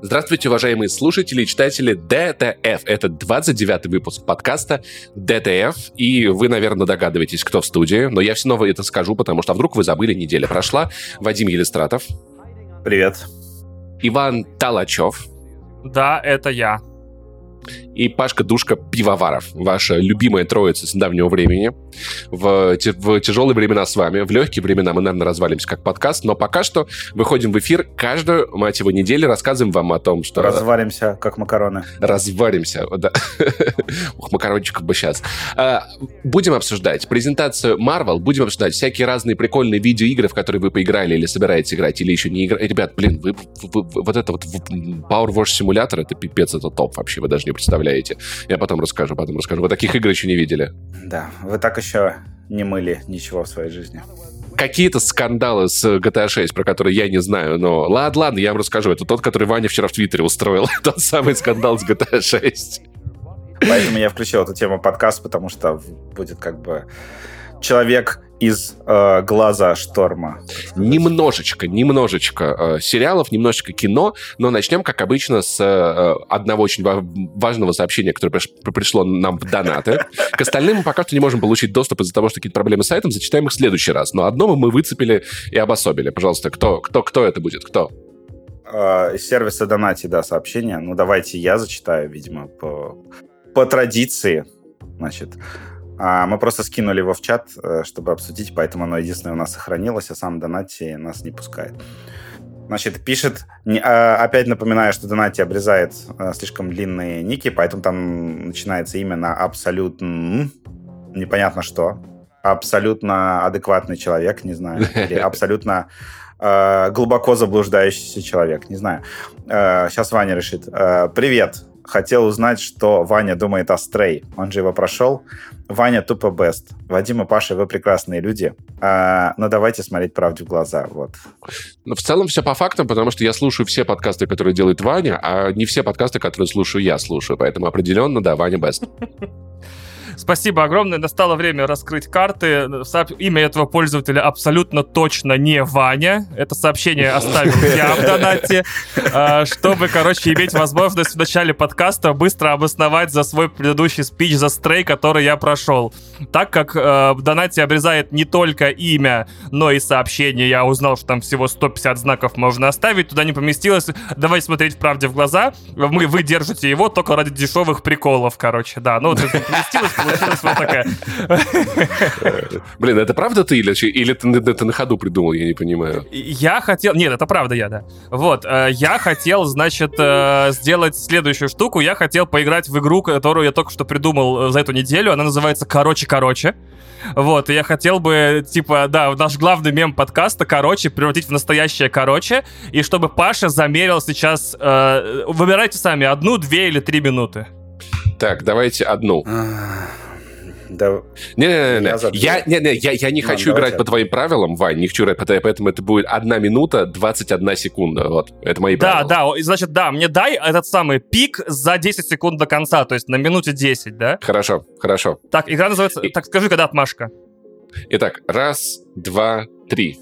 Здравствуйте, уважаемые слушатели и читатели DTF. Это 29-й выпуск подкаста DTF. И вы, наверное, догадываетесь, кто в студии. Но я все снова это скажу, потому что вдруг вы забыли, неделя прошла. Вадим Елистратов. Привет. Иван Талачев. Да, это я и Пашка Душка Пивоваров. Ваша любимая троица с недавнего времени. В, в тяжелые времена с вами, в легкие времена мы, наверное, развалимся как подкаст, но пока что выходим в эфир каждую, мать его, неделю, рассказываем вам о том, что... Разваримся, как макароны. Разваримся, да. Ух, макарончиков бы сейчас. А, будем обсуждать презентацию Marvel, будем обсуждать всякие разные прикольные видеоигры, в которые вы поиграли или собираетесь играть, или еще не играете. Ребят, блин, вы, вы, вы, вот это вот Power Wash Simulator, это пипец, это топ вообще, вы даже не представляете. Я потом расскажу, потом расскажу. Вы таких игр еще не видели. Да, вы так еще не мыли ничего в своей жизни какие-то скандалы с GTA 6, про которые я не знаю, но ладно, ладно, я вам расскажу. Это тот, который Ваня вчера в Твиттере устроил. тот самый скандал с GTA 6. Поэтому я включил эту тему подкаст, потому что будет как бы человек из э, глаза шторма. Немножечко, немножечко э, сериалов, немножечко кино, но начнем, как обычно, с э, одного очень важного сообщения, которое приш пришло нам в донаты. К остальным мы пока что не можем получить доступ из-за того, что какие-то проблемы с сайтом, зачитаем их в следующий раз. Но одно мы выцепили и обособили. Пожалуйста, кто, кто, кто это будет? Кто? Э, сервиса Донати, да, сообщение. Ну, давайте я зачитаю, видимо, по, по традиции. Значит, а мы просто скинули его в чат, э, чтобы обсудить, поэтому оно единственное у нас сохранилось, а сам Донати нас не пускает. Значит, пишет, а, опять напоминаю, что Донати обрезает а, слишком длинные ники, поэтому там начинается имя на абсолютно непонятно что. Абсолютно адекватный человек, не знаю. Или абсолютно э, глубоко заблуждающийся человек, не знаю. Э, сейчас Ваня решит. Э, привет, хотел узнать, что Ваня думает о Стрей. Он же его прошел. Ваня тупо бест. Вадим и Паша, вы прекрасные люди. А, но давайте смотреть правде в глаза. Вот. Ну, в целом все по фактам, потому что я слушаю все подкасты, которые делает Ваня, а не все подкасты, которые слушаю я, слушаю. Поэтому определенно, да, Ваня бест. Спасибо огромное. Настало время раскрыть карты. Имя этого пользователя абсолютно точно не Ваня. Это сообщение оставил я в донате, а, чтобы, короче, иметь возможность в начале подкаста быстро обосновать за свой предыдущий спич за стрей, который я прошел. Так как э, в донате обрезает не только имя, но и сообщение, я узнал, что там всего 150 знаков можно оставить, туда не поместилось. Давайте смотреть в правде в глаза. Мы, вы держите его только ради дешевых приколов, короче, да. Ну, вот поместилось, получилась вот такая. Блин, это правда ты или, или ты, ты на ходу придумал, я не понимаю. Я хотел... Нет, это правда я, да. Вот, э, я хотел, значит, э, сделать следующую штуку. Я хотел поиграть в игру, которую я только что придумал э, за эту неделю. Она называется «Короче-короче». Вот, и я хотел бы, типа, да, наш главный мем подкаста, короче, превратить в настоящее короче, и чтобы Паша замерил сейчас, э, выбирайте сами, одну, две или три минуты. Так, давайте одну. Да. Не-не-не, я, не, не, я, я не ну, хочу играть по твоим правилам, Вань, не хочу играть по твоим, поэтому это будет одна минута 21 секунда, вот, это мои да, правила. Да, да, значит, да, мне дай этот самый пик за 10 секунд до конца, то есть на минуте 10, да? Хорошо, хорошо. Так, игра называется, И... так, скажи, когда отмашка. Итак, раз, два, три.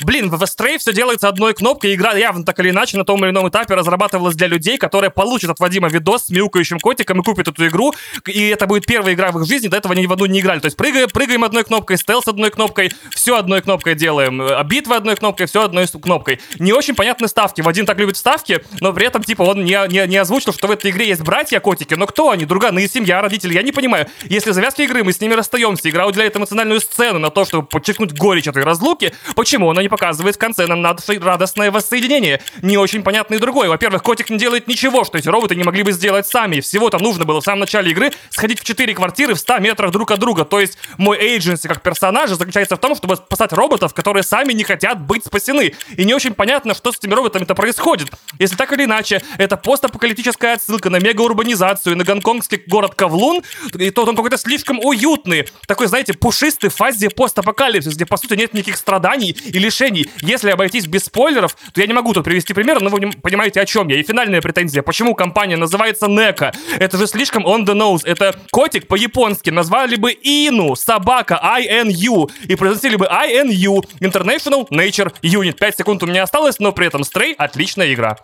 Блин, в Stray все делается одной кнопкой. Игра явно так или иначе на том или ином этапе разрабатывалась для людей, которые получат от Вадима видос с мяукающим котиком и купят эту игру. И это будет первая игра в их жизни. До этого они в одну не играли. То есть прыгаем, прыгаем одной кнопкой, стелс одной кнопкой, все одной кнопкой делаем. А битва одной кнопкой, все одной кнопкой. Не очень понятны ставки. Вадим так любит ставки, но при этом, типа, он не, не, не озвучил, что в этой игре есть братья-котики. Но кто они? Друганы, семья, родители? Я не понимаю. Если завязки игры мы с ними расстаемся, игра уделяет эмоциональную сцену на то, чтобы подчеркнуть горечь этой разлуки, почему она не показывает в конце нам надо радостное воссоединение. Не очень понятно и другое. Во-первых, котик не делает ничего, что эти роботы не могли бы сделать сами. Всего-то нужно было в самом начале игры сходить в четыре квартиры в 100 метрах друг от друга. То есть мой эйдженси как персонажа заключается в том, чтобы спасать роботов, которые сами не хотят быть спасены. И не очень понятно, что с этими роботами-то происходит. Если так или иначе, это постапокалиптическая отсылка на мегаурбанизацию, на гонконгский город Кавлун, и то он какой-то слишком уютный, такой, знаете, пушистый фазе постапокалипсис, где, по сути, нет никаких страданий и лишений. Если обойтись без спойлеров, то я не могу тут привести пример, но вы понимаете, о чем я. И финальная претензия. Почему компания называется Нека? Это же слишком on the nose. Это котик по-японски. Назвали бы Ину, собака, INU. И произносили бы INU, International Nature Unit. 5 секунд у меня осталось, но при этом Stray отличная игра.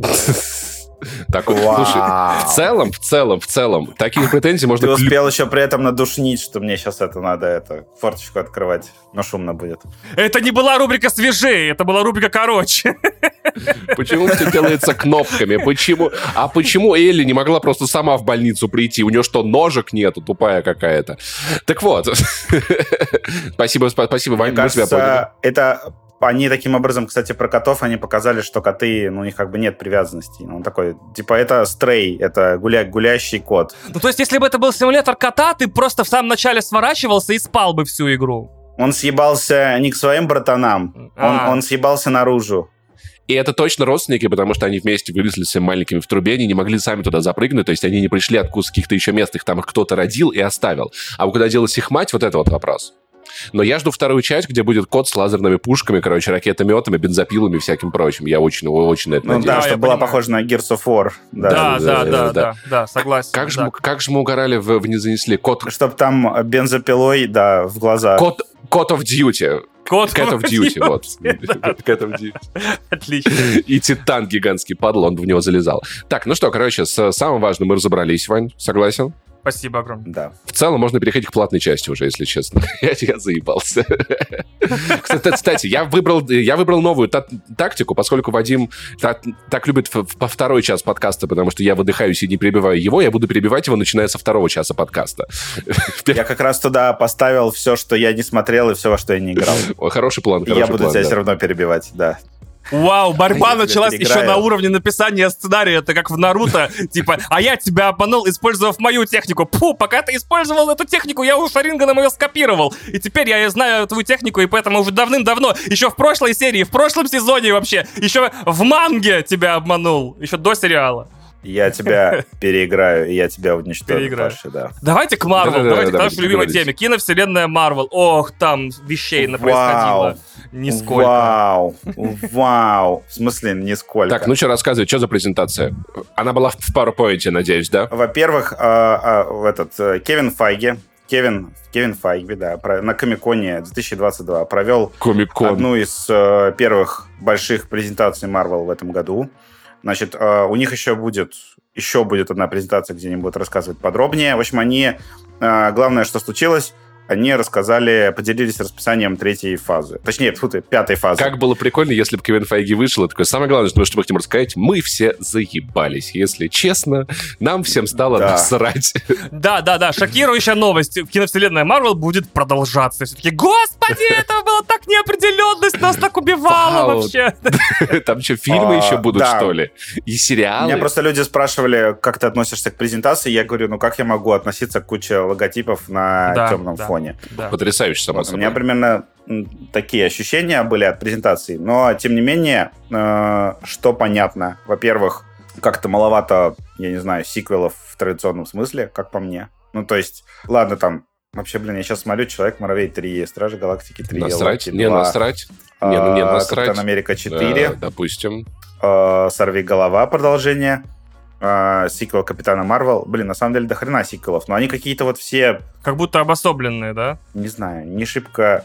Так, слушай, в целом, в целом, в целом, такие претензии можно... Ты успел еще при этом надушнить, что мне сейчас это надо, это, форточку открывать, но шумно будет. Это не была рубрика «Свежее», это была рубрика «Короче». Почему все делается кнопками? Почему? А почему Элли не могла просто сама в больницу прийти? У нее что, ножек нету? Тупая какая-то. Так вот. Спасибо, спасибо, Ваня, мы тебя поняли. Это они таким образом, кстати, про котов, они показали, что коты, ну, у них как бы нет привязанности. Он такой, типа, это стрей, это гуля гулящий кот. Ну, то есть, если бы это был симулятор кота, ты просто в самом начале сворачивался и спал бы всю игру. Он съебался не к своим братанам, а. он, он съебался наружу. И это точно родственники, потому что они вместе вылезли с маленькими в трубе, они не могли сами туда запрыгнуть, то есть они не пришли откуда с каких-то еще мест, их там кто-то родил и оставил. А вот когда делалась их мать, вот это вот вопрос. Но я жду вторую часть, где будет код с лазерными пушками, короче, ракетометами, бензопилами и всяким прочим. Я очень, очень на это ну, надеюсь. Да, чтобы была похожа на Gears of War. Да, да, да, да, да, да, согласен. Как же, как же мы угорали, в, в не занесли код... Чтобы там бензопилой, да, в глаза. Код, Code of Duty. Code Cat of Duty, вот. Cat of Duty. Отлично. И Титан гигантский падал, он в него залезал. Так, ну что, короче, с самым важным мы разобрались, Вань, согласен? Спасибо огромное. Да. В целом можно переходить к платной части уже, если честно. я, я заебался. Кстати, я выбрал, я выбрал новую та- тактику, поскольку Вадим так, так любит по второй час подкаста, потому что я выдыхаюсь и не перебиваю его, я буду перебивать его, начиная со второго часа подкаста. я как раз туда поставил все, что я не смотрел, и все, во что я не играл. Хороший план, хороший Я буду тебя все равно перебивать, да. Вау, борьба а началась еще на уровне написания сценария. Это как в Наруто. Типа, а я тебя обманул, использовав мою технику. Пу, пока ты использовал эту технику, я у Шарингана ее скопировал. И теперь я знаю твою технику, и поэтому уже давным-давно, еще в прошлой серии, в прошлом сезоне вообще, еще в манге тебя обманул. Еще до сериала. Я тебя переиграю, и я тебя уничтожу, Переиграю. Паша, да. Давайте к Марвел, да, давайте да, к нашей любимой теме. Киновселенная Марвел. Ох, там вещей на происходило. Нисколько. Вау, вау. В смысле, нисколько. Так, ну что, рассказывай, что за презентация? Она была в PowerPoint, надеюсь, да? Во-первых, а, а, этот э, Кевин Файги, Кевин, Кевин Файгби, да, на Комиконе 2022 провел Комикон. одну из э, первых больших презентаций Marvel в этом году. Значит, э, у них еще будет еще будет одна презентация, где они будут рассказывать подробнее. В общем, они... Э, главное, что случилось, они рассказали, поделились расписанием третьей фазы. Точнее, фу ты, пятой фазы. Как было прикольно, если бы Кевин Файги вышел, и такой, самое главное, что, чтобы хотим рассказать, мы все заебались, если честно. Нам всем стало да. насрать. Да, да, да, шокирующая новость. Киновселенная Марвел будет продолжаться. Все таки господи, это было так неопределенность, нас так убивало вообще. Там что, фильмы еще будут, что ли? И сериалы? Меня просто люди спрашивали, как ты относишься к презентации. Я говорю, ну как я могу относиться к куче логотипов на темном фоне? Фоне. Да. Потрясающе, само вот, собой. У меня примерно такие ощущения были от презентации. Но, тем не менее, э, что понятно? Во-первых, как-то маловато, я не знаю, сиквелов в традиционном смысле, как по мне. Ну, то есть, ладно, там, вообще, блин, я сейчас смотрю «Человек-муравей 3», «Стражи Галактики 3», «Насрать», «Не насрать», не, ну не насрать. «Капитан Америка 4», да, допустим. Э, «Сорви голова» продолжение э, сиквел Капитана Марвел. Блин, на самом деле до хрена сиквелов, но они какие-то вот все... Как будто обособленные, да? Не знаю, не шибко...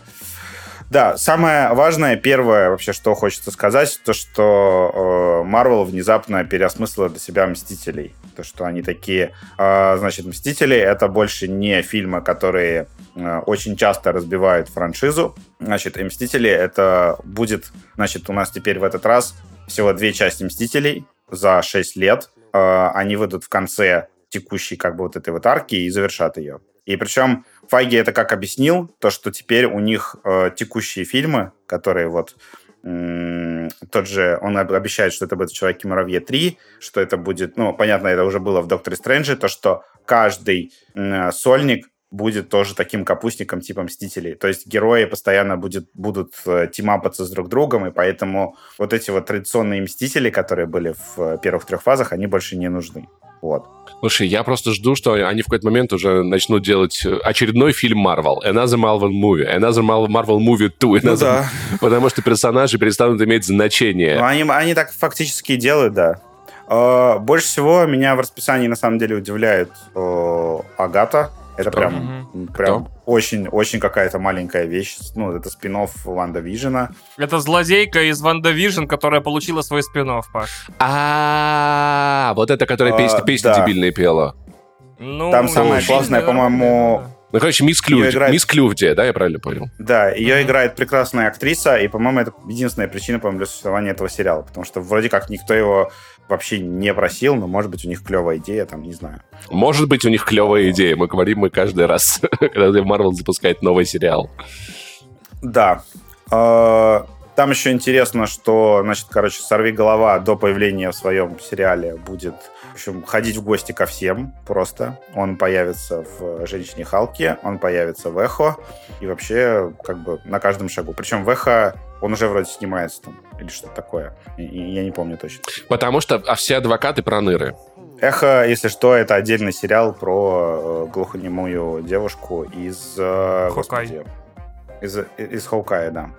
Да, самое важное, первое вообще, что хочется сказать, то, что Марвел э, внезапно переосмыслила для себя Мстителей. То, что они такие... Э, значит, Мстители — это больше не фильмы, которые э, очень часто разбивают франшизу. Значит, и Мстители — это будет... Значит, у нас теперь в этот раз всего две части Мстителей за 6 лет. Э, они выйдут в конце текущей как бы вот этой вот арки и завершат ее. И причем Файги это как объяснил, то, что теперь у них э, текущие фильмы, которые вот тот же, он обещает, что это будет «Человек-муравье 3», что это будет, ну, понятно, это уже было в «Докторе Стрэнджи», то, что каждый э, сольник будет тоже таким капустником типа Мстителей. То есть герои постоянно будет, будут э, тимапаться с друг другом, и поэтому вот эти вот традиционные Мстители, которые были в э, первых трех фазах, они больше не нужны. Вот. Слушай, я просто жду, что они в какой-то момент уже начнут делать э, очередной фильм Marvel. Another Marvel Movie. Another Marvel Movie 2. Another... Ну, да. Потому что персонажи перестанут иметь значение. Ну, они, они так фактически и делают, да. Больше всего меня в расписании на самом деле удивляет Агата. Это Кто? прям, прям очень-очень какая-то маленькая вещь. Ну, это спин WandaVision а. Это злодейка из WandaVision, которая получила свой спин Паш. А, вот это, которая А, песни дебильные пела. Ну, Там самое очень, классное, по-моему. Ну, короче, мисс Клювди. играет- Мисс Клювди, да, я правильно понял? Да, ее Мгм. играет прекрасная актриса, и, по-моему, это единственная причина, по-моему, для существования этого сериала, потому что вроде как никто его вообще не просил, но, может быть, у них клевая идея, там, не знаю. Может быть, у них клевая идея. Мы говорим мы каждый раз, когда Марвел запускает новый сериал. Да. Э, Там еще интересно, что, значит, короче, «Сорви голова» до появления в своем сериале будет, в общем, ходить в гости ко всем просто. Он появится в «Женщине Халке», он появится в «Эхо», и вообще, как бы, на каждом шагу. Причем в «Эхо» он уже вроде снимается там, или что-то такое. И- и Я не помню точно. Потому что а все адвокаты проныры. «Эхо», если что, это отдельный сериал про э, глухонемую девушку из... э, Хокай. господи, Из, из Хоукая, да.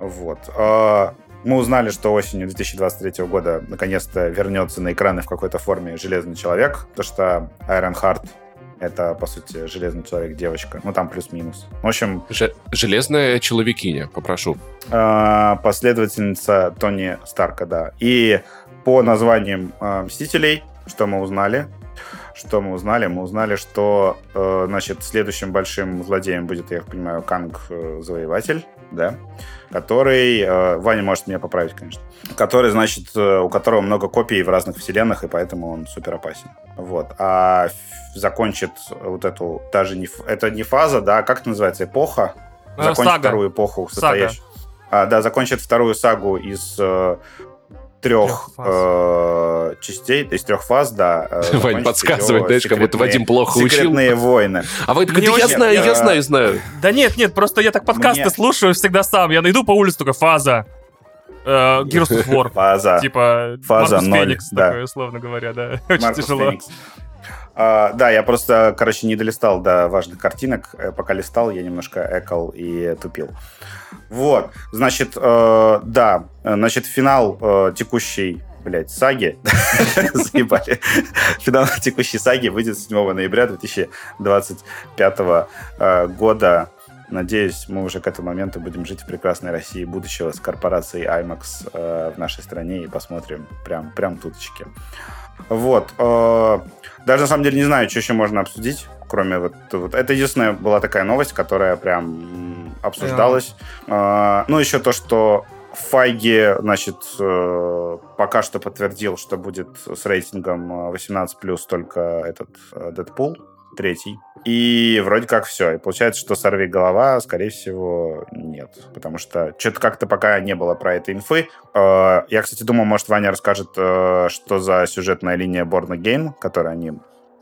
Вот. А, Мы узнали, что осенью 2023 года наконец-то вернется на экраны в какой-то форме Железный Человек, потому что Iron Heart это, по сути, Железный Человек-девочка. Ну, там плюс-минус. В общем, Же- Железная человекиня, попрошу. а, последовательница Тони Старка, да. И по названиям а, Мстителей, что мы узнали? Что мы узнали? Мы узнали, что, э, значит, следующим большим злодеем будет, я понимаю, Канг э, Завоеватель, да, который, э, Ваня может меня поправить, конечно, который, значит, э, у которого много копий в разных вселенных, и поэтому он супер опасен. Вот. А закончит вот эту, даже не, это не фаза, да, как это называется, эпоха? Э, закончит сага. вторую эпоху, Сага. состоящую. А, да, закончит вторую сагу из э, трех э, частей, из трех фаз, да. э, Вань подсказывает, знаешь, как будто Вадим плохо учил. Секретные войны. А вы такой, я знаю, я я- знаю, знаю. Да нет, нет, просто я так подкасты слушаю всегда сам. Я найду по улице только фаза. Э, Gears of War. Фаза. Типа Фаза Маркус Феникс, да. такое, условно говоря, да. Очень Маркус тяжело. Феникс. А, да, я просто, короче, не долистал до важных картинок. Э, Пока листал, я немножко экал и тупил. Вот, значит, э, да, значит, финал э, текущей, блядь, саги, заебали, финал текущей саги выйдет 7 ноября 2025 э, года. Надеюсь, мы уже к этому моменту будем жить в прекрасной России будущего с корпорацией IMAX э, в нашей стране и посмотрим прям, прям туточки. Вот. э, Даже на самом деле не знаю, что еще можно обсудить, кроме вот, вот. Это единственная была такая новость, которая прям обсуждалась. Э, Ну, еще то, что Файги, значит, э, пока что подтвердил, что будет с рейтингом э, 18+, только этот э, Дэдпул, третий. И вроде как все. И получается, что «Сорви голова», скорее всего, нет. Потому что что-то как-то пока не было про это инфы. Э, Я, кстати, думал, может, Ваня расскажет, э, что за сюжетная линия Born Again, которую они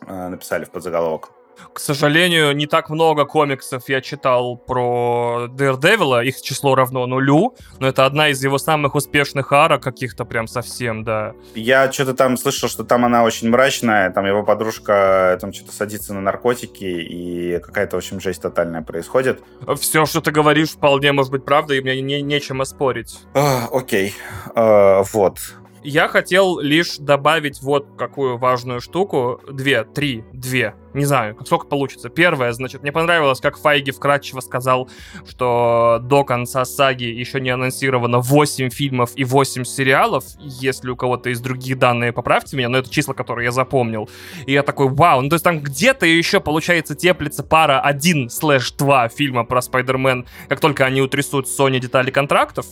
э, написали в подзаголовок. К сожалению, не так много комиксов я читал про Daredevil, их число равно нулю, но это одна из его самых успешных арок, каких-то прям совсем, да. Я что-то там слышал, что там она очень мрачная, там его подружка там что-то садится на наркотики, и какая-то, в общем, жесть тотальная происходит. Все, что ты говоришь, вполне может быть правда, и мне не, нечем оспорить. А, окей. Э, вот. Я хотел лишь добавить вот какую важную штуку. Две, три, две. Не знаю, сколько получится. Первое, значит, мне понравилось, как Файги вкратчиво сказал, что до конца саги еще не анонсировано 8 фильмов и 8 сериалов. Если у кого-то есть другие данные, поправьте меня, но это числа, которые я запомнил. И я такой, вау, ну то есть там где-то еще, получается, теплится пара 1 слэш 2 фильма про Спайдермен, как только они утрясут Sony детали контрактов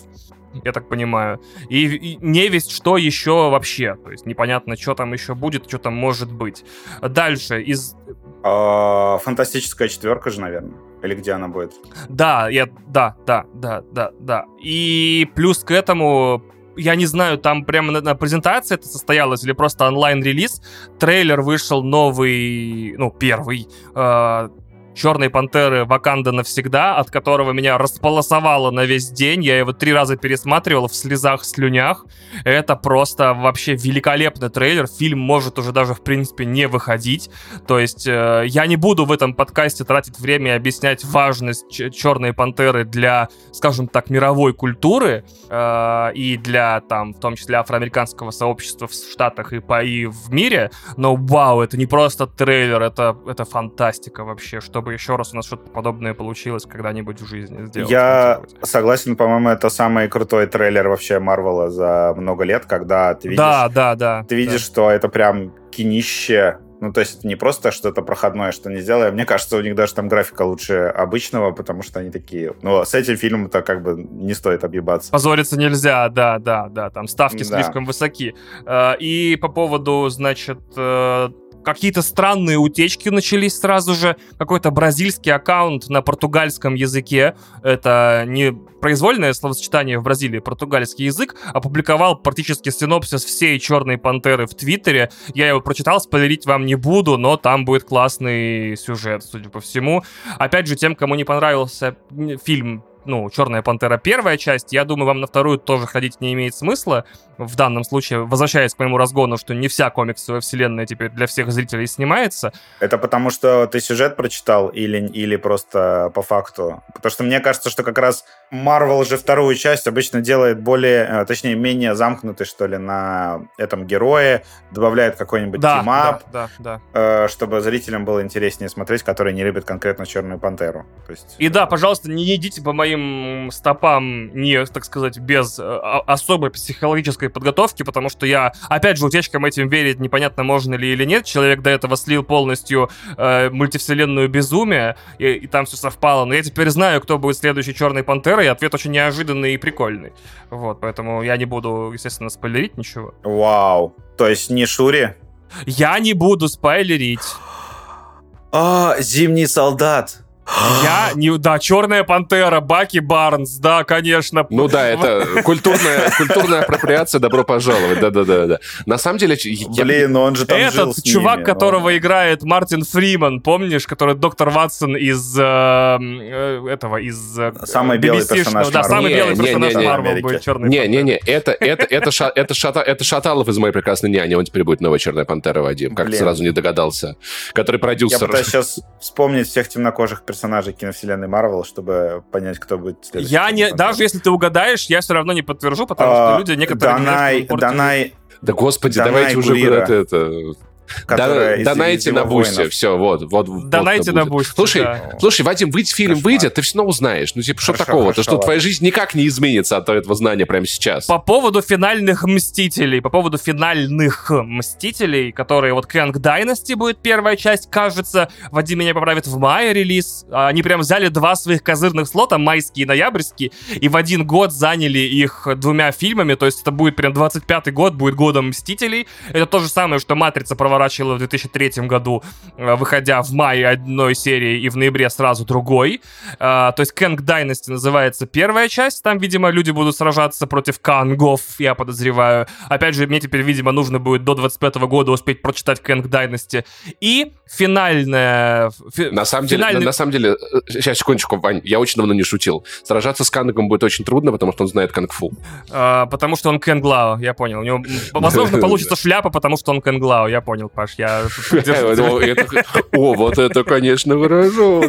я так понимаю. И, и не весть что еще вообще. То есть непонятно, что там еще будет, что там может быть. Дальше из... А, Фантастическая четверка же, наверное. Или где она будет? Да, я... Да, да, да, да, да. И плюс к этому я не знаю, там прямо на, на презентации это состоялось или просто онлайн-релиз. Трейлер вышел новый, ну, первый, э, Черной Пантеры Ваканда навсегда, от которого меня располосовало на весь день. Я его три раза пересматривал в слезах, слюнях. Это просто вообще великолепный трейлер. Фильм может уже даже, в принципе, не выходить. То есть э, я не буду в этом подкасте тратить время и объяснять важность Черной Пантеры для, скажем так, мировой культуры э, и для, там, в том числе, афроамериканского сообщества в Штатах и, по, и в мире. Но вау, это не просто трейлер, это, это фантастика вообще, чтобы еще раз у нас что-то подобное получилось когда-нибудь в жизни сделать. Я согласен, по-моему, это самый крутой трейлер вообще Марвела за много лет, когда ты видишь... Да, да, да. Ты видишь, да. что это прям кинище ну, то есть это не просто что-то проходное, что не сделаем. Мне кажется, у них даже там графика лучше обычного, потому что они такие... Ну, с этим фильмом-то как бы не стоит объебаться. Позориться нельзя, да, да, да. Там ставки да. слишком высоки. Э, и по поводу, значит, э, какие-то странные утечки начались сразу же. Какой-то бразильский аккаунт на португальском языке, это не произвольное словосочетание в Бразилии, португальский язык, опубликовал практически синопсис всей «Черной пантеры» в Твиттере. Я его прочитал, спойлерить вам не буду, но там будет классный сюжет, судя по всему. Опять же, тем, кому не понравился фильм ну, Черная пантера первая часть, я думаю, вам на вторую тоже ходить не имеет смысла. В данном случае, возвращаясь к моему разгону, что не вся комиксовая вселенная теперь для всех зрителей снимается. Это потому, что ты сюжет прочитал или, или просто по факту? Потому что мне кажется, что как раз Марвел же вторую часть обычно делает более, э, точнее, менее замкнутый, что ли, на этом герое, добавляет какой-нибудь да, team-up, да, да, да. чтобы зрителям было интереснее смотреть, которые не любят конкретно Черную Пантеру. То есть... И да, пожалуйста, не идите по моим стопам не, так сказать, без э, особой психологической подготовки, потому что я, опять же, утечкам этим верить непонятно можно ли или нет. Человек до этого слил полностью э, мультивселенную безумие, и, и там все совпало. Но я теперь знаю, кто будет следующий Черной Пантерой, и ответ очень неожиданный и прикольный. Вот, поэтому я не буду, естественно, спойлерить ничего. Вау. То есть не Шури? Я не буду спойлерить. А, Зимний солдат. Я не... Да, Черная пантера, Баки Барнс, да, конечно. Ну да, это культурная, культурная апроприация, добро пожаловать, да-да-да. да. На самом деле... Я... Блин, он же там Этот жил чувак, ними, которого он... играет Мартин Фриман, помнишь, который доктор Ватсон из э, э, этого, из... Э, самый белый персонаж Да, самый белый персонаж Марвел будет Черный Не-не-не, это, это, это, ша, это, шата, это Шаталов из «Моей прекрасной няни», он теперь будет новая Черная пантера, Вадим, как ты сразу не догадался. Который продюсер. Я пытаюсь сейчас вспомнить всех темнокожих персонажей персонажей киновселенной Марвел, чтобы понять, кто будет следующий. Я не, даже если ты угадаешь, я все равно не подтвержу, потому что а, люди некоторые... Данай, Данай, да господи, давайте уже куда-то это которая да, донайте на бусте, все, вот, вот. Донайте вот на бусте, Слушай, да. слушай, Вадим, выйдь, фильм выйдет, ты все равно узнаешь. Ну, типа, что такого? То, что ладно. твоя жизнь никак не изменится от этого знания прямо сейчас. По поводу финальных Мстителей, по поводу финальных Мстителей, которые вот Кэнг Дайности будет первая часть, кажется, Вадим меня поправит в мае релиз. Они прям взяли два своих козырных слота, майские и ноябрьские, и в один год заняли их двумя фильмами, то есть это будет прям 25-й год, будет годом Мстителей. Это то же самое, что Матрица проворачивала в 2003 году, э, выходя в мае одной серии и в ноябре сразу другой. Э, то есть Кэнг Дайности называется первая часть. Там, видимо, люди будут сражаться против кангов, я подозреваю. Опять же, мне теперь, видимо, нужно будет до 25 года успеть прочитать Кэнг Дайности. И финальная... Фи, на самом финальный... деле, на, на самом деле, сейчас, секундочку, Вань, я очень давно не шутил. Сражаться с Кангом будет очень трудно, потому что он знает Кэнг-фу. А, потому что он Кэнглао, я понял. У него, возможно, получится шляпа, потому что он Кэнглао, я понял, Паш. Я о, вот это, конечно, выражу.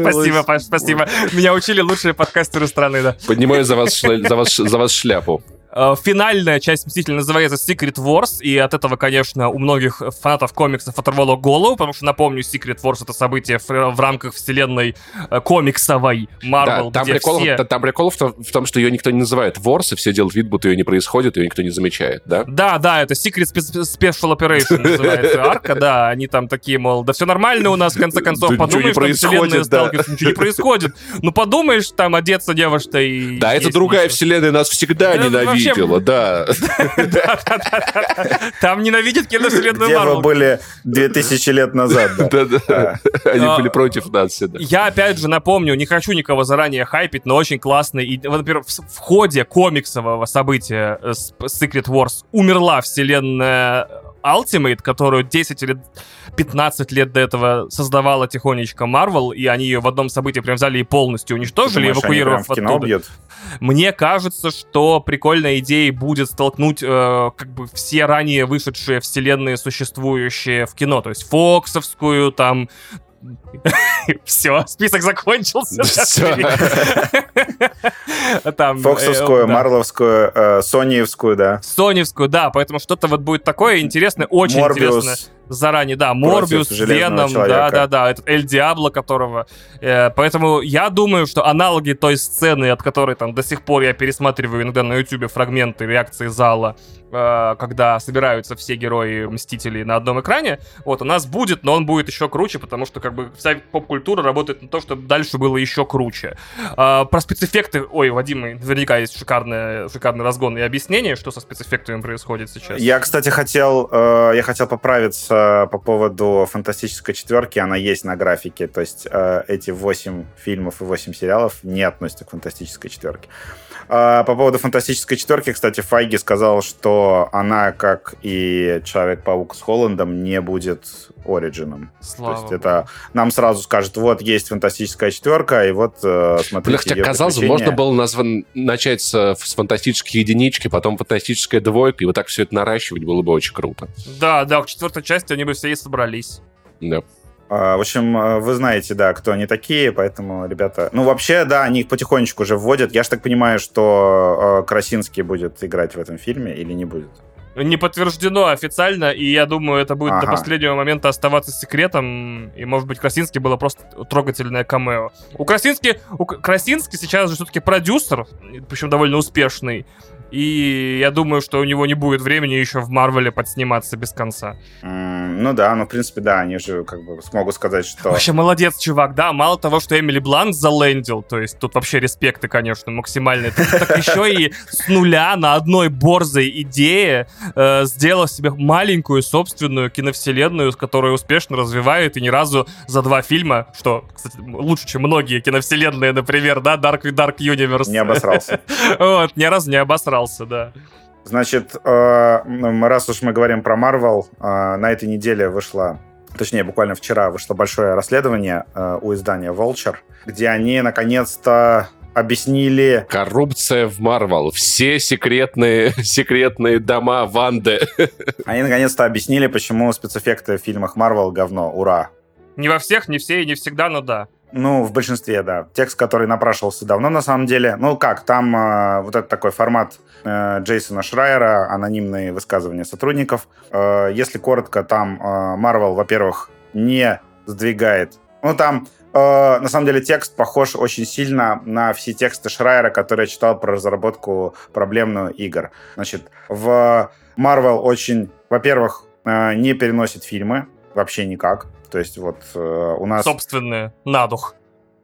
Спасибо, Паш, спасибо. Меня учили лучшие подкастеры страны, да. Поднимаю за вас шляпу. Э, финальная часть Мстителей называется Secret Wars, и от этого, конечно, у многих фанатов комиксов оторвало голову, потому что, напомню, Secret Wars — это событие в, в рамках вселенной э, комиксовой Marvel, да, там где прикол, все... Там прикол в том, в том, что ее никто не называет Wars, и все делают вид, будто ее не происходит, ее никто не замечает, да? Да, да, это Secret Special Operation называется арка, да, они там такие, мол, да все нормально у нас, в конце концов, подумаешь, что вселенная сталкивается, ничего не происходит. Ну, подумаешь, там одеться девушка и... Да, это другая вселенная, нас всегда ненавидит видела, да. Там ненавидят киновселенную Где вы были 2000 лет назад, да. Да-да. Они а, были против нас всегда. Я опять же напомню, не хочу никого заранее хайпить, но очень классный. Например, в ходе комиксового события Secret Wars умерла вселенная Ultimate, которую 10 или 15 лет до этого создавала тихонечко Marvel, и они ее в одном событии прям взяли и полностью уничтожили, Думаешь, они эвакуировав прям в кино оттуда. бьют? Мне кажется, что прикольной идеей будет столкнуть э, как бы все ранее вышедшие вселенные, существующие в кино. То есть Фоксовскую, там... Все, список закончился. Там, э, Фоксовскую, да. Марловскую, э, Сониевскую, да. Соневскую, да, поэтому что-то вот будет такое интересное, очень интересное. Заранее, да, Морбиус, Веном, да-да-да, этот Эль Диабло, которого... э, поэтому я думаю, что аналоги той сцены, от которой там до сих пор я пересматриваю иногда на Ютубе фрагменты реакции зала, э, когда собираются все герои Мстителей на одном экране, вот, у нас будет, но он будет еще круче, потому что как бы вся поп-культура работает на то, чтобы дальше было еще круче. А, про спецэффекты, ой, у Вадима наверняка есть шикарное, шикарный разгон и объяснение, что со спецэффектами происходит сейчас. Я, кстати, хотел, э, я хотел поправиться по поводу фантастической четверки. Она есть на графике. То есть э, эти 8 фильмов и 8 сериалов не относятся к фантастической четверке. А, по поводу фантастической четверки, кстати, Файги сказал, что она, как и Человек-паук с Холландом, не будет Ориджином. Слава То есть это нам сразу скажут, вот есть фантастическая четверка, и вот э, смотрите Бля, хотя, казалось бы, можно было назван... начать с, с фантастической единички, потом фантастическая двойка, и вот так все это наращивать было бы очень круто. Да, да, к четвертой части они бы все и собрались. Да. А, В общем, э, вы знаете, да, кто они такие, поэтому, ребята... Ну, вообще, да, они их потихонечку уже вводят. Я ж так понимаю, что э, Красинский будет играть в этом фильме или не будет? Не подтверждено официально, и я думаю, это будет до Ага. последнего момента оставаться секретом. И, может быть, Красинский было просто трогательное камео. У Красински, у К- Красинский сейчас же все-таки продюсер, причем довольно успешный. И я думаю, что у него не будет времени еще в Марвеле подсниматься без конца. М, Ну да, ну, в принципе, да, они же как бы смогут сказать, что... Вообще молодец, чувак, да. Мало того, что Эмили Блант залендил, то есть тут вообще респекты, конечно, максимальные. Так, так еще и с нуля на одной борзой идее э, сделал себе маленькую собственную киновселенную, с которой успешно развивает и ни разу за два фильма, что, кстати, лучше, чем многие киновселенные, например, да, Dark, Dark Universe. Не обосрался. Вот, ни разу не обосрался, да. Значит, э, раз уж мы говорим про Марвел, э, на этой неделе вышло, точнее, буквально вчера вышло большое расследование э, у издания Vulture, где они наконец-то объяснили Коррупция в Марвел. Все секретные, секретные дома Ванды. Они наконец-то объяснили, почему спецэффекты в фильмах Марвел говно. Ура! Не во всех, не все и не всегда, но да. Ну, в большинстве, да. Текст, который напрашивался давно, на самом деле. Ну, как, там э, вот этот такой формат э, Джейсона Шрайера, анонимные высказывания сотрудников. Э, если коротко, там э, Марвел, во-первых, не сдвигает... Ну, там, э, на самом деле, текст похож очень сильно на все тексты Шрайера, которые я читал про разработку проблемную игр. Значит, в Марвел очень, во-первых, э, не переносит фильмы, вообще никак. То есть вот э, у нас... Собственные, на дух.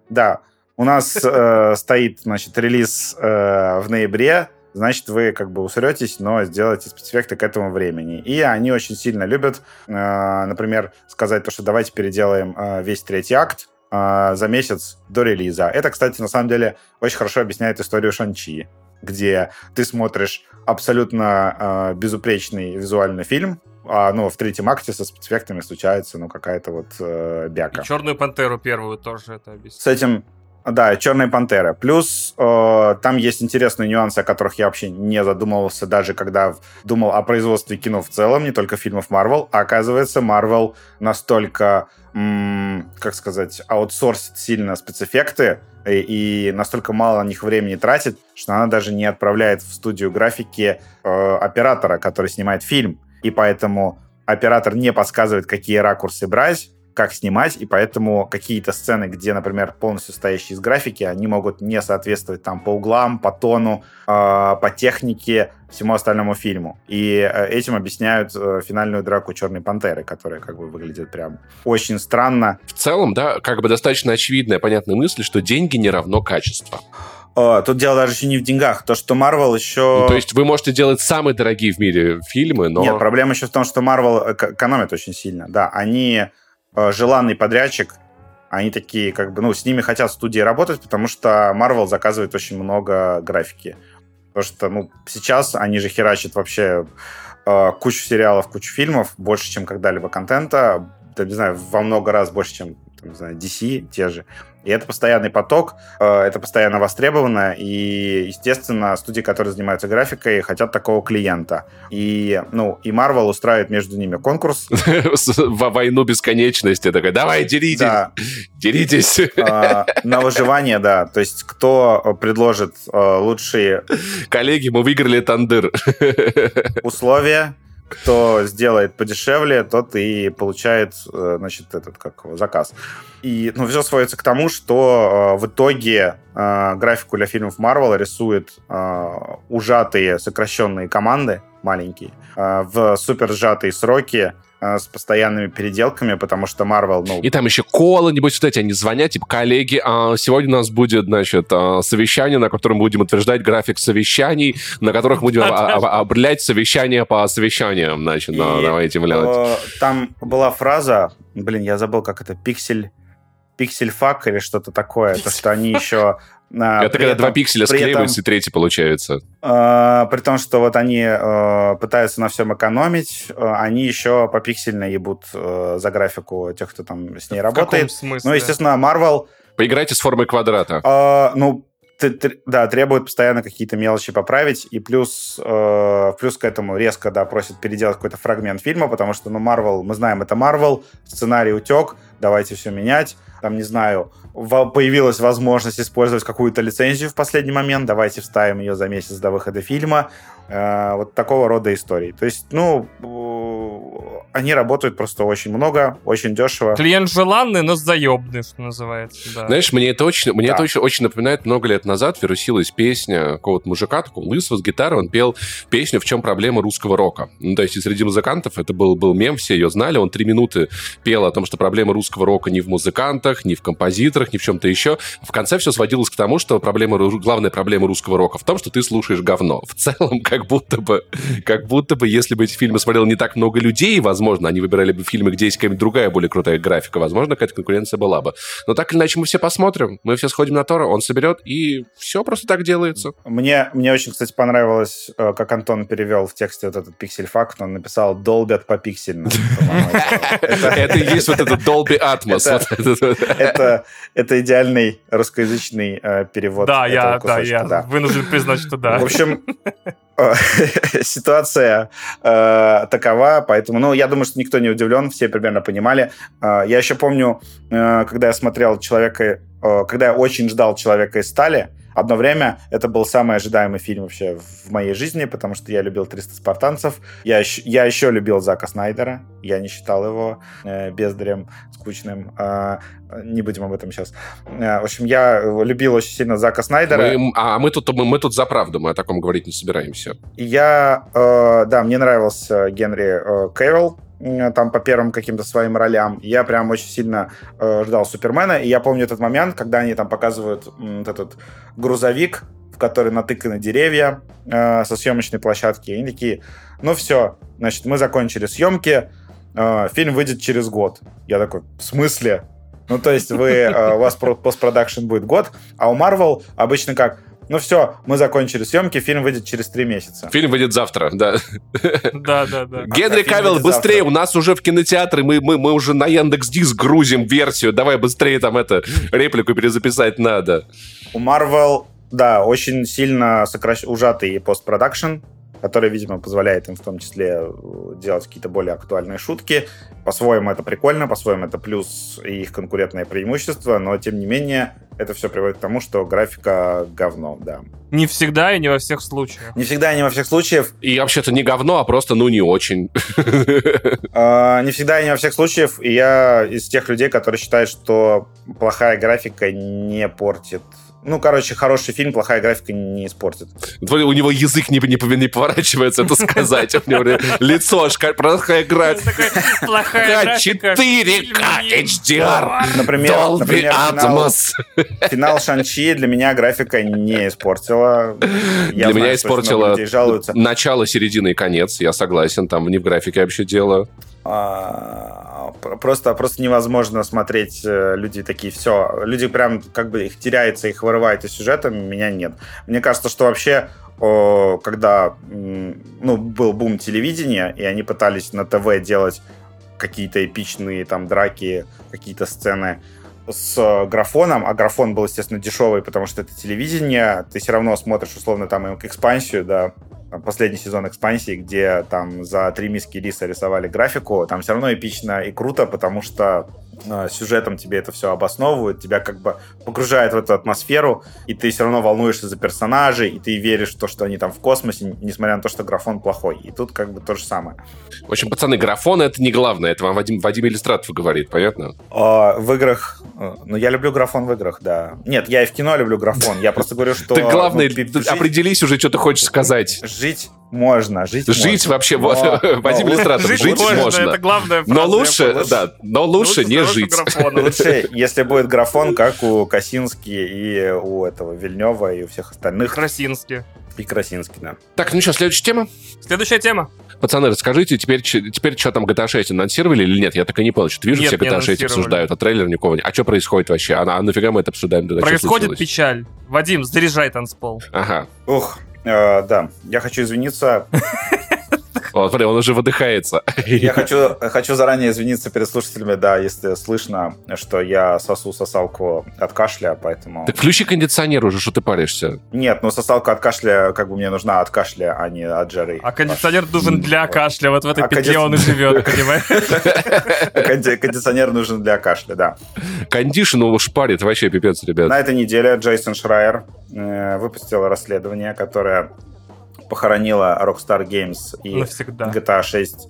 Да, у нас э, стоит, значит, релиз э, в ноябре, значит, вы как бы усретесь, но сделаете спецэффекты к этому времени. И они очень сильно любят, э, например, сказать то, что давайте переделаем э, весь третий акт э, за месяц до релиза. Это, кстати, на самом деле очень хорошо объясняет историю Шанчи, где ты смотришь абсолютно э, безупречный визуальный фильм, а ну, в третьем акте со спецэффектами случается ну, какая-то вот э, бяка. И Черную пантеру первую тоже это объясню. С этим, да, Черная пантера. Плюс э, там есть интересные нюансы, о которых я вообще не задумывался, даже когда думал о производстве кино в целом, не только фильмов Marvel. А оказывается, Marvel настолько, м, как сказать, аутсорсит сильно спецэффекты и, и настолько мало на них времени тратит, что она даже не отправляет в студию графики э, оператора, который снимает фильм. И поэтому оператор не подсказывает, какие ракурсы брать, как снимать, и поэтому какие-то сцены, где, например, полностью стоящие из графики, они могут не соответствовать там по углам, по тону, э, по технике, всему остальному фильму. И э, этим объясняют э, финальную драку Черной Пантеры, которая как бы выглядит прям очень странно. В целом, да, как бы достаточно очевидная, понятная мысль, что деньги не равно качество. О, тут дело даже еще не в деньгах. То, что Marvel еще... Ну, то есть вы можете делать самые дорогие в мире фильмы, но... Нет, проблема еще в том, что Marvel эко- экономит очень сильно. Да, они э, желанный подрядчик, они такие, как бы, ну, с ними хотят студии работать, потому что Marvel заказывает очень много графики. Потому что, ну, сейчас они же херачат вообще э, кучу сериалов, кучу фильмов, больше, чем когда-либо контента, да, не знаю, во много раз больше, чем там, не знаю, DC те же. И это постоянный поток, э, это постоянно востребовано, и, естественно, студии, которые занимаются графикой, хотят такого клиента. И, ну, и Marvel устраивает между ними конкурс. Во войну бесконечности такой, давай, деритесь, да. деритесь. А, на выживание, да. То есть кто предложит э, лучшие... Коллеги, мы выиграли Тандыр. Условия, кто сделает подешевле, тот и получает, э, значит, этот как заказ. И ну, все сводится к тому, что э, в итоге э, графику для фильмов Marvel рисуют э, ужатые сокращенные команды, маленькие, э, в супер сжатые сроки, с постоянными переделками, потому что Marvel, ну... И там еще колы-нибудь вот эти, они звонят, типа, коллеги, а сегодня у нас будет, значит, а, совещание, на котором будем утверждать график совещаний, на которых будем обрелять совещания по совещаниям, значит, давайте, блядь. Там была фраза, блин, я забыл, как это, пиксель пиксель-фак или что-то такое, то, что они еще это когда этом, два пикселя склеиваются, и третий получается. Э, при том, что вот они э, пытаются на всем экономить, э, они еще по пиксельно ебут э, за графику тех, кто там с ней В работает. смысле? Ну, естественно, Marvel... Поиграйте с формой квадрата. Э, ну, да, требует постоянно какие-то мелочи поправить, и плюс, э, плюс к этому резко, да, просит переделать какой-то фрагмент фильма, потому что, ну, Marvel, мы знаем, это Marvel, сценарий утек, давайте все менять там, не знаю, появилась возможность использовать какую-то лицензию в последний момент, давайте вставим ее за месяц до выхода фильма. Э, вот такого рода истории. То есть, ну, они работают просто очень много, очень дешево. Клиент желанный, но заебный, что называется. Да. Знаешь, мне это очень, мне да. это очень, очень напоминает много лет назад вирусилась песня какого-то мужика, такого лысого с гитарой, он пел песню «В чем проблема русского рока». Ну, то есть среди музыкантов это был, был мем, все ее знали, он три минуты пел о том, что проблема русского рока не в музыкантах, не в композиторах, не в чем-то еще. В конце все сводилось к тому, что проблема, главная проблема русского рока в том, что ты слушаешь говно. В целом, как будто бы, как будто бы, если бы эти фильмы смотрел не так много людей, возможно, они выбирали бы фильмы, где есть какая-нибудь другая, более крутая графика, возможно, какая-то конкуренция была бы. Но так или иначе мы все посмотрим, мы все сходим на Тора, он соберет, и все просто так делается. Мне, мне очень, кстати, понравилось, э, как Антон перевел в тексте вот этот пиксель-факт, он написал «долбят по пиксельно». Это и есть вот этот Dolby Atmos. Это идеальный русскоязычный э, перевод Да, я вынужден признать, что да. В общем, ситуация э, такова, поэтому, ну, я думаю, что никто не удивлен, все примерно понимали. Э, я еще помню, э, когда я смотрел человека, э, когда я очень ждал человека из стали, Одно время это был самый ожидаемый фильм вообще в моей жизни, потому что я любил «300 спартанцев». Я, еще, я еще любил Зака Снайдера. Я не считал его э, бездарем, скучным. Э, не будем об этом сейчас. Э, в общем, я любил очень сильно Зака Снайдера. Мы, а мы тут, мы, мы тут за правду, мы о таком говорить не собираемся. Я, э, да, мне нравился Генри э, Кэрролл, там по первым каким-то своим ролям. Я прям очень сильно э, ждал Супермена. И я помню этот момент, когда они там показывают вот этот грузовик, в который натыканы деревья э, со съемочной площадки. И они такие, ну все, значит, мы закончили съемки, э, фильм выйдет через год. Я такой, в смысле? Ну, то есть вы, э, у вас постпродакшн будет год, а у Marvel обычно как? Ну все, мы закончили съемки, фильм выйдет через три месяца. Фильм выйдет завтра, да. Да, да, да. Генри а, Кавилл, быстрее, завтра. у нас уже в кинотеатры, мы, мы, мы уже на Яндекс Диск грузим версию, давай быстрее там это, реплику перезаписать надо. У Marvel, да, очень сильно сокращ... ужатый постпродакшн, который, видимо, позволяет им в том числе э, делать какие-то более актуальные шутки. По-своему это прикольно, по-своему это плюс и их конкурентное преимущество, но, тем не менее, это все приводит к тому, что графика говно, да. Не всегда и не во всех случаях. Не всегда и не во всех случаях. И вообще-то не говно, а просто, ну, не очень. А, не всегда и не во всех случаях. И я из тех людей, которые считают, что плохая графика не портит ну, короче, хороший фильм, плохая графика не испортит. У него язык не, не, не поворачивается это сказать. У него лицо аж плохая графика. Плохая графика. 4К HDR. Например, Dolby Atmos. Финал Шанчи для меня графика не испортила. Для меня испортила начало, середина и конец. Я согласен, там не в графике вообще дело. А, просто, просто невозможно смотреть э, люди такие, все, люди прям как бы их теряется, их вырывает из сюжета, меня нет. Мне кажется, что вообще когда ну, был бум телевидения, и они пытались на ТВ делать какие-то эпичные там драки, какие-то сцены с графоном, а графон был, естественно, дешевый, потому что это телевидение, ты все равно смотришь, условно, там, экспансию, да, последний сезон экспансии, где там за три миски риса рисовали графику, там все равно эпично и круто, потому что сюжетом тебе это все обосновывают, тебя как бы погружает в эту атмосферу, и ты все равно волнуешься за персонажей, и ты веришь в то, что они там в космосе, несмотря на то, что графон плохой. И тут как бы то же самое. В общем, пацаны, графон это не главное, это вам Вадим, Вадим Иллюстратов говорит, понятно? А, в играх... Э, ну, я люблю графон в играх, да. Нет, я и в кино люблю графон. Я просто говорю, что... Так главное, ну, определись уже, что ты хочешь сказать жить можно, жить Жить можно. вообще, Вадим Иллюстратор, жить, можно. Это главное но лучше, да, но лучше, лучше не жить. Лучше, если будет графон, как у Косински и у этого Вильнева и у всех остальных. Красински. И Красинский, да. Так, ну что, следующая тема? Следующая тема. Пацаны, расскажите, теперь, теперь что там GTA 6 анонсировали или нет? Я так и не понял, что вижу, нет, все GTA 6 обсуждают, а трейлер никого не... А что происходит вообще? А, а нафига мы это обсуждаем? Происходит печаль. Вадим, заряжай танцпол. Ага. Ух, Э, да, я хочу извиниться. Вот, смотри, он уже выдыхается. Я хочу, хочу заранее извиниться перед слушателями, да, если слышно, что я сосу сосалку от кашля, поэтому... Так включи кондиционер уже, что ты паришься. Нет, ну сосалка от кашля, как бы мне нужна от кашля, а не от жары. А кондиционер нужен для кашля, вот в этой а петле он и живет, понимаешь? Кондиционер нужен для кашля, да. Кондишн его шпарит, вообще пипец, ребят. На этой неделе Джейсон Шрайер э, выпустил расследование, которое похоронила Rockstar Games и Навсегда. GTA 6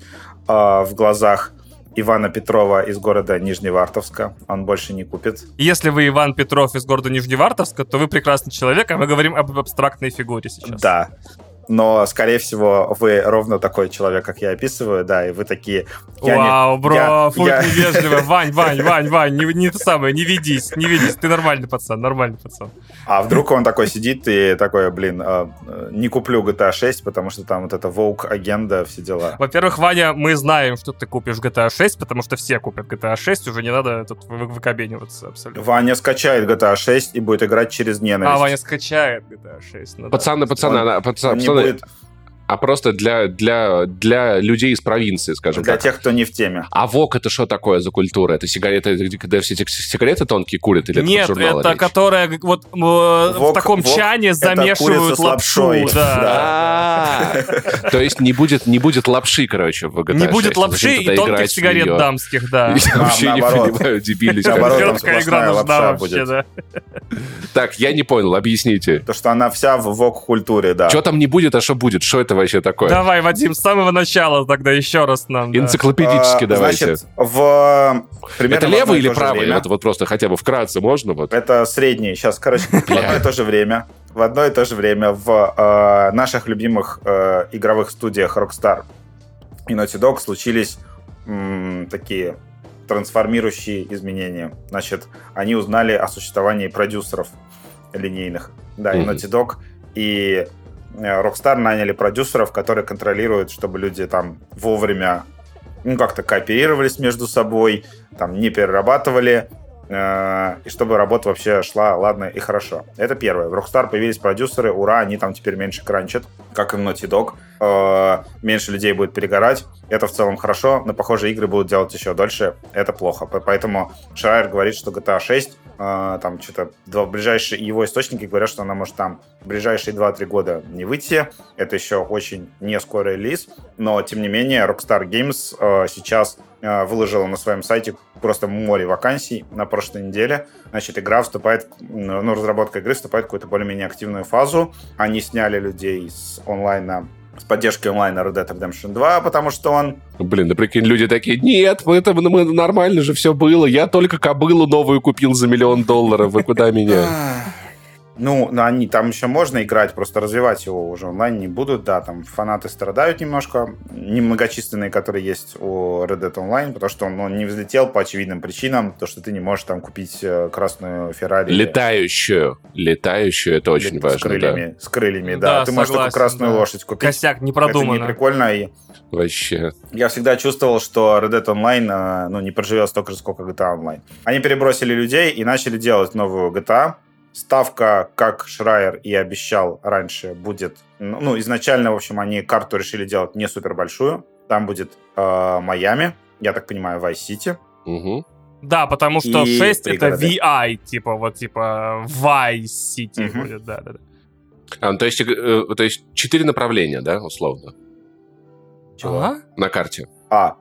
э, в глазах Ивана Петрова из города Нижневартовска. Он больше не купит. Если вы Иван Петров из города Нижневартовска, то вы прекрасный человек, а мы говорим об абстрактной фигуре сейчас. Да но, скорее всего, вы ровно такой человек, как я описываю, да, и вы такие... Вау, не, бро, я, фу, я... невежливо. Вань, Вань, Вань, Вань, не, не то самое, не ведись, не ведись, ты нормальный пацан, нормальный пацан. А вдруг он такой сидит и такой, блин, э, не куплю GTA 6, потому что там вот это Vogue агенда, все дела. Во-первых, Ваня, мы знаем, что ты купишь GTA 6, потому что все купят GTA 6, уже не надо тут выкобениваться абсолютно. Ваня скачает GTA 6 и будет играть через ненависть. А, Ваня скачает GTA 6. Ну, пацаны, да. пацаны, он, пацаны, он будет а просто для, для, для людей из провинции, скажем для так. Для тех, кто не в теме. А ВОК это что такое за культура? Это сигареты, когда все эти сигареты тонкие курят? Или Нет, это, это которая вот вок, в таком вок чане замешивают лапшу. Да. То есть не будет, не будет лапши, короче, в GTA Не будет лапши и тонких сигарет дамских, да. Я вообще не понимаю, дебили. Наоборот, игра нужна вообще, да. Так, я не понял, объясните. То, что она вся в вок-культуре, да. Что там не будет, а что будет? Что это вообще такое? Давай, Вадим, с самого начала тогда еще раз нам. Энциклопедически да. давайте. Значит, в... Это левый или правый? Вот, вот просто хотя бы вкратце можно? Вот? Это средний. Сейчас, короче, в одно и то же время в одно и то же время в э, наших любимых э, игровых студиях Rockstar и Naughty Dog случились м, такие трансформирующие изменения. Значит, они узнали о существовании продюсеров линейных, да, mm-hmm. и Naughty Dog, и э, Rockstar наняли продюсеров, которые контролируют, чтобы люди там вовремя ну, как-то кооперировались между собой, там не перерабатывали, э, и чтобы работа вообще шла ладно и хорошо. Это первое. В Rockstar появились продюсеры, ура, они там теперь меньше кранчат, как и Naughty Dog. Э, меньше людей будет перегорать. Это в целом хорошо, но похоже игры будут делать еще дольше. Это плохо. Поэтому Шрайер говорит, что GTA 6 э, там что-то два ближайшие его источники говорят, что она может там в ближайшие 2-3 года не выйти. Это еще очень не скорый релиз, но тем не менее Rockstar Games э, сейчас э, выложила на своем сайте просто море вакансий на прошлой неделе. Значит, игра вступает, ну, разработка игры вступает в какую-то более-менее активную фазу. Они сняли людей с онлайна с поддержкой онлайна Red Dead Redemption 2, потому что он... Блин, да прикинь, люди такие, нет, это мы, нормально же все было, я только кобылу новую купил за миллион долларов, вы куда меня? Ну, они там еще можно играть, просто развивать его уже онлайн не будут, да, там фанаты страдают немножко, немногочисленные, которые есть у Red Dead Online, потому что он, он не взлетел по очевидным причинам, то, что ты не можешь там купить э, красную Феррари. Летающую, летающую, это очень Лет, важно, с крыльями, да. С крыльями, да, да ты согласен, можешь только красную да. лошадь купить. Косяк, не продумано. Это не прикольно, и Вообще. Я всегда чувствовал, что Red Dead Online э, ну, не проживет столько же, сколько GTA Online. Они перебросили людей и начали делать новую GTA, ставка, как Шрайер и обещал раньше, будет... Ну, ну, изначально, в общем, они карту решили делать не супер большую. Там будет э, Майами, я так понимаю, Vice-City. Угу. Да, потому что И 6 это. VI, типа вот типа Vice City Мгм. будет, да, да, да. А, ну, то, есть, э, то есть четыре направления, да, условно, Чего? Ага. на карте. А.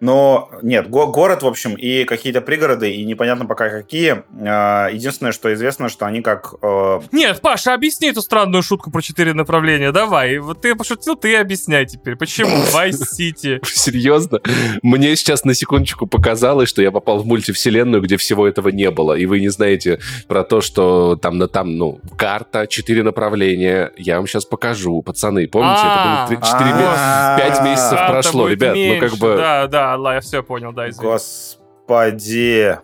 Но нет, го- город, в общем, и какие-то пригороды, и непонятно пока какие. Э, Единственное, что известно, что они как... э, Нет, Паша, объясни эту странную шутку про четыре направления. Давай. Вот ты пошутил, ты объясняй теперь. Почему Vice City? Серьезно? Мне сейчас на секундочку показалось, что я попал в мультивселенную, где всего этого не было. И вы не знаете про то, что там, на, там ну, карта, четыре направления. Я вам сейчас покажу. Пацаны, помните, А, это было 4 месяца. а, пять месяцев Карта прошло, ребят, ну, как бы- Да, да, ла, я все понял, да, извини. Господи.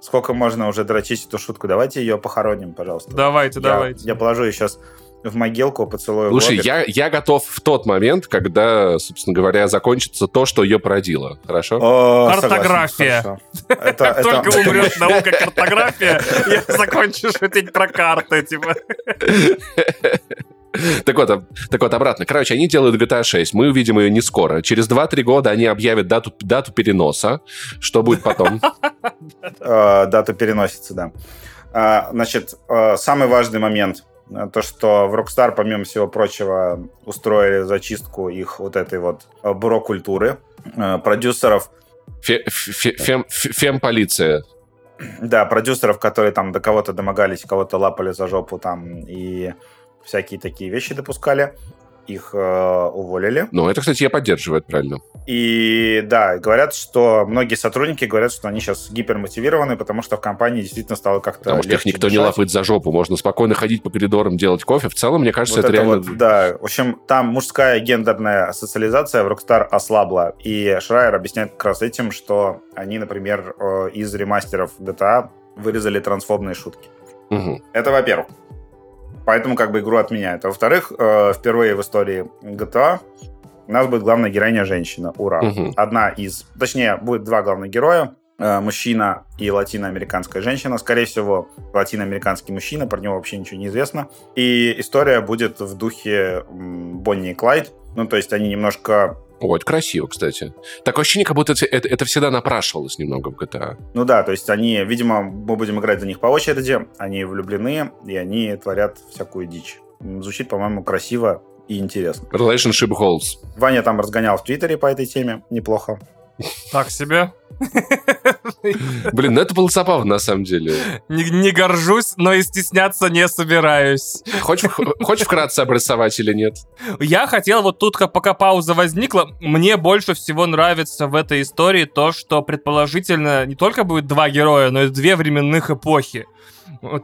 Сколько можно уже дрочить эту шутку? Давайте ее похороним, пожалуйста. Давайте, Я- давайте. Я положу ее сейчас в могилку, поцелую Слушай, я, я готов в тот момент, когда, собственно говоря, закончится то, что ее породило. Хорошо? О, Картография. согласен, хорошо. Это- Как это- только умрет наука картография, я закончу шутить про карты, типа. Так вот, так вот, обратно. Короче, они делают GTA 6. Мы увидим ее не скоро. Через 2-3 года они объявят дату, дату переноса. Что будет потом? Э, дату переносится, да. А, Значит, э, самый важный момент то, что в Rockstar, помимо всего прочего, устроили зачистку их вот этой вот бюро-культуры, продюсеров, Фе- фе- фем- фе- Фем-полиция. да, продюсеров, которые там до кого-то домогались, кого-то лапали за жопу там и всякие такие вещи допускали, их э, уволили. Ну, это, кстати, я поддерживаю, правильно. И да, говорят, что многие сотрудники говорят, что они сейчас гипермотивированы, потому что в компании действительно стало как-то Потому что их никто не дышать. лапает за жопу. Можно спокойно ходить по коридорам, делать кофе. В целом, мне кажется, Вот это, это реально... вот, да. В общем, там мужская гендерная социализация в Rockstar ослабла. И Шрайер объясняет как раз этим, что они, например, э, из ремастеров GTA вырезали трансфобные шутки. Мгм. Это во-первых. Поэтому как бы игру отменяют. А во-вторых, э, впервые в истории GTA у нас будет главная героиня женщина. Ура. Мгм. Одна из... Точнее, будет два главных героя. э, Мужчина и латиноамериканская женщина. Скорее всего, латиноамериканский мужчина, про него вообще ничего не известно. И история будет в духе Бонни и Клайд. Ну, то есть они немножко... О, это красиво, кстати. Такое ощущение, как будто это, это- это всегда напрашивалось немного в GTA. Ну да, то есть они, видимо, мы будем играть за них по очереди. Они влюблены, и они творят всякую дичь. Звучит, по-моему, красиво и интересно. Relationship goals. Ваня там разгонял в Твиттере по этой теме. Неплохо. Так себе. Блин, ну это было забавно, на самом деле. Не, не горжусь, но и стесняться не собираюсь. Хочешь, хочешь вкратце обрисовать или нет? Я хотел вот тут, пока пауза возникла, мне больше всего нравится в этой истории то, что предположительно не только будет два героя, но и две временных эпохи.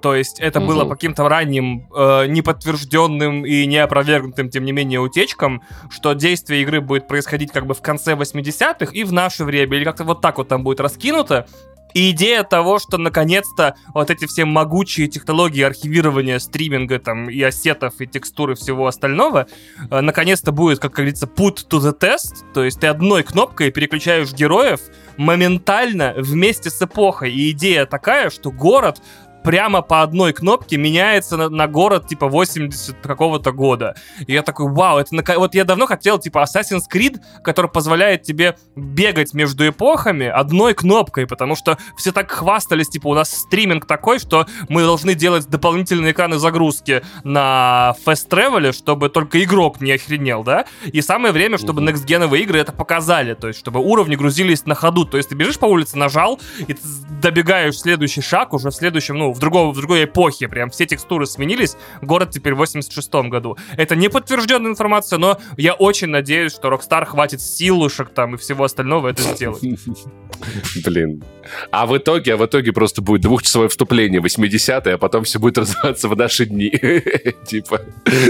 То есть это было Мгм. по каким-то ранним, э, неподтвержденным и неопровергнутым, тем не менее, утечкам, что действие игры будет происходить как бы в конце 80-х и в наше время, или как-то вот так вот там будет раскинуто. И идея того, что наконец-то вот эти все могучие технологии архивирования, стриминга там и ассетов, и текстуры всего остального, э, наконец-то будет, как говорится, put to the test, то есть ты одной кнопкой переключаешь героев моментально вместе с эпохой. И идея такая, что город прямо по одной кнопке меняется на, на город типа 80 какого-то года. И я такой, вау, это нака- вот я давно хотел типа Assassin's Creed, который позволяет тебе бегать между эпохами одной кнопкой, потому что все так хвастались, типа у нас стриминг такой, что мы должны делать дополнительные экраны загрузки на Fast Travel, чтобы только игрок не охренел, да? И самое время, чтобы Мгм. next игры это показали, то есть чтобы уровни грузились на ходу, то есть ты бежишь по улице, нажал, и ты добегаешь следующий шаг уже в следующем, ну, в, другого, в другой эпохе, прям все текстуры сменились, город теперь в 86 году. Это не подтвержденная информация, но я очень надеюсь, что Rockstar хватит силушек там и всего остального это сделать. Блин. А в итоге, а в итоге просто будет двухчасовое вступление 80-е, а потом все будет развиваться в наши дни. Типа,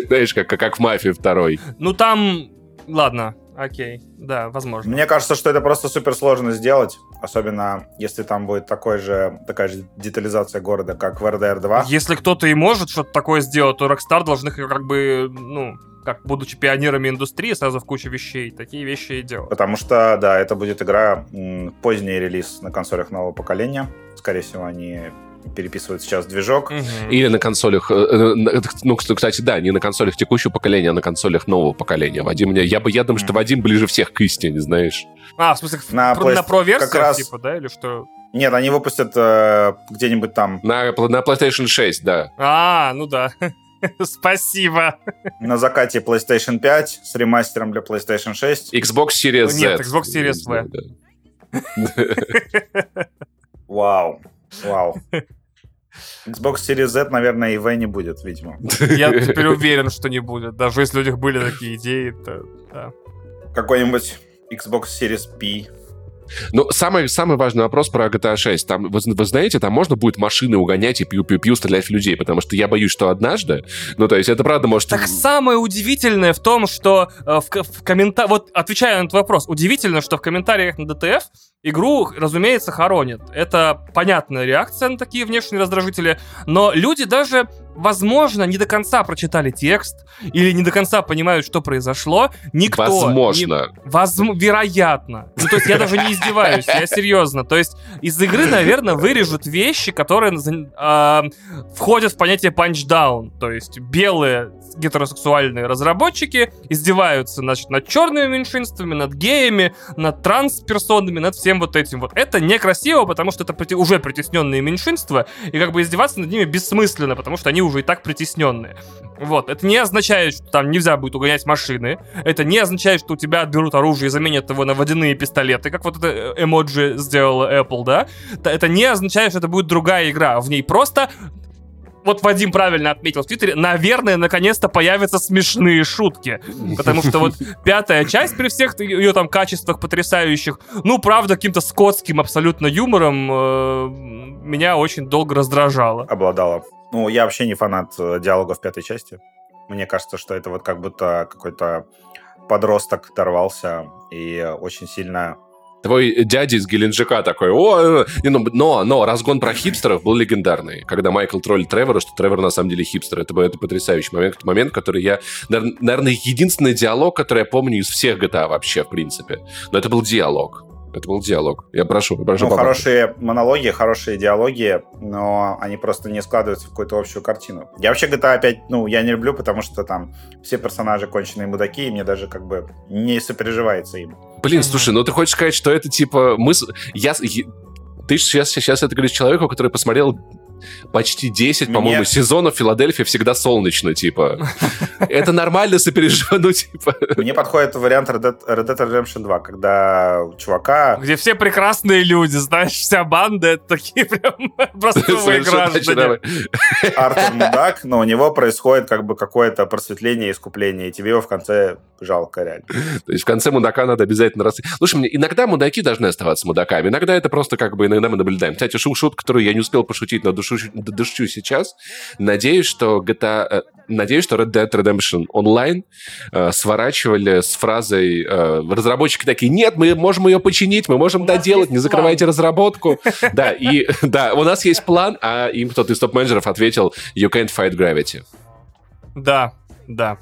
знаешь, как, как в «Мафии» второй. Ну там, ладно, окей, да, возможно. Мне кажется, что это просто супер сложно сделать, особенно если там будет такой же, такая же детализация города, как в RDR 2. Если кто-то и может что-то такое сделать, то Rockstar должны как бы, ну, как будучи пионерами индустрии, сразу в кучу вещей, такие вещи и делать. Потому что, да, это будет игра поздний релиз на консолях нового поколения. Скорее всего, они переписывают сейчас движок. Или на консолях, э, э, на- ну, кс- кстати, да, не на консолях текущего поколения, а на консолях нового поколения. Вадим, мне- я бы, я думаю, что. Вадим ближе всех к истине, знаешь. А, в смысле, На про- на версиях, как раз- типа, да, или что? Нет, они выпустят э, где-нибудь там На, на PlayStation 6, да. А, ну да. Спасибо. на закате PlayStation 5 с ремастером для PlayStation 6. Xbox Series Z. Нет, Xbox Series V. Вау. Вау. Xbox Series Z, наверное, и V не будет, видимо. Я теперь уверен, что не будет. Даже если у них были такие идеи, то да. Какой-нибудь Xbox Series P. Ну, самый, самый важный вопрос про GTA 6. Там, вы, вы знаете, там можно будет машины угонять и пью-пью-пью стрелять в людей, потому что я боюсь, что однажды, ну, то есть это правда может... Так самое удивительное в том, что э, в, в коммента... Вот отвечая на этот вопрос, удивительно, что в комментариях на ДТФ игру, разумеется, хоронят. Это понятная реакция на такие внешние раздражители, но люди даже, возможно, не до конца прочитали текст или не до конца понимают, что произошло. Никто... не- Возможно. Возм... Вероятно. Ну, то есть я даже не издеваюсь, я серьезно. То есть из игры, наверное, вырежут вещи, которые а, входят в понятие панчдаун. То есть белые гетеросексуальные разработчики издеваются значит, над черными меньшинствами, над геями, над трансперсонами, над всем вот этим. Вот это некрасиво, потому что это уже притесненные меньшинства, и как бы издеваться над ними бессмысленно, потому что они уже и так притесненные. Вот, это не означает, что там нельзя будет угонять машины, это не означает, что у тебя отберут оружие и заменят его на водяные пистолеты, как вот это э, эмоджи сделала Apple, да? Это не означает, что это будет другая игра. В ней просто вот Вадим правильно отметил в Твиттере, наверное, наконец-то появятся смешные шутки. Потому что вот пятая часть при всех ее там качествах потрясающих, ну, правда, каким-то скотским абсолютно юмором э, меня очень долго раздражало. обладала. Ну, я вообще не фанат э, диалогов пятой части. Мне кажется, что это вот как будто какой-то подросток дорвался и очень сильно... Твой дядя из Геленджика такой, о, э, не, ну, но, но разгон про хипстеров был легендарный. Когда Майкл троллит Тревора, что Тревор на самом деле хипстер. Это, был- это потрясающий момент, момент, который я... навер- Наверное, единственный диалог, который я помню из всех GTA вообще, в принципе. Но это был диалог. Это был диалог. Я прошу, я прошу Ну, хорошие монологи, хорошие диалоги, но они просто не складываются в какую-то общую картину. Я вообще GTA 5, ну, я не люблю, потому что там все персонажи конченые мудаки, и мне даже как бы не сопереживается им. Блин, слушай, ну ты хочешь сказать, что это типа... Мы... Я... Ты сейчас, сейчас это говоришь человеку, который посмотрел почти 10, Мне- по-моему, сезонов Филадельфия всегда солнечно, типа. Это нормально сопереживать, ну, типа... Мне подходит вариант Red Dead, Red Dead Redemption 2, когда у чувака... Где все прекрасные люди, знаешь, вся банда, это такие прям простые граждане. Артур мудак, но у него происходит как бы какое-то просветление, искупление, и тебе его в конце жалко реально. То есть в конце мудака надо обязательно раз... Слушай, мне иногда мудаки должны оставаться мудаками, иногда это просто как бы иногда мы наблюдаем. Кстати, шу- шутка, которую я не успел пошутить, но душу, душю сейчас. Надеюсь, что GTA... э, Надеюсь, что Red Dead Redemption Online э, сворачивали с фразой э, разработчики такие, нет, мы можем ее починить, мы можем доделать, не закрывайте разработку. Да, и да, у нас есть план, а им кто-то из топ-менеджеров ответил, you can't fight gravity. Да, да.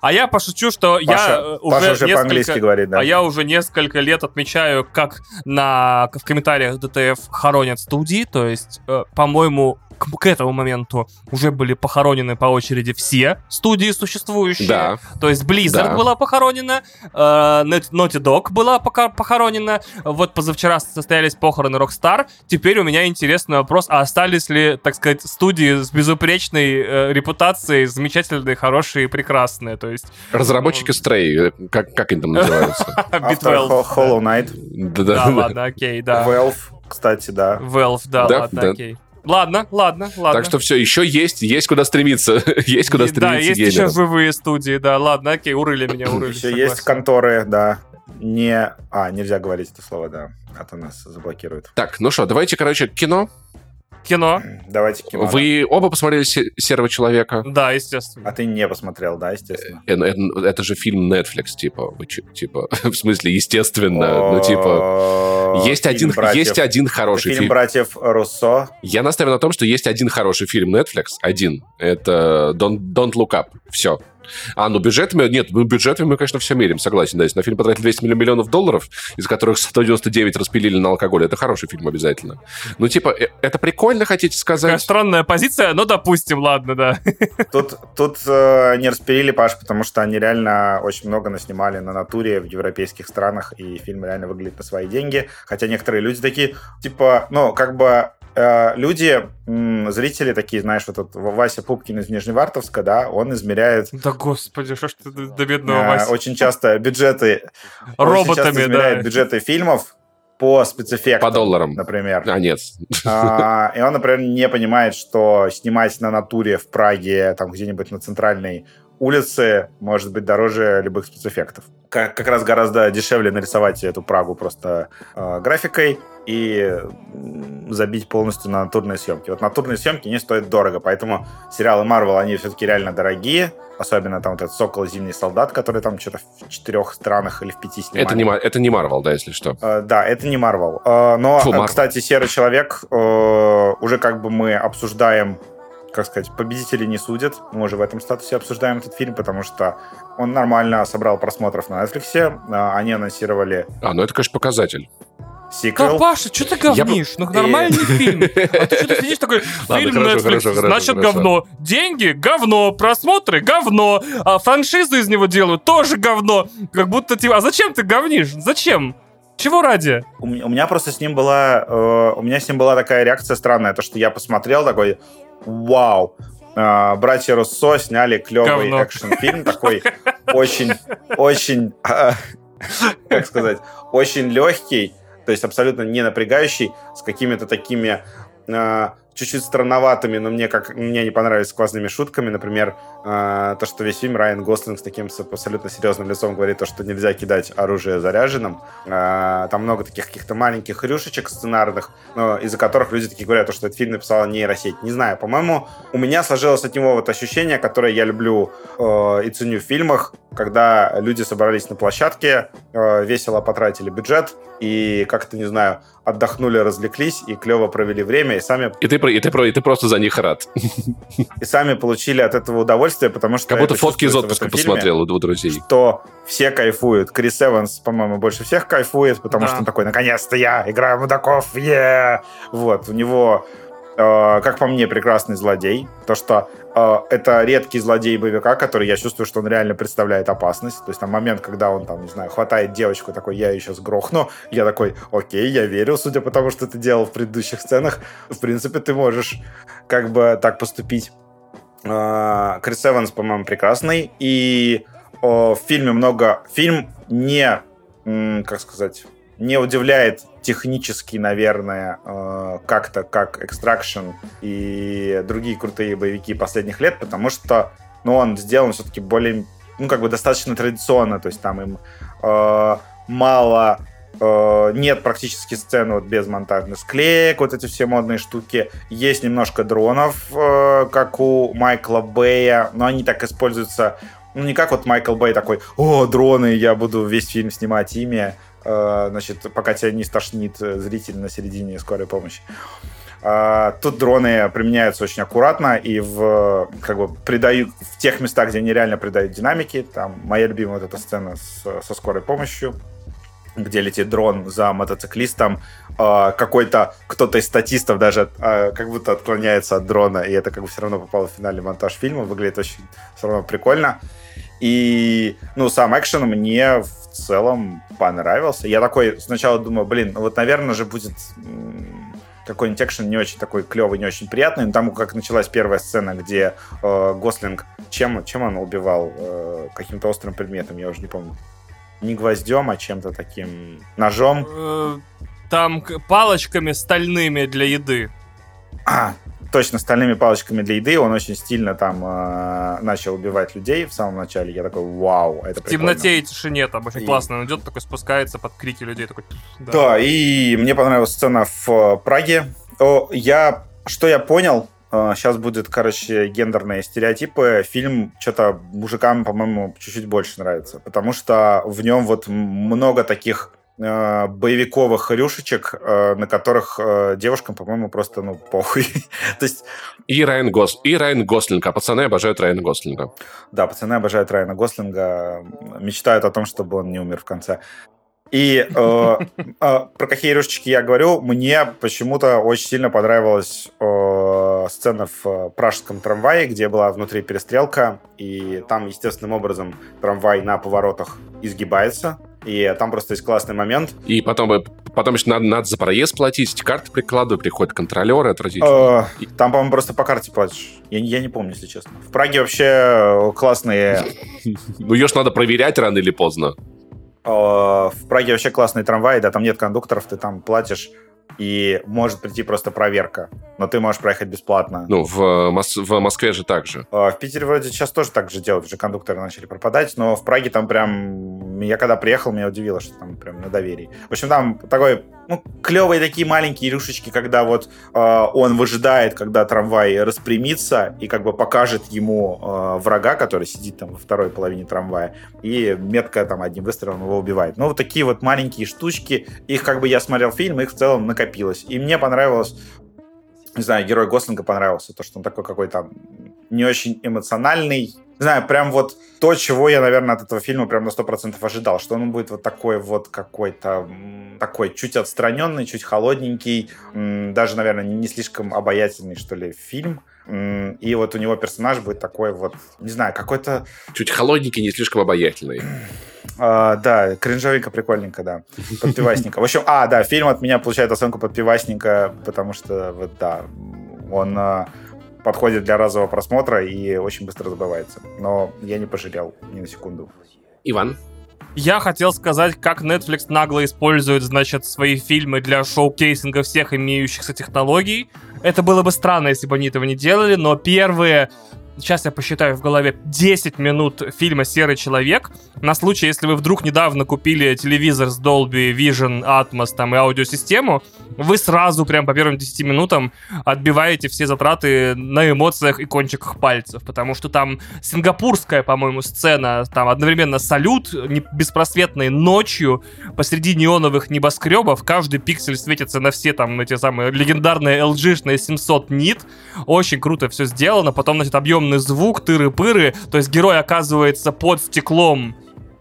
А я пошучу, что я Паша, э, уже Паша уже несколько... говорит, да. А я уже несколько лет отмечаю, как на, в комментариях ДТФ хоронят студии, то есть, э, по-моему, к, к этому моменту уже были похоронены по очереди все студии существующие. Да. То есть Blizzard Да. была похоронена, э, Naughty Dog была пока похоронена, вот позавчера состоялись похороны Rockstar. Теперь у меня интересный вопрос, а остались ли, так сказать, студии с безупречной э, репутацией, замечательные, хорошие, прекрасные, то есть Разработчики Stray, э, как, как они там называются? Hollow Knight, Да, ладно, окей, да. Valve, кстати, да. Valve, да, ладно, да. окей. Ладно, ладно, ладно. Так что все, еще есть, есть куда стремиться. есть куда стремиться Да, есть еще живые студии, да, ладно, окей, урыли меня, урыли. Еще согласен. есть конторы, да. Не... А, нельзя говорить это слово, да. А то нас заблокируют. Так, ну что, давайте, короче, кино. Кино, Давайте кино. да. Вы оба посмотрели «Се- «Серого человека»? да, естественно. А ты не посмотрел, да, естественно? Э, э, Это же фильм Netflix, типа, вы типа, в смысле, естественно, ну, типа, есть один, братьев- есть один Это хороший фильм фильм. братьев Руссо. Я настаиваю на том, что есть один хороший фильм Netflix, один. Это Don't, Don't Look Up. Все. А, ну бюджетами, нет, ну бюджетами мы, конечно, все мерим, согласен, да. Если на фильм потратили 200 миллионов долларов, из которых 199 распилили на алкоголь, это хороший фильм обязательно. Ну, типа, э, это прикольно, хотите сказать? Такая странная позиция, но допустим, ладно, да. Тут, тут э, не распилили, Паш, потому что они реально очень много наснимали на натуре в европейских странах, и фильм реально выглядит на свои деньги. Хотя некоторые люди такие, типа, ну, как бы люди, зрители такие, знаешь, вот этот Вася Пупкин из Нижневартовска, да, он измеряет... Да господи, что ж ты до бедного э, Вася? Очень часто бюджеты... Роботами, да. бюджеты фильмов по спецэффектам. По долларам. Например. А, нет. А, и он, например, не понимает, что снимать на натуре в Праге, там где-нибудь на центральной улице может быть дороже любых спецэффектов. Как, как раз гораздо дешевле нарисовать эту Прагу просто э, графикой и забить полностью на натурные съемки. Вот натурные съемки не стоят дорого, поэтому сериалы Marvel, они все-таки реально дорогие, особенно там вот этот «Сокол и Зимний солдат», который там что-то в четырех странах или в пяти снимали. Это не, это не Marvel, да, если что? Uh, да, это не Marvel. Uh, но, Фу, Marvel. кстати, «Серый человек» uh, уже как бы мы обсуждаем как сказать, победители не судят. Мы уже в этом статусе обсуждаем этот фильм, потому что он нормально собрал просмотров на Netflix. Они анонсировали... А, ну это, конечно, показатель. Сиквел. Да, Паша, что ты говнишь? Я... Ну, нормальный фильм. А ты что-то сидишь такой, фильм Netflix, значит, говно. Деньги — говно. Просмотры — говно. А франшизу из него делают — тоже говно. Как будто, типа, а зачем ты говнишь? Зачем? Чего ради? У меня, у меня просто с ним была, э, у меня с ним была такая реакция странная, то что я посмотрел такой, вау, э, братья Руссо сняли клевый экшен-фильм такой очень, очень, э, как сказать, очень легкий, то есть абсолютно не напрягающий, с какими-то такими э, чуть-чуть странноватыми, но мне как мне не понравились сквозными шутками. Например, то, что весь фильм Райан Гослинг с таким абсолютно серьезным лицом говорит, то, что нельзя кидать оружие заряженным. Э, там много таких каких-то маленьких рюшечек сценарных, но из-за которых люди такие говорят, что этот фильм написала нейросеть. Не знаю, по-моему, у меня сложилось от него вот ощущение, которое я люблю э, и ценю в фильмах, когда люди собрались на площадке, э, весело потратили бюджет и как-то, не знаю, отдохнули, развлеклись и клево провели время, и сами... И ты, и ты, и ты просто за них рад. И сами получили от этого удовольствие, потому что... Как будто фотки из отпуска посмотрел у друзей. Что все кайфуют. Крис Эванс, по-моему, больше всех кайфует, потому да. что он такой, наконец-то я играю мудаков, е Вот, у него Э, как по мне, прекрасный злодей. То, что э, это редкий злодей боевика, который я чувствую, что он реально представляет опасность. То есть там момент, когда он там, не знаю, хватает девочку, такой, я ее сейчас грохну. Я такой, окей, я верю, судя по тому, что ты делал в предыдущих сценах. В принципе, ты можешь как бы так поступить. Э, Крис Эванс, по-моему, прекрасный. И э, в фильме много... Фильм не, как сказать, не удивляет технически, наверное, э, как-то как Extraction и другие крутые боевики последних лет, потому что ну, он сделан все-таки более, ну, как бы достаточно традиционно, то есть там им э, мало э, нет практически сцены вот без монтажных склеек, вот эти все модные штуки. Есть немножко дронов, э, как у Майкла Бэя, но они так используются, ну, не как вот Майкл Бэй такой, о, дроны, я буду весь фильм снимать ими, Э, значит, пока тебя не стошнит э, зритель на середине скорой помощи. А, тут дроны применяются очень аккуратно и в, как бы, придают, в тех местах, где они реально придают динамики. Там моя любимая вот эта сцена с, со скорой помощью, где летит дрон за мотоциклистом, э, какой-то кто-то из статистов даже как будто отклоняется от дрона, и это как бы все равно попало в финальный монтаж фильма, выглядит очень все равно прикольно. И, ну, сам экшен мне в целом понравился. Я такой сначала думаю, блин, ну вот, наверное же будет какой-нибудь экшен не очень такой клевый, не очень приятный. Но там как началась первая сцена, где э, Гослинг... Чем, чем он убивал? Э, каким-то острым предметом, я уже не помню. Не гвоздем, а чем-то таким... Ножом? Э, там палочками стальными для еды. А, точно стальными палочками для еды. Он очень стильно там э, начал убивать людей в самом начале. Я такой, вау, это В прикольно. темноте и тишине там очень и... классно. Он идет такой, спускается под крики людей. Такой, да. да, и мне понравилась сцена в э, Праге. О, я, что я понял, сейчас э, будет, короче, гендерные стереотипы. Фильм что-то мужикам, по-моему, чуть-чуть больше нравится, потому что в нем вот много таких э, боевиковых рюшечек, э, на которых э, девушкам, по-моему, просто, ну, похуй. То есть... И Райан, Гос... и Райан Гослинг, а пацаны обожают Райана Гослинга. Да, пацаны обожают Райана Гослинга, мечтают о том, чтобы он не умер в конце. И э, э, про какие рюшечки я говорю, мне почему-то очень сильно понравилась э, сцена в э, пражском трамвае, где была внутри перестрелка, и там естественным образом трамвай на поворотах изгибается, и там просто есть классный момент. И потом, э, потом еще надо, надо за проезд платить, эти карты прикладывают, приходят контролеры, отвратительно. Э, там, по-моему, просто по карте платишь. Я, я не помню, если честно. В Праге вообще классные... Ну, ее ж надо проверять рано или поздно. Э, в Праге вообще классные трамваи, да, там нет кондукторов, ты там платишь и может прийти просто проверка, но ты можешь проехать бесплатно. Ну, в, Мос- в Москве же так же. Э, В Питере вроде сейчас тоже так же делают, уже кондукторы начали пропадать, но в Праге там прям... Я когда приехал, меня удивило, что там прям на доверии. В общем, там такой, ну, клевые такие маленькие рюшечки, когда вот э, он выжидает, когда трамвай распрямится и как бы покажет ему э, врага, который сидит там во второй половине трамвая, и метко там одним выстрелом его убивает. Ну, вот такие вот маленькие штучки, их как бы я смотрел фильм, их в целом накопилось. И мне понравилось не знаю, герой Гослинга понравился, то, что он такой какой-то не очень эмоциональный. Не знаю, прям вот то, чего я, наверное, от этого фильма прям на 100% ожидал, что он будет вот такой вот какой-то такой чуть отстраненный, чуть холодненький, даже, наверное, не слишком обаятельный, что ли, фильм. И вот у него персонаж будет такой вот, не знаю, какой-то Чуть холодненький, не слишком обаятельный. а, да, кринжовенько, прикольненько, да. Подпивасненько. В общем, а, да, фильм от меня получает оценку подпивасненько, потому что, вот, да, он а, подходит для разового просмотра и очень быстро забывается. Но я не пожалел ни на секунду. Иван? Я хотел сказать, как Netflix нагло использует, значит, свои фильмы для шоу-кейсинга всех имеющихся технологий. Это было бы странно, если бы они этого не делали, но первые сейчас я посчитаю в голове, 10 минут фильма «Серый человек». На случай, если вы вдруг недавно купили телевизор с Dolby Vision, Atmos там, и аудиосистему, вы сразу прям по первым 10 минутам отбиваете все затраты на эмоциях и кончиках пальцев, потому что там сингапурская, по-моему, сцена, там одновременно салют беспросветной ночью посреди неоновых небоскребов, каждый пиксель светится на все там эти самые легендарные LG-шные 700 нит, очень круто все сделано, потом, значит, объемный звук, тыры-пыры, то есть герой оказывается под стеклом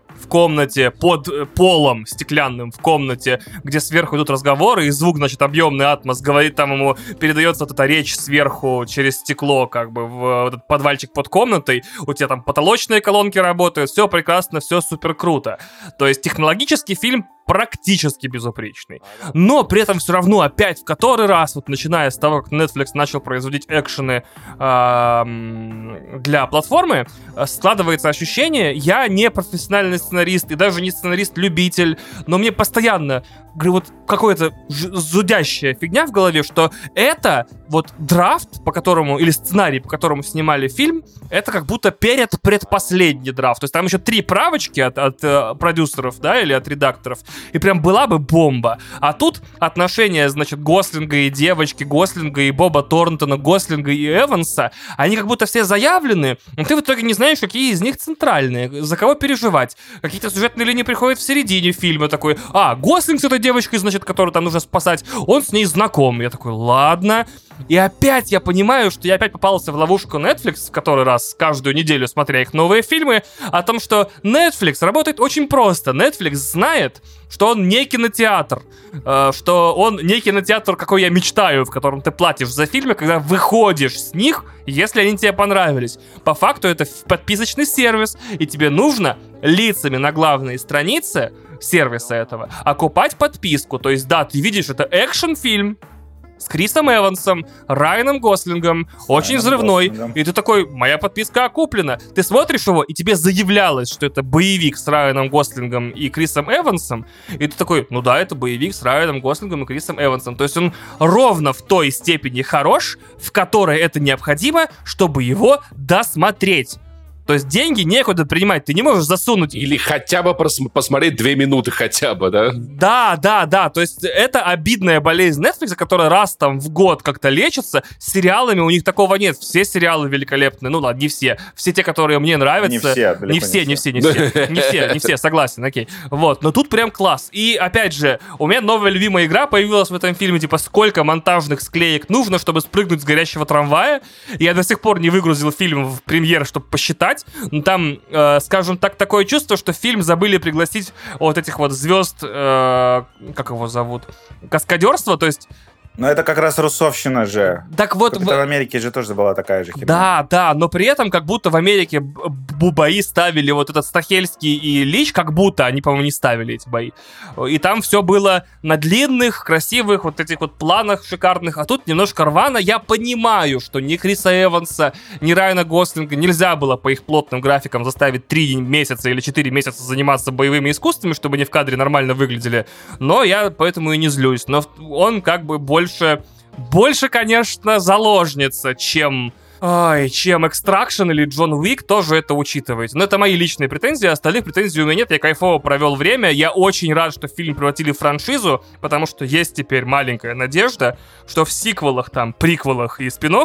в комнате, под э, полом стеклянным в комнате, где сверху идут разговоры, и звук, значит, объемный атмос говорит, там ему передается вот эта речь сверху через стекло, как бы, в э, вот этот подвальчик под комнатой, у тебя там потолочные колонки работают, все прекрасно, все супер круто. То есть технологический фильм практически безупречный. Но при этом все равно опять в который раз, вот начиная с того, как Netflix начал производить экшены эм, для платформы, э, складывается ощущение, я не профессиональный сценарист и даже не сценарист-любитель, но мне постоянно вот какое-то ж- зудящая фигня в голове, что это вот драфт, по которому, или сценарий, по которому снимали фильм, это как будто перед предпоследний драфт. То есть там еще три правочки от, от э, продюсеров, да, или от редакторов, и прям была бы бомба. А тут отношения, значит, Гослинга и девочки, Гослинга и Боба Торнтона, Гослинга и Эванса, они как будто все заявлены, но ты в итоге не знаешь, какие из них центральные, за кого переживать. Какие-то сюжетные линии приходят в середине фильма, такой, а, Гослинг с этой девочкой, значит, которую там нужно спасать, он с ней знаком. Я такой, ладно. И опять я понимаю, что я опять попался в ловушку Netflix, в который раз каждую неделю смотря их новые фильмы, о том, что Netflix работает очень просто. Netflix знает, что он не кинотеатр, э, что он не кинотеатр, какой я мечтаю, в котором ты платишь за фильмы, когда выходишь с них, если они тебе понравились. По факту это подписочный сервис, и тебе нужно лицами на главной странице сервиса этого окупать подписку. То есть, да, ты видишь, это экшен-фильм, с Крисом Эвансом, Райаном Гослингом, очень Райаном взрывной. Гослингом. И ты такой, моя подписка окуплена. Ты смотришь его, и тебе заявлялось, что это боевик с Райаном Гослингом и Крисом Эвансом. И ты такой, ну да, это боевик с Райаном Гослингом и Крисом Эвансом. То есть он ровно в той степени хорош, в которой это необходимо, чтобы его досмотреть. То есть деньги некуда принимать, ты не можешь засунуть. Или хотя бы посмотреть две минуты хотя бы, да? Да, да, да. То есть это обидная болезнь Netflix, которая раз там в год как-то лечится. С сериалами у них такого нет. Все сериалы великолепные. Ну ладно, не все. Все те, которые мне нравятся. Не все, не все, не все, не все. Не все, не все, согласен, окей. Вот, но тут прям класс. И опять же, у меня новая любимая игра появилась в этом фильме, типа сколько монтажных склеек нужно, чтобы спрыгнуть с горящего трамвая. Я до сих пор не выгрузил фильм в премьер, чтобы посчитать играть. Но там, э, скажем так, такое чувство, что фильм забыли пригласить вот этих вот звезд, э, как его зовут, каскадерство, то есть но это как раз русовщина же. Так вот... В... в Америке же тоже была такая же херня. Да, да, но при этом как будто в Америке бои ставили вот этот Стахельский и Лич, как будто они, по-моему, не ставили эти бои. И там все было на длинных, красивых вот этих вот планах шикарных, а тут немножко рвано. Я понимаю, что ни Криса Эванса, ни Райана Гослинга нельзя было по их плотным графикам заставить 3 месяца или 4 месяца заниматься боевыми искусствами, чтобы они в кадре нормально выглядели. Но я поэтому и не злюсь. Но он как бы больше больше, больше, конечно, заложница, чем Ой, чем Extraction или Джон Уик, тоже это учитываете. Но это мои личные претензии, остальных претензий у меня нет. Я кайфово провел время. Я очень рад, что фильм превратили в франшизу, потому что есть теперь маленькая надежда, что в сиквелах, там, приквелах и спин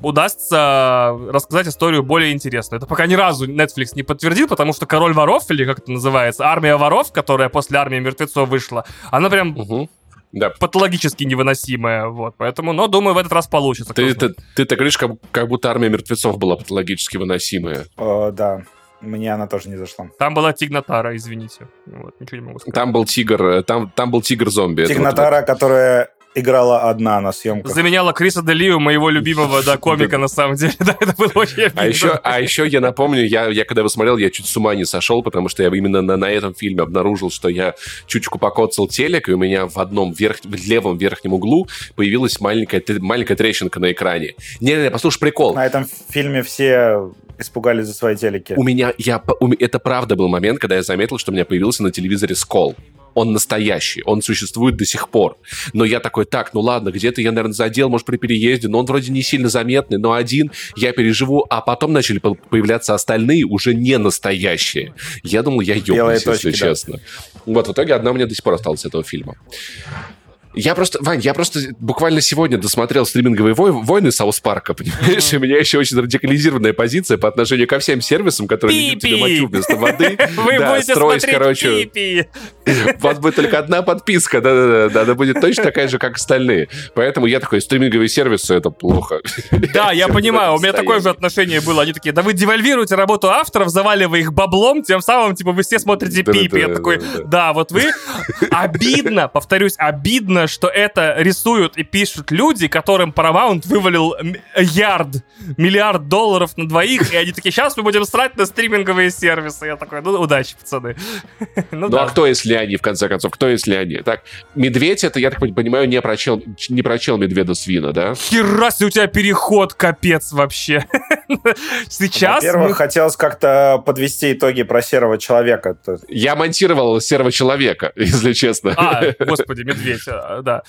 удастся рассказать историю более интересную. Это пока ни разу Netflix не подтвердил, потому что «Король воров», или как это называется, «Армия воров», которая после «Армии мертвецов» вышла, она прям угу да. патологически невыносимая, вот, поэтому, но думаю, в этот раз получится. Ты, ты, ты так говоришь, как, как будто армия мертвецов была патологически выносимая. О, да. Мне она тоже не зашла. Там была Тигнатара, извините. Вот, ничего не могу сказать. Там был тигр, э, там, там был тигр-зомби. Тигнатара, вот, которая играла одна на съемках. Заменяла Криса Делию, моего любимого, да, комика, на самом деле. Да, это было очень а еще, а еще я напомню, я, я когда его смотрел, я чуть с ума не сошел, потому что я именно на, на этом фильме обнаружил, что я чуть-чуть покоцал телек, и у меня в одном верх, в левом верхнем углу появилась маленькая, маленькая трещинка на экране. Не-не, послушай, прикол. На этом фильме все испугались за свои телеки. У меня, я, у, это правда был момент, когда я заметил, что у меня появился на телевизоре скол он настоящий, он существует до сих пор. Но я такой, так, ну ладно, где-то я, наверное, задел, может, при переезде, но он вроде не сильно заметный, но один я переживу, а потом начали появляться остальные, уже не настоящие. Я думал, я ёбнусь, если да. честно. Вот, в итоге одна меня до сих пор осталась этого фильма. Я просто, Вань, я просто буквально сегодня досмотрел стриминговые вой- войны Саус Парка, понимаешь? Mm-hmm. У меня еще очень радикализированная позиция по отношению ко всем сервисам, которые видят тебе мочу вместо воды. Вы да, будете строить, смотреть короче, пи У вас будет только одна подписка, да-да-да, она будет точно такая же, как остальные. Поэтому я такой, стриминговые сервисы, это плохо. Да, я понимаю, у меня такое же отношение было. Они такие, да вы девальвируете работу авторов, заваливая их баблом, тем самым, типа, вы все смотрите пипи. Я такой, да, вот вы... Обидно, повторюсь, обидно, что это рисуют и пишут люди, которым Paramount вывалил ярд, миллиард долларов на двоих, и они такие, сейчас мы будем срать на стриминговые сервисы. Я такой, ну, удачи, пацаны. ну, ну а кто, если они, в конце концов, кто, если они? Так, Медведь, это, я так понимаю, не прочел, не прочел Медведа Свина, да? Хера у тебя переход, капец вообще. Сейчас... Во-первых, мы... хотелось как-то подвести итоги про серого человека. Я монтировал серого человека, если честно. А, господи, Медведь, а, да.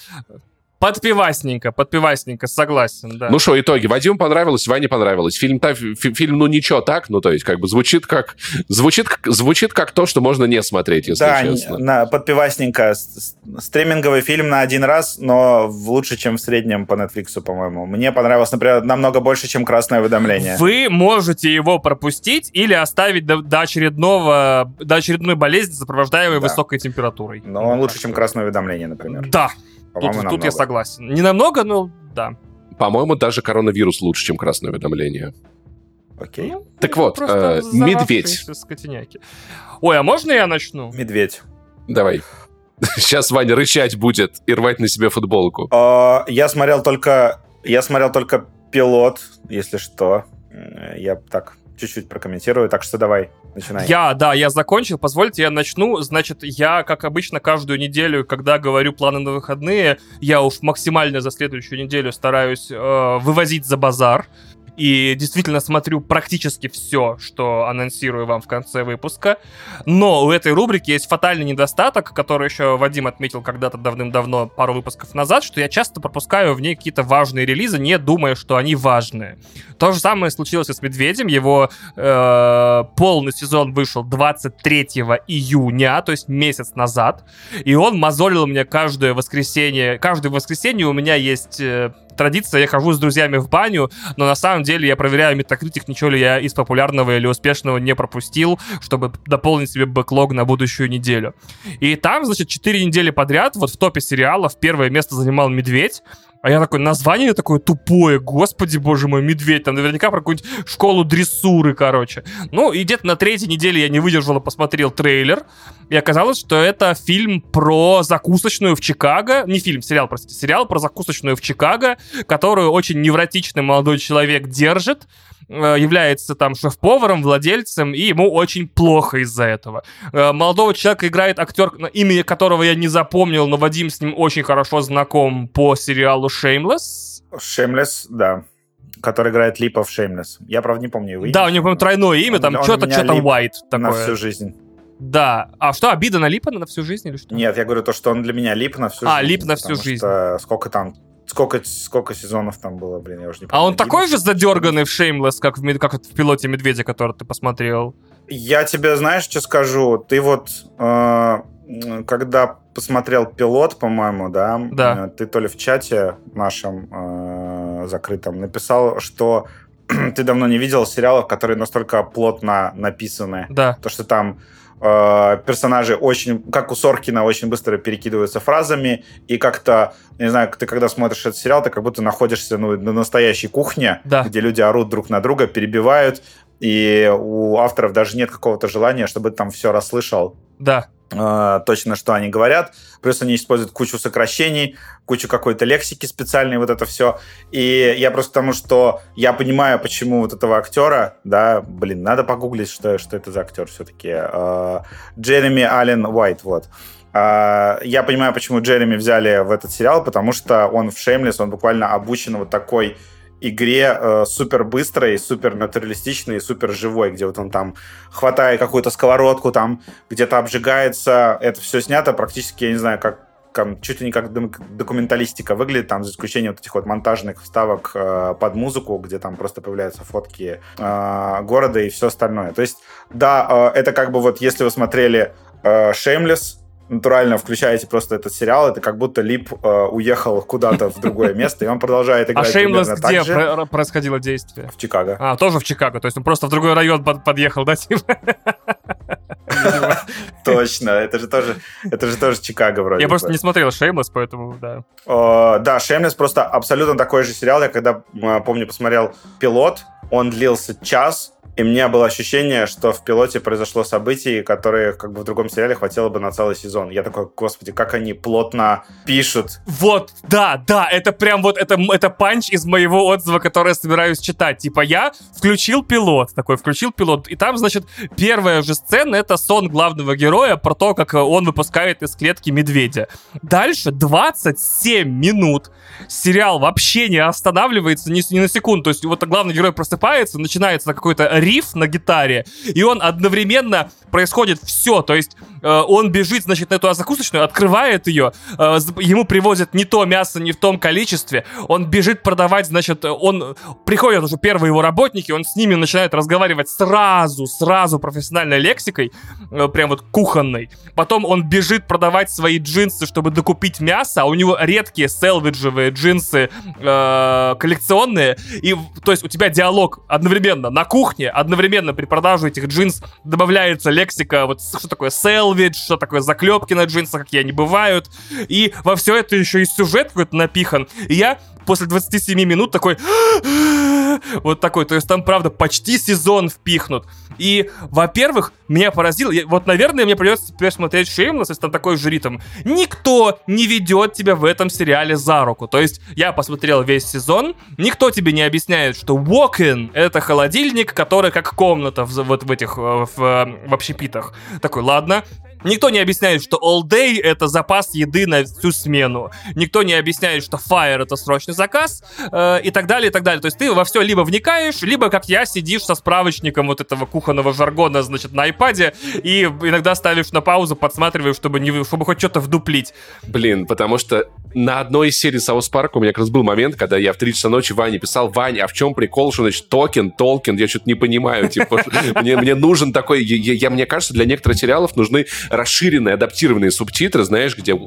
Подпивасненько, подпивасненько, согласен, да. Ну что, итоги. Вадиму понравилось, Ване понравилось. Фильм, та, фильм, ну ничего так, ну то есть как бы звучит как звучит, звучит как то, что можно не смотреть, если да, честно. На, подпивасненько. Стриминговый фильм на один раз, но лучше, чем в среднем по Netflix, по-моему. Мне понравилось, например, намного больше, чем «Красное уведомление». Вы можете его пропустить или оставить до, до очередного, до очередной болезни, сопровождаемой да. высокой температурой. Но он лучше, чем «Красное уведомление», например. Да, Тут, тут я согласен. Не намного, но да. По-моему, даже коронавирус лучше, чем красное уведомление. Окей. Ну, так вот, э, медведь. Ой, а можно я начну? Медведь. Давай. Сейчас Ваня рычать будет и рвать на себе футболку. А, я смотрел только... Я смотрел только пилот, если что. Я так чуть-чуть прокомментирую, так что давай, начинай. Я, да, я закончил, позвольте, я начну. Значит, я, как обычно, каждую неделю, когда говорю планы на выходные, я уж максимально за следующую неделю стараюсь э, вывозить за базар. И действительно смотрю практически все, что анонсирую вам в конце выпуска. Но у этой рубрики есть фатальный недостаток, который еще Вадим отметил когда-то давным-давно, пару выпусков назад, что я часто пропускаю в ней какие-то важные релизы, не думая, что они важные. То же самое случилось и с «Медведем». Его э, полный сезон вышел 23 июня, то есть месяц назад. И он мозолил мне каждое воскресенье. Каждое воскресенье у меня есть э, традиция, я хожу с друзьями в баню, но на самом деле я проверяю метакритик, ничего ли я из популярного или успешного не пропустил, чтобы дополнить себе бэклог на будущую неделю. И там, значит, 4 недели подряд, вот в топе сериалов первое место занимал «Медведь», а я такой, название такое тупое, господи, боже мой, медведь, там наверняка про какую-нибудь школу дрессуры, короче. Ну, и где-то на третьей неделе я не выдержал и посмотрел трейлер, и оказалось, что это фильм про закусочную в Чикаго, не фильм, сериал, простите, сериал про закусочную в Чикаго, которую очень невротичный молодой человек держит, является там шеф-поваром, владельцем, и ему очень плохо из-за этого. Э, молодого человека играет актер, имя которого я не запомнил, но Вадим с ним очень хорошо знаком по сериалу «Shameless». «Shameless», да который играет Липа в Shameless. Я, правда, не помню его имя. Да, у него, по тройное имя, там что-то, что-то White такое. На всю жизнь. Да. А что, обида на Липа на всю жизнь или что? Нет, я говорю то, что он для меня Лип на всю а, жизнь. А, Лип на всю жизнь. сколько там Сколько, сколько сезонов там было, блин, я уже не помню. А он такой же задерганный в Shameless, как в, как в пилоте Медведя, который ты посмотрел? Я тебе, знаешь, что скажу? Ты вот, э, когда посмотрел пилот, по-моему, да, да. Э, ты то ли в чате нашем э, закрытом написал, что ты давно не видел сериалов, которые настолько плотно написаны. Да. То, что там э, персонажи очень, как у Соркина, очень быстро перекидываются фразами, и как-то, не знаю, ты когда смотришь этот сериал, ты как будто находишься ну, на настоящей кухне, да. где люди орут друг на друга, перебивают, и у авторов даже нет какого-то желания, чтобы ты там все расслышал. Да. Э, точно, что они говорят. Плюс они используют кучу сокращений, кучу какой-то лексики специальной, вот это все. И я просто потому, что я понимаю, почему вот этого актера, да, блин, надо погуглить, что, что это за актер все-таки. Э, Джереми Аллен Уайт, вот. Uh, я понимаю, почему Джереми взяли в этот сериал, потому что он в Шеймлес, он буквально обучен вот такой игре э, супер быстрой, супер натуралистичной, супер живой, где вот он там хватает какую-то сковородку, там где-то обжигается. Это все снято практически, я не знаю, как там, чуть ли не как документалистика выглядит, там, за исключением вот этих вот монтажных вставок э, под музыку, где там просто появляются фотки э, города и все остальное. То есть, да, э, это как бы вот, если вы смотрели э, Shameless, натурально включаете просто этот сериал, это как будто Лип э, уехал куда-то в другое место, и он продолжает играть А Shameless где же. происходило действие? В Чикаго. А, тоже в Чикаго, то есть он просто в другой район под подъехал, да, типа? Точно, это же тоже, это же тоже Чикаго вроде. Я просто не смотрел Shameless, поэтому да. Да, Shameless просто абсолютно такой же сериал. Я когда, помню, посмотрел пилот, он длился час, и у меня было ощущение, что в пилоте произошло событие, которое как бы в другом сериале хватило бы на целый сезон. Я такой, господи, как они плотно пишут. Вот, да, да, это прям вот, это, это панч из моего отзыва, который я собираюсь читать. Типа, я включил пилот, такой, включил пилот, и там, значит, первая же сцена — это сон главного героя про то, как он выпускает из клетки медведя. Дальше 27 минут сериал вообще не останавливается ни, ни на секунду. То есть вот главный герой просыпается, начинается какой-то риф на гитаре, и он одновременно происходит все. То есть э, он бежит, значит, на эту закусочную, открывает ее, э, ему привозят не то мясо, не в том количестве, он бежит продавать, значит, он приходят уже первые его работники, он с ними начинает разговаривать сразу, сразу профессиональной лексикой, э, прям вот кухонной. Потом он бежит продавать свои джинсы, чтобы докупить мясо, а у него редкие селвиджевые джинсы э, коллекционные, и то есть у тебя диалог одновременно на кухне, одновременно при продаже этих джинс добавляется лексика, вот что такое селвидж, что такое заклепки на джинсах, какие они бывают. И во все это еще и сюжет какой-то напихан. И я после 27 минут такой... вот такой. То есть там, правда, почти сезон впихнут. И, во-первых, меня поразило... Вот, наверное, мне придется теперь смотреть Shameless, если там такой же ритм. Никто не ведет тебя в этом сериале за руку. То есть я посмотрел весь сезон, никто тебе не объясняет, что walk-in — это холодильник, который как комната в, вот в этих, э, в, в общепитах. Такой, ладно, Никто не объясняет, что all day — это запас еды на всю смену. Никто не объясняет, что fire — это срочный заказ э, и так далее, и так далее. То есть ты во все либо вникаешь, либо, как я, сидишь со справочником вот этого кухонного жаргона, значит, на iPad и иногда ставишь на паузу, подсматриваешь, чтобы, не, чтобы хоть что-то вдуплить. Блин, потому что на одной из серий South Park а у меня как раз был момент, когда я в 3 часа ночи Ване писал, Ваня, а в чем прикол, что значит Token, Tolkien, я что-то не понимаю, типа, мне, нужен такой, я, мне кажется, для некоторых сериалов нужны расширенные, адаптированные субтитры, знаешь, где,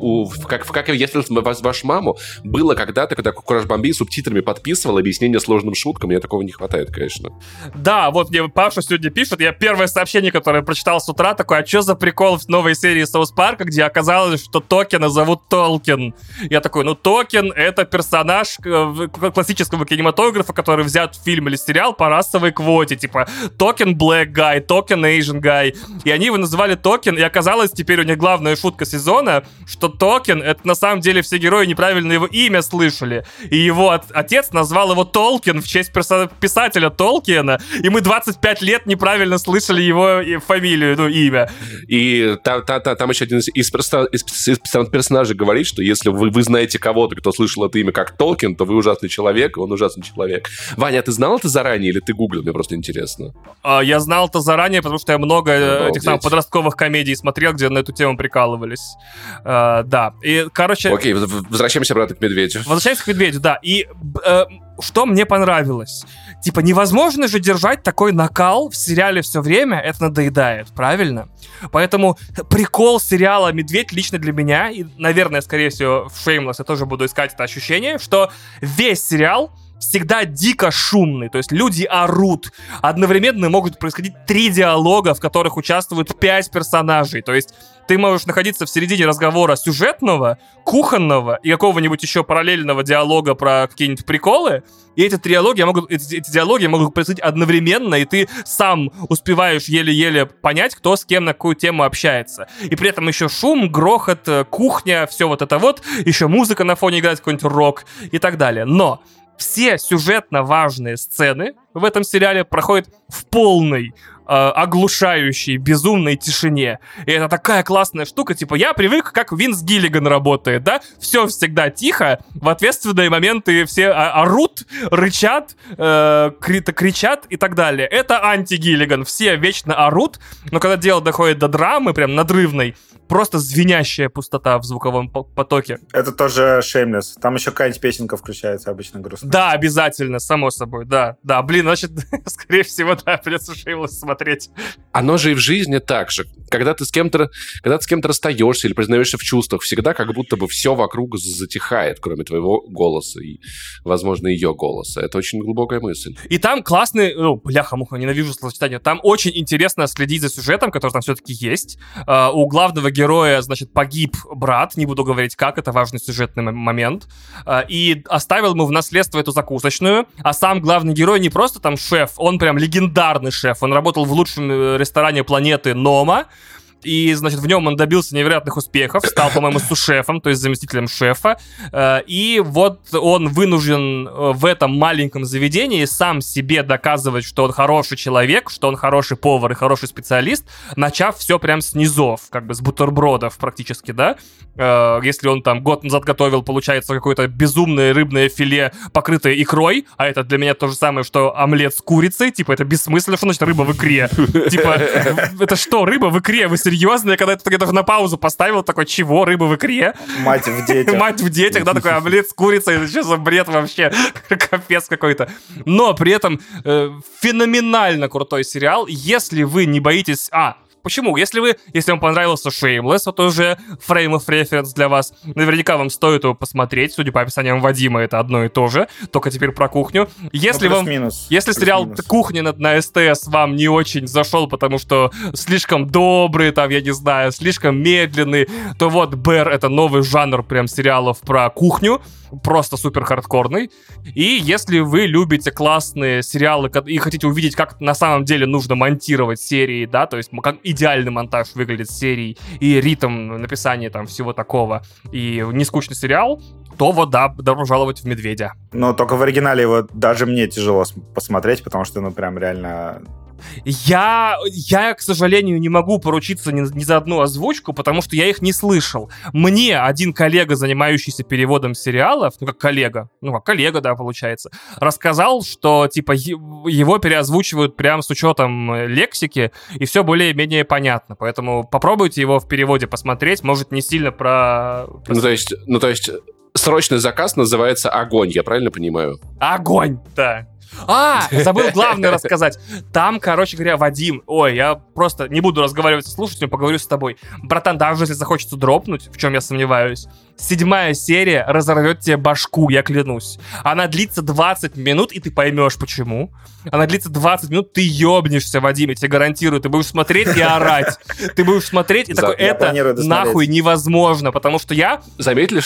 как, как если вас, вашу маму было когда-то, когда Кураж Бомби субтитрами подписывал объяснение сложным шуткам, мне такого не хватает, конечно. Да, вот мне Паша сегодня пишет, я первое сообщение, которое прочитал с утра, такое, а что за прикол в новой серии South Park а, где оказалось, что токена зовут Tolkien. Я такой, ну Token — это персонаж э, классического кинематографа, который взят в фильм или сериал по расовой квоте, типа Token Black Guy, Token Asian Guy. И они его называли Токен, и оказалось теперь у них главная шутка сезона, что Токен — это на самом деле все герои неправильно его имя слышали. И его от- отец назвал его Толкин в честь персо- писателя Толкина, и мы 25 лет неправильно слышали его фамилию, ну, имя. И та, та, та, там еще один из, из, из, из персонажей говорит, что если вы, вы знаете кого-то, кто слышал это имя как Толкин, то вы ужасный человек, он ужасный человек. Ваня, а ты знал это заранее или ты гуглил? Мне просто интересно. А, я знал это заранее, потому что я много э, Обалдеть. этих самых подростковых комедий смотрел, где на эту тему прикалывались. А, да. И, короче... Окей, возвращаемся обратно к Медведю. Возвращаемся к Медведю, да. И э, что мне понравилось? Типа, невозможно же держать такой накал в сериале все время, это надоедает, правильно? Поэтому прикол сериала «Медведь» лично для меня, и, наверное, скорее всего, в Shameless я тоже буду искать это ощущение, что весь сериал всегда дико шумный, то есть люди орут. Одновременно могут происходить три диалога, в которых участвуют пять персонажей, то есть ты можешь находиться в середине разговора сюжетного, кухонного и какого-нибудь еще параллельного диалога про какие-нибудь приколы, и эти диалоги могут, эти, эти диалоги могут происходить одновременно, и ты сам успеваешь еле-еле понять, кто с кем на какую тему общается. И при этом еще шум, грохот, э, кухня, все вот это вот, еще музыка на фоне играет какой-нибудь рок и так далее. Но все сюжетно важные сцены в этом сериале проходят в полной оглушающей, безумной тишине. И это такая классная штука, типа, я привык, как Винс Гиллиган работает, да? Все всегда тихо, в ответственные моменты все орут, рычат, э, кричат и так далее. Это анти-Гиллиган, все вечно орут, но когда дело доходит до драмы, прям надрывной, просто звенящая пустота в звуковом потоке. Это тоже Shameless. Там еще какая-нибудь песенка включается обычно грустно. Да, обязательно, само собой, да. Да, блин, значит, скорее всего, да, придется Shameless смотреть. Оно же и в жизни так же. Когда ты с кем-то, когда ты с кем-то расстаешься или признаешься в чувствах, всегда как будто бы все вокруг затихает, кроме твоего голоса и, возможно, ее голоса. Это очень глубокая мысль. И там классный, ну, бляха-муха, ненавижу словосочетание, там очень интересно следить за сюжетом, который там все-таки есть. Uh, у главного героя, значит, погиб брат, не буду говорить как, это важный сюжетный момент, а, и оставил ему в наследство эту закусочную, а сам главный герой не просто там шеф, он прям легендарный шеф, он работал в лучшем э, ресторане планеты Нома, и, значит, в нем он добился невероятных успехов, стал, по-моему, сушефом, то есть заместителем шефа. Э, и вот он вынужден э, в этом маленьком заведении сам себе доказывать, что он хороший человек, что он хороший повар и хороший специалист, начав все прям с низов, как бы с бутербродов практически, да. Э, если он там год назад готовил, получается, какое-то безумное рыбное филе, покрытое икрой, а это для меня то же самое, что омлет с курицей, типа, это бессмысленно, что значит рыба в икре? Типа, это что, рыба в икре? Вы серьезно? Я когда это, даже на паузу поставил, такой, чего, рыба в икре? Мать в детях. Мать в детях, да, такой омлет с курицей, это что за бред вообще? Капец какой-то. Но при этом э, феноменально крутой сериал, если вы не боитесь... А, Почему? Если вы, если вам понравился Shameless, это уже frame of reference для вас. Наверняка вам стоит его посмотреть. Судя по описаниям Вадима, это одно и то же. Только теперь про кухню. Если ну, вам... Минус. Если сериал минус. «Кухня» на, на СТС вам не очень зашел, потому что слишком добрый, там, я не знаю, слишком медленный, то вот «Бэр» — это новый жанр прям сериалов про кухню просто супер хардкорный. И если вы любите классные сериалы и хотите увидеть, как на самом деле нужно монтировать серии, да, то есть как идеальный монтаж выглядит серии и ритм написания там всего такого, и не скучный сериал, то вот да, добро жаловать в «Медведя». Но только в оригинале его даже мне тяжело посмотреть, потому что, ну, прям реально Я, я, к сожалению, не могу поручиться ни, ни за одну озвучку, потому что я их не слышал. Мне один коллега, занимающийся переводом сериалов, ну как коллега, ну как коллега, да, получается, рассказал, что типа его переозвучивают прям с учетом э, лексики, и все более-менее понятно. Поэтому попробуйте его в переводе посмотреть, может не сильно про... Ну то есть, ну то есть срочный заказ называется «Огонь», я правильно понимаю? Огонь, да. А, забыл главное рассказать. Там, короче говоря, Вадим, ой, я просто не буду разговаривать с слушателем, поговорю с тобой. Братан, даже если захочется дропнуть, в чем я сомневаюсь, седьмая серия разорвет тебе башку, я клянусь. Она длится 20 минут, и ты поймешь, почему. Она длится 20 минут, ты ебнешься, Вадим, я тебе гарантирую. Ты будешь смотреть и орать. Ты будешь смотреть и такой, это нахуй невозможно, потому что я... Заметили,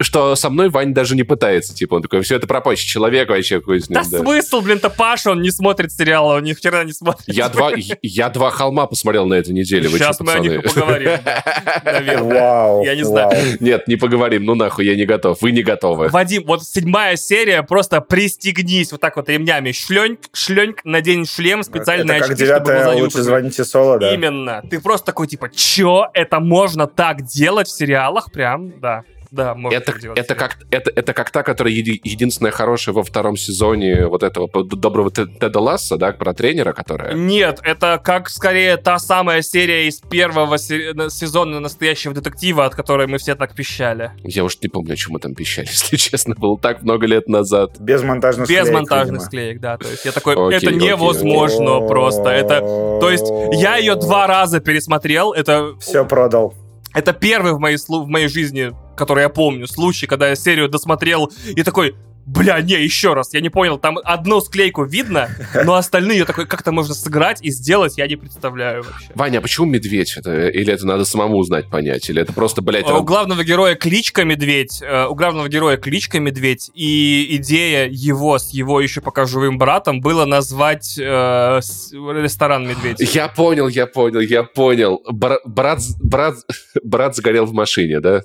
что со мной Вань даже не пытается, типа, он такой, все это пропащий человек вообще какой с ним. Да, смысл, блин-то Паша, он не смотрит сериалы, он ни вчера не смотрит. Я два, я два холма посмотрел на этой неделе. Сейчас мы о них поговорим. Наверное. Я не знаю. Нет, не поговорим, ну нахуй, я не готов. Вы не готовы. Вадим, вот седьмая серия, просто пристегнись вот так вот ремнями. Шленьк, шленьк, надень шлем, специальные это очки, как девятая, лучше звоните соло, да? Именно. Ты просто такой, типа, чё? Это можно так делать в сериалах? Прям, да. Да, можно это, делать. Это как, это, это как та, которая еди, единственная хорошая во втором сезоне вот этого доброго Теда Ласса, да, про тренера, которая... Нет, это как скорее та самая серия из первого сезона настоящего детектива, от которой мы все так пищали. Я уж не помню, о чем мы там пищали, если честно. Было так много лет назад. Без монтажных Без склеек, монтажных видимо. склеек, да. То есть я такой, окей, это невозможно окей. просто. Это, то есть я ее два раза пересмотрел, это... Все продал. Это первый в моей, в моей жизни, который я помню, случай, когда я серию досмотрел и такой, Бля, не, еще раз, я не понял, там одну склейку видно, но остальные такой, как это можно сыграть и сделать, я не представляю вообще. Ваня, а почему медведь? Это, или это надо самому узнать, понять? Или это просто, блядь... У главного героя кличка Медведь, э, у главного героя кличка Медведь, и идея его с его еще пока живым братом было назвать э, ресторан Медведь. Я понял, я понял, я понял. Бра- брат, брат, брат сгорел в машине, да?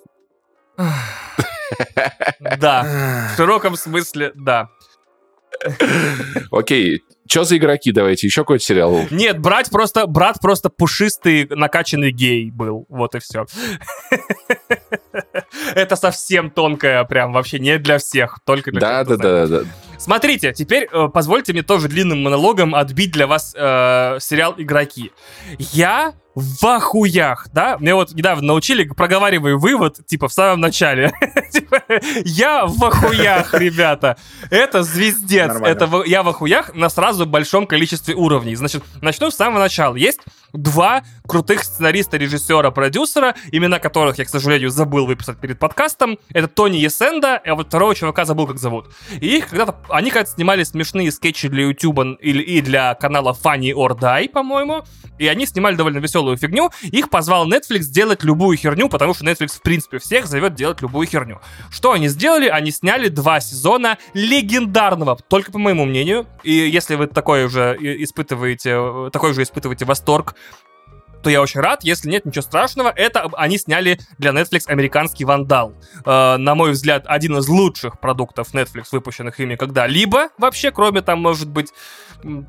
Да, в широком смысле, да. Окей, что за игроки? Давайте еще какой-то сериал. Нет, брат просто, брат просто пушистый, накачанный гей был. Вот и все. Это совсем тонкое, прям вообще не для всех, только для да, да, да, да. Смотрите, теперь э, позвольте мне тоже длинным монологом отбить для вас э, сериал «Игроки». Я в охуях, да? Мне вот недавно научили, проговаривай вывод, типа, в самом начале. Типа, я в охуях, ребята. Это звездец. Это я в охуях на сразу большом количестве уровней. Значит, начну с самого начала. Есть два крутых сценариста, режиссера, продюсера, имена которых я, к сожалению, забыл выписать перед подкастом. Это Тони Есенда, а вот второго чувака забыл, как зовут. И их когда-то, они когда-то снимали смешные скетчи для YouTube и для канала Funny or Die, по-моему. И они снимали довольно веселую фигню. Их позвал Netflix сделать любую херню, потому что Netflix, в принципе, всех зовет делать любую херню. Что они сделали? Они сняли два сезона легендарного, только по моему мнению. И если вы такое уже испытываете, такой же испытываете восторг то я очень рад. Если нет, ничего страшного. Это они сняли для Netflix американский вандал. Э, на мой взгляд, один из лучших продуктов Netflix, выпущенных ими когда-либо. Вообще, кроме там, может быть,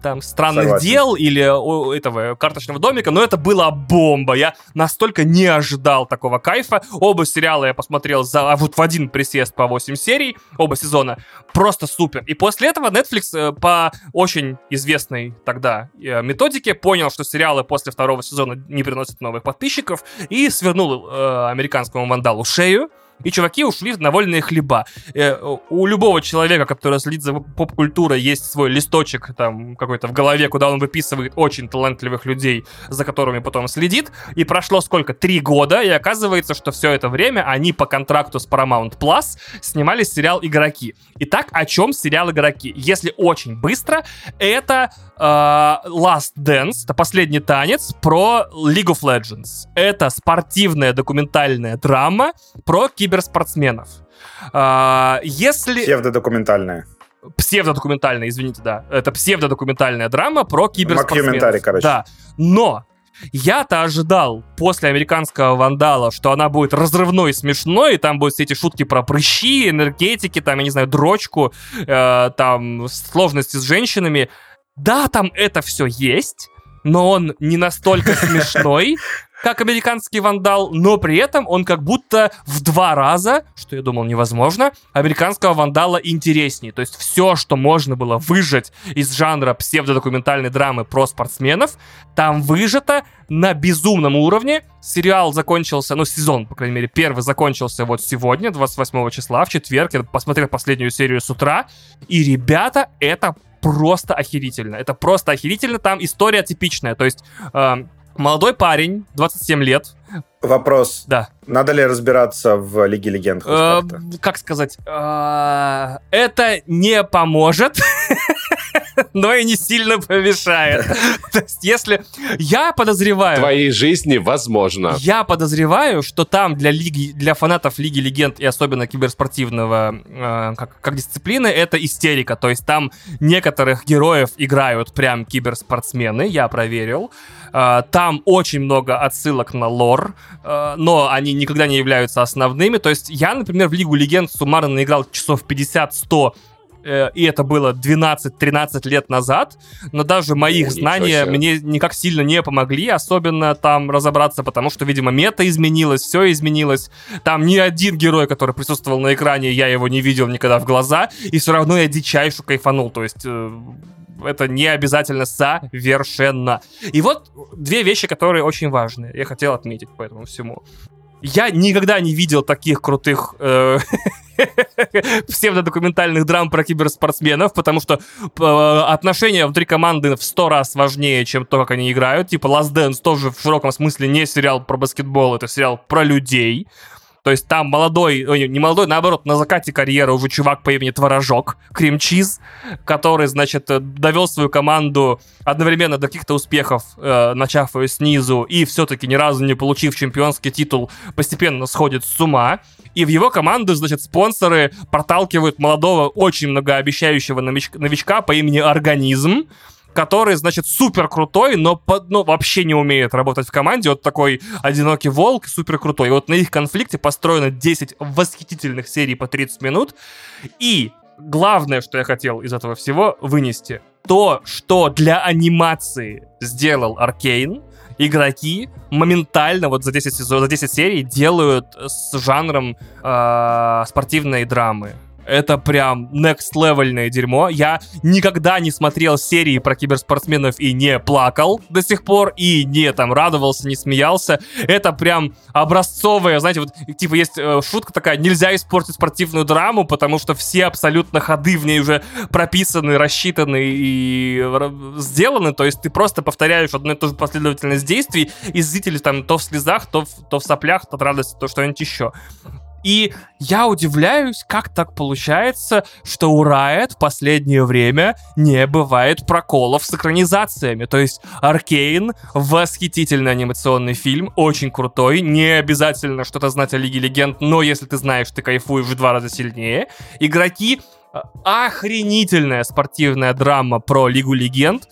там странных Согласен. дел или о, этого карточного домика, но это была бомба. Я настолько не ожидал такого кайфа. Оба сериала я посмотрел за а вот в один присест по 8 серий, оба сезона. Просто супер. И после этого Netflix э, по очень известной тогда э, методике понял, что сериалы после второго сезона не приносят новых подписчиков и свернул э, американскому вандалу шею и чуваки ушли на вольные хлеба. Э, у любого человека, который следит за поп-культурой, есть свой листочек там какой-то в голове, куда он выписывает очень талантливых людей, за которыми потом следит. И прошло сколько? Три года, и оказывается, что все это время они по контракту с Paramount Plus снимали сериал «Игроки». Итак, о чем сериал «Игроки»? Если очень быстро, это Last Dance, это последний танец про League of Legends. Это спортивная документальная драма про кибер киберспортсменов. А, если... Псевдодокументальная. Псевдодокументальная, извините, да. Это псевдодокументальная драма про киберспортсменов. короче. Да. Но я-то ожидал после американского вандала, что она будет разрывной и смешной, и там будут все эти шутки про прыщи, энергетики, там, я не знаю, дрочку, э, там, сложности с женщинами. Да, там это все есть, но он не настолько смешной, как американский вандал, но при этом он как будто в два раза, что я думал невозможно, американского вандала интереснее. То есть все, что можно было выжать из жанра псевдодокументальной драмы про спортсменов, там выжато на безумном уровне. Сериал закончился, ну, сезон, по крайней мере, первый закончился вот сегодня, 28 числа, в четверг. Я посмотрел последнюю серию с утра. И, ребята, это просто охерительно. Это просто охерительно. Там история типичная. То есть э, молодой парень, 27 лет. Вопрос. Да. Надо ли разбираться в Лиге Легенд? хоть Э, как-то? как сказать? Э, это не поможет. Но и не сильно помешает. То есть, если я В подозреваю, твоей жизни возможно. я подозреваю, что там для лиги, для фанатов Лиги Легенд и особенно киберспортивного э, как, как дисциплины это истерика. То есть там некоторых героев играют прям киберспортсмены, я проверил. Э, там очень много отсылок на лор, э, но они никогда не являются основными. То есть я, например, в Лигу Легенд суммарно наиграл часов 50-100 э, и это было 12-13 лет назад, но даже мои О, ничего знания мне никак сильно не помогли, особенно там разобраться, потому что, видимо, мета изменилась, все изменилось. Там ни один герой, который присутствовал на экране, я его не видел никогда в глаза, и все равно я дичайше кайфанул, то есть... это не обязательно совершенно. И вот две вещи, которые очень важны. Я хотел отметить по этому всему. Я никогда не видел таких крутых э, псевдодокументальных драм про киберспортсменов, потому что э, отношения внутри команды в сто раз важнее, чем то, как они играют. Типа Last Dance тоже в широком смысле не сериал про баскетбол, это сериал про людей. То есть там молодой, ой, не молодой, наоборот, на закате карьеры уже чувак по имени Творожок, Кремчиз, который, значит, э, довел свою команду одновременно до каких-то успехов, э, начав ее снизу, и все-таки ни разу не получив чемпионский титул, постепенно сходит с ума. И в его команду, значит, спонсоры проталкивают молодого, очень многообещающего нович- новичка по имени Организм, который, значит, супер крутой, но, по- ну, вообще не умеет работать в команде. Вот такой одинокий волк, супер крутой. И вот на их конфликте построено 10 восхитительных серий по 30 минут. И главное, что я хотел из этого всего вынести, то, что для анимации сделал Аркейн, игроки моментально вот за 10, сезон, за 10 серий делают с жанром э, спортивной драмы. Это прям next левельное дерьмо. Я никогда не смотрел серии про киберспортсменов и не плакал до сих пор, и не там радовался, не смеялся. Это прям образцовая, знаете, вот типа есть э, шутка такая, нельзя испортить спортивную драму, потому что все абсолютно ходы в ней уже прописаны, рассчитаны и сделаны, то есть ты просто повторяешь одну и ту же последовательность действий, и зрители там то в слезах, то в, то в соплях, то от радости, то что-нибудь еще. И я удивляюсь, как так получается, что у Riot в последнее время не бывает проколов с экранизациями. То есть Аркейн — восхитительный анимационный фильм, очень крутой, не обязательно что-то знать о Лиге Легенд, но если ты знаешь, ты кайфуешь в два раза сильнее. Игроки охренительная спортивная драма про Лигу Легенд.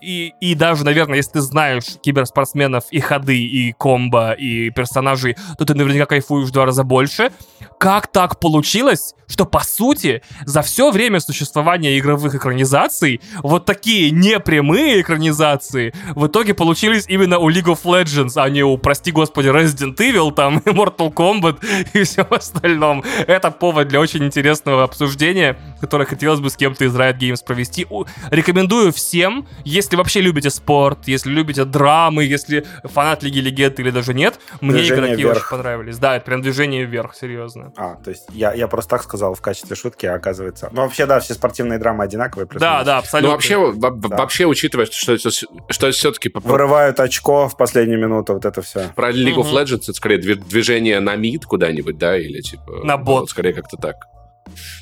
И, и даже, наверное, если ты знаешь киберспортсменов и ходы, и комбо, и персонажей, то ты наверняка кайфуешь в два раза больше. Как так получилось, что, по сути, за все время существования игровых экранизаций вот такие непрямые экранизации в итоге получились именно у League of Legends, а не у, прости господи, Resident Evil, там, Mortal Kombat и всем остальном. Это повод для очень интересного обсуждения, которое хотелось бы с кем-то из Riot Games провести. Рекомендую всем, если вообще любите спорт, если любите драмы, если фанат Лиги Легенд или даже нет, мне Движение игроки вверх. очень понравились. Да, это прям движение вверх, серьезно. А, то есть я, я просто так сказал в качестве шутки, а оказывается... Ну, вообще, да, все спортивные драмы одинаковые. Да, да, Ну, абсолютно. вообще, во- Да. вообще, учитывая, что, это- что все-таки Вырывают очко в последнюю минуту, вот это все. про League of Мгм. Legends это скорее дви- движение на мид куда-нибудь, да, или типа... На ну, бот. вот скорее как-то так.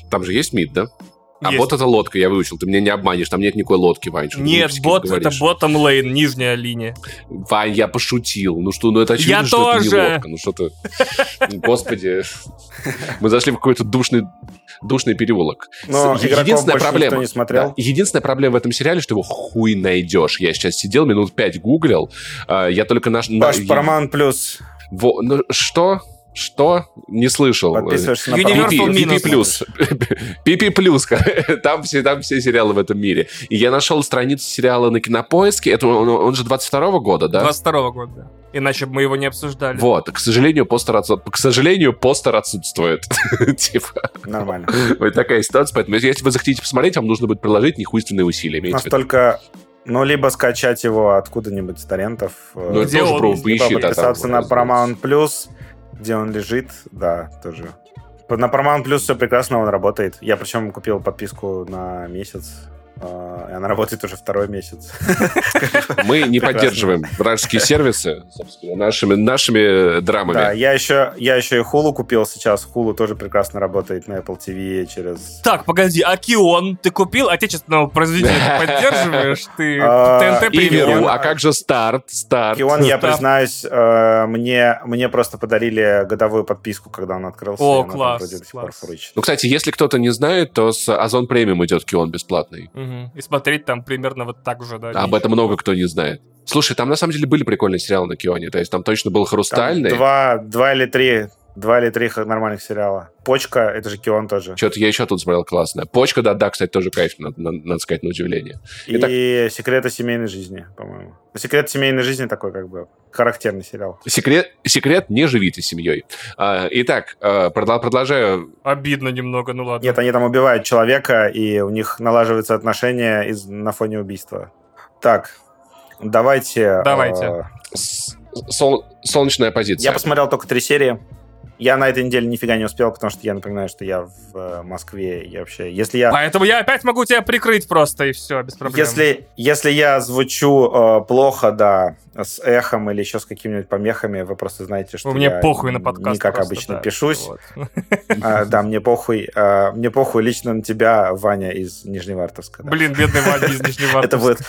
Там же есть мид, да? А Есть. бот это лодка, я выучил. Ты меня не обманешь, там нет никакой лодки, Вань. Нет, бот это ботом лейн, нижняя линия. Вань, я пошутил. Ну что, ну это очевидно, Я что это тоже. не лодка. Ну что ты... Господи. Мы зашли в какой-то душный, душный переулок. Но единственная проблема, никто не смотрел. Да, единственная проблема в этом сериале, что его хуй найдешь. Я сейчас сидел, минут пять гуглил. а, я только наш... на- Паш, я- плюс. Во- ну, что? Что? Не слышал. Подписываешься на Universal Paramount+. Minus. PP плюс. PP плюс. Там все, там все сериалы в этом мире. И я нашел страницу сериала на Кинопоиске. Это он, он же 22 года, да? 22 года, да. Иначе бы мы его не обсуждали. Вот, к сожалению, постер, отсу- к сожалению, постер отсутствует. Типа, Нормально. вот такая ситуация. Поэтому, если вы захотите посмотреть, вам нужно будет приложить нехуйственные усилия. Настолько... Ну, либо скачать его откуда-нибудь с торрентов. э, Ну, это тоже про либо поищи, да, там подписаться на. Paramount Plus, где он лежит, да, тоже. На Paramount Plus все прекрасно, он работает. Я причем купил подписку на месяц, она работает уже второй месяц. Мы не Прекрасно. поддерживаем вражеские сервисы, собственно, нашими, нашими Да, драмами. я еще, я еще и Hulu купил сейчас. Hulu тоже прекрасно работает на Apple TV через... Так, погоди, а Кион ты купил отечественного производителя? Ты поддерживаешь? Ты А, ТНТ И премиум? А как же старт? Старт. Кион, я Да. признаюсь, э, мне, мне просто подарили годовую подписку, когда он открылся. О, класс. Ну, кстати, если кто-то не знает, то с Озон премиум идет Кион бесплатный. Мгм. И смотреть там примерно вот так же, да. Об этом много кто не знает. Слушай, там на самом деле были прикольные сериалы на Кионе. То есть там точно был Там Хрустальный. два, два или три, два или три нормальных сериала. Почка, это же Кион тоже. Что-то я еще тут смотрел классное. Почка, да, да, кстати, тоже кайф, надо, надо- сказать, на удивление. Итак- И секреты семейной жизни, по-моему. Секрет семейной жизни такой, как бы, характерный сериал. Секрет, секрет не живите семьей. А, итак, а, продолжаю. Обидно немного, ну ладно. Нет, они там убивают человека, и у них налаживаются отношения из, на фоне убийства. Так, давайте... Давайте. э, сол- солнечная позиция. Я посмотрел только три серии. Я на этой неделе нифига не успел, потому что я напоминаю, что я в э, Москве. И вообще, если я... Поэтому я опять могу тебя прикрыть просто, и все, без проблем. Если, если я звучу э, плохо, да, с эхом или еще с какими-нибудь помехами, вы просто знаете, что Мне я похуй на подкаст не как просто, обычно да. пишусь. Вот. А, да, мне похуй. а, мне похуй лично на тебя, Ваня из Нижневартовска. да. Блин, бедный Ваня из Нижневартовска. Это будет,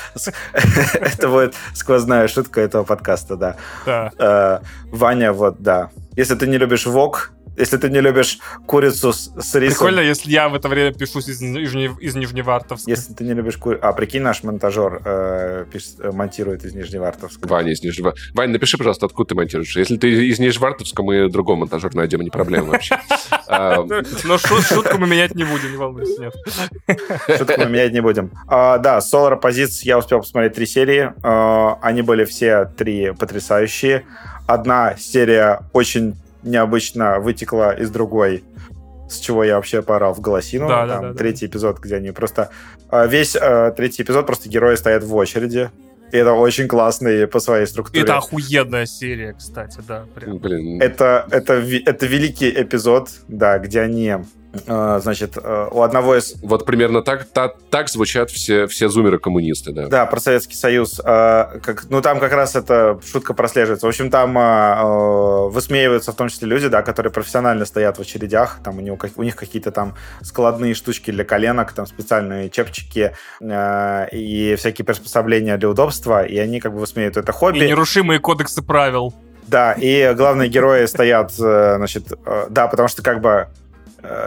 это будет сквозная шутка этого подкаста, да. Да. Э, Ваня, вот, да. Если ты не любишь ВОК, если ты не любишь курицу с, с рисом... Прикольно, если я в это время пишусь из, Нижне- из Нижневартовска. Если ты не любишь курицу... А, прикинь, наш монтажер э, пишет- э, монтирует из Нижневартовска. Ваня из Нижнего... Ваня, напиши, пожалуйста, откуда ты монтируешь. Если ты из Нижневартовска, мы другого монтажера найдем, не проблема вообще. А, Но шу- шутку мы менять не будем, не волнуйся, нет. Шутку мы менять не будем. А, да, Solar Opposites я успел посмотреть три серии. А, они были все три потрясающие. Одна серия очень необычно вытекла из другой, с чего я вообще поорал в голосину. Да, да, Там да, да. третий эпизод, где они просто... а, Весь а, третий эпизод просто герои стоят в очереди. И это очень классно и по своей структуре. Это охуенная серия, кстати, да. Прям. блин, Это, это, это великий эпизод, да, где они, э, значит, э, у одного из вот примерно так, та- так звучат все, все зумеры-коммунисты, да. Да, про Советский Союз. э, как, ну, там как раз эта шутка прослеживается. В общем, там э, э, высмеиваются в том числе люди, да, которые профессионально стоят в очередях. Там у, него, у них какие-то там складные штучки для коленок, там специальные чепчики и всякие приспособления для удобства. И они как бы высмеивают это хобби. И нерушимые кодексы правил. Да, и главные герои стоят, э, значит, да, потому что как бы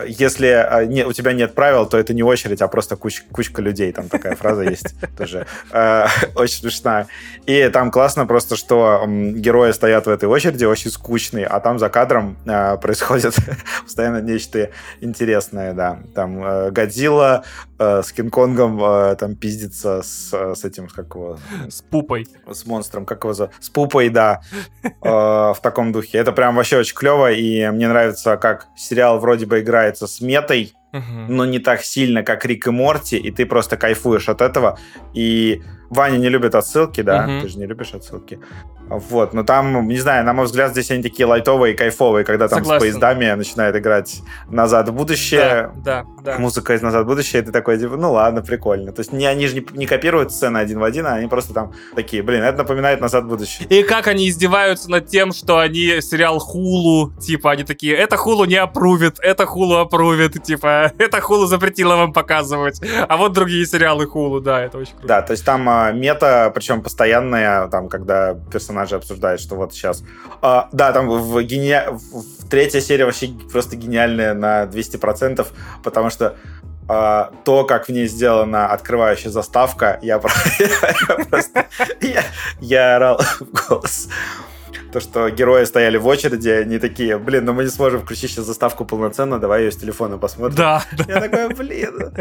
если э, не, у тебя нет правил, то это не очередь, а просто куч- кучка людей. Там такая фраза есть тоже. Э, Очень смешная. И там классно просто, что герои стоят в этой очереди, очень скучные, а там за кадром э, происходит постоянно нечто интересное, да. Там э, Годзилла э, с Кинг-Конгом э, там пиздится с, с этим, как его, С пупой. с монстром, как его зовут? С пупой, да, э, в таком духе. Это прям вообще очень клево, и мне нравится, как сериал вроде бы играется с метой, но не так сильно, как Рик и Морти, и ты просто кайфуешь от этого. И Ваня не любит отсылки, да, Мгм. ты же не любишь отсылки. Вот, но там, не знаю, на мой взгляд, здесь они такие лайтовые и кайфовые, когда там Согласен. с поездами начинает играть «Назад в будущее», Да, да, да. музыка из «Назад в будущее», и ты такой, типа, ну ладно, прикольно. То есть не, они же не, не копируют сцены один в один, а они просто там такие, блин, это напоминает «Назад в будущее». И как они издеваются над тем, что они сериал Хулу, типа, они такие, это Хулу не опрувит, это Хулу опрувит, типа, это Хулу запретила вам показывать, а вот другие сериалы Хулу, да, это очень круто. Да, то есть там а, мета, причем постоянная, там, когда персонажи обсуждают, что вот сейчас... А, да, там в, гения... в- третья серия вообще просто гениальная на 200%, потому что а, то, как в ней сделана открывающая заставка, я, про- я просто... Я орал в голос. То, что герои стояли в очереди, они такие, блин, ну мы не сможем включить сейчас заставку полноценно, давай ее с телефона посмотрим. Да. Я такой, блин,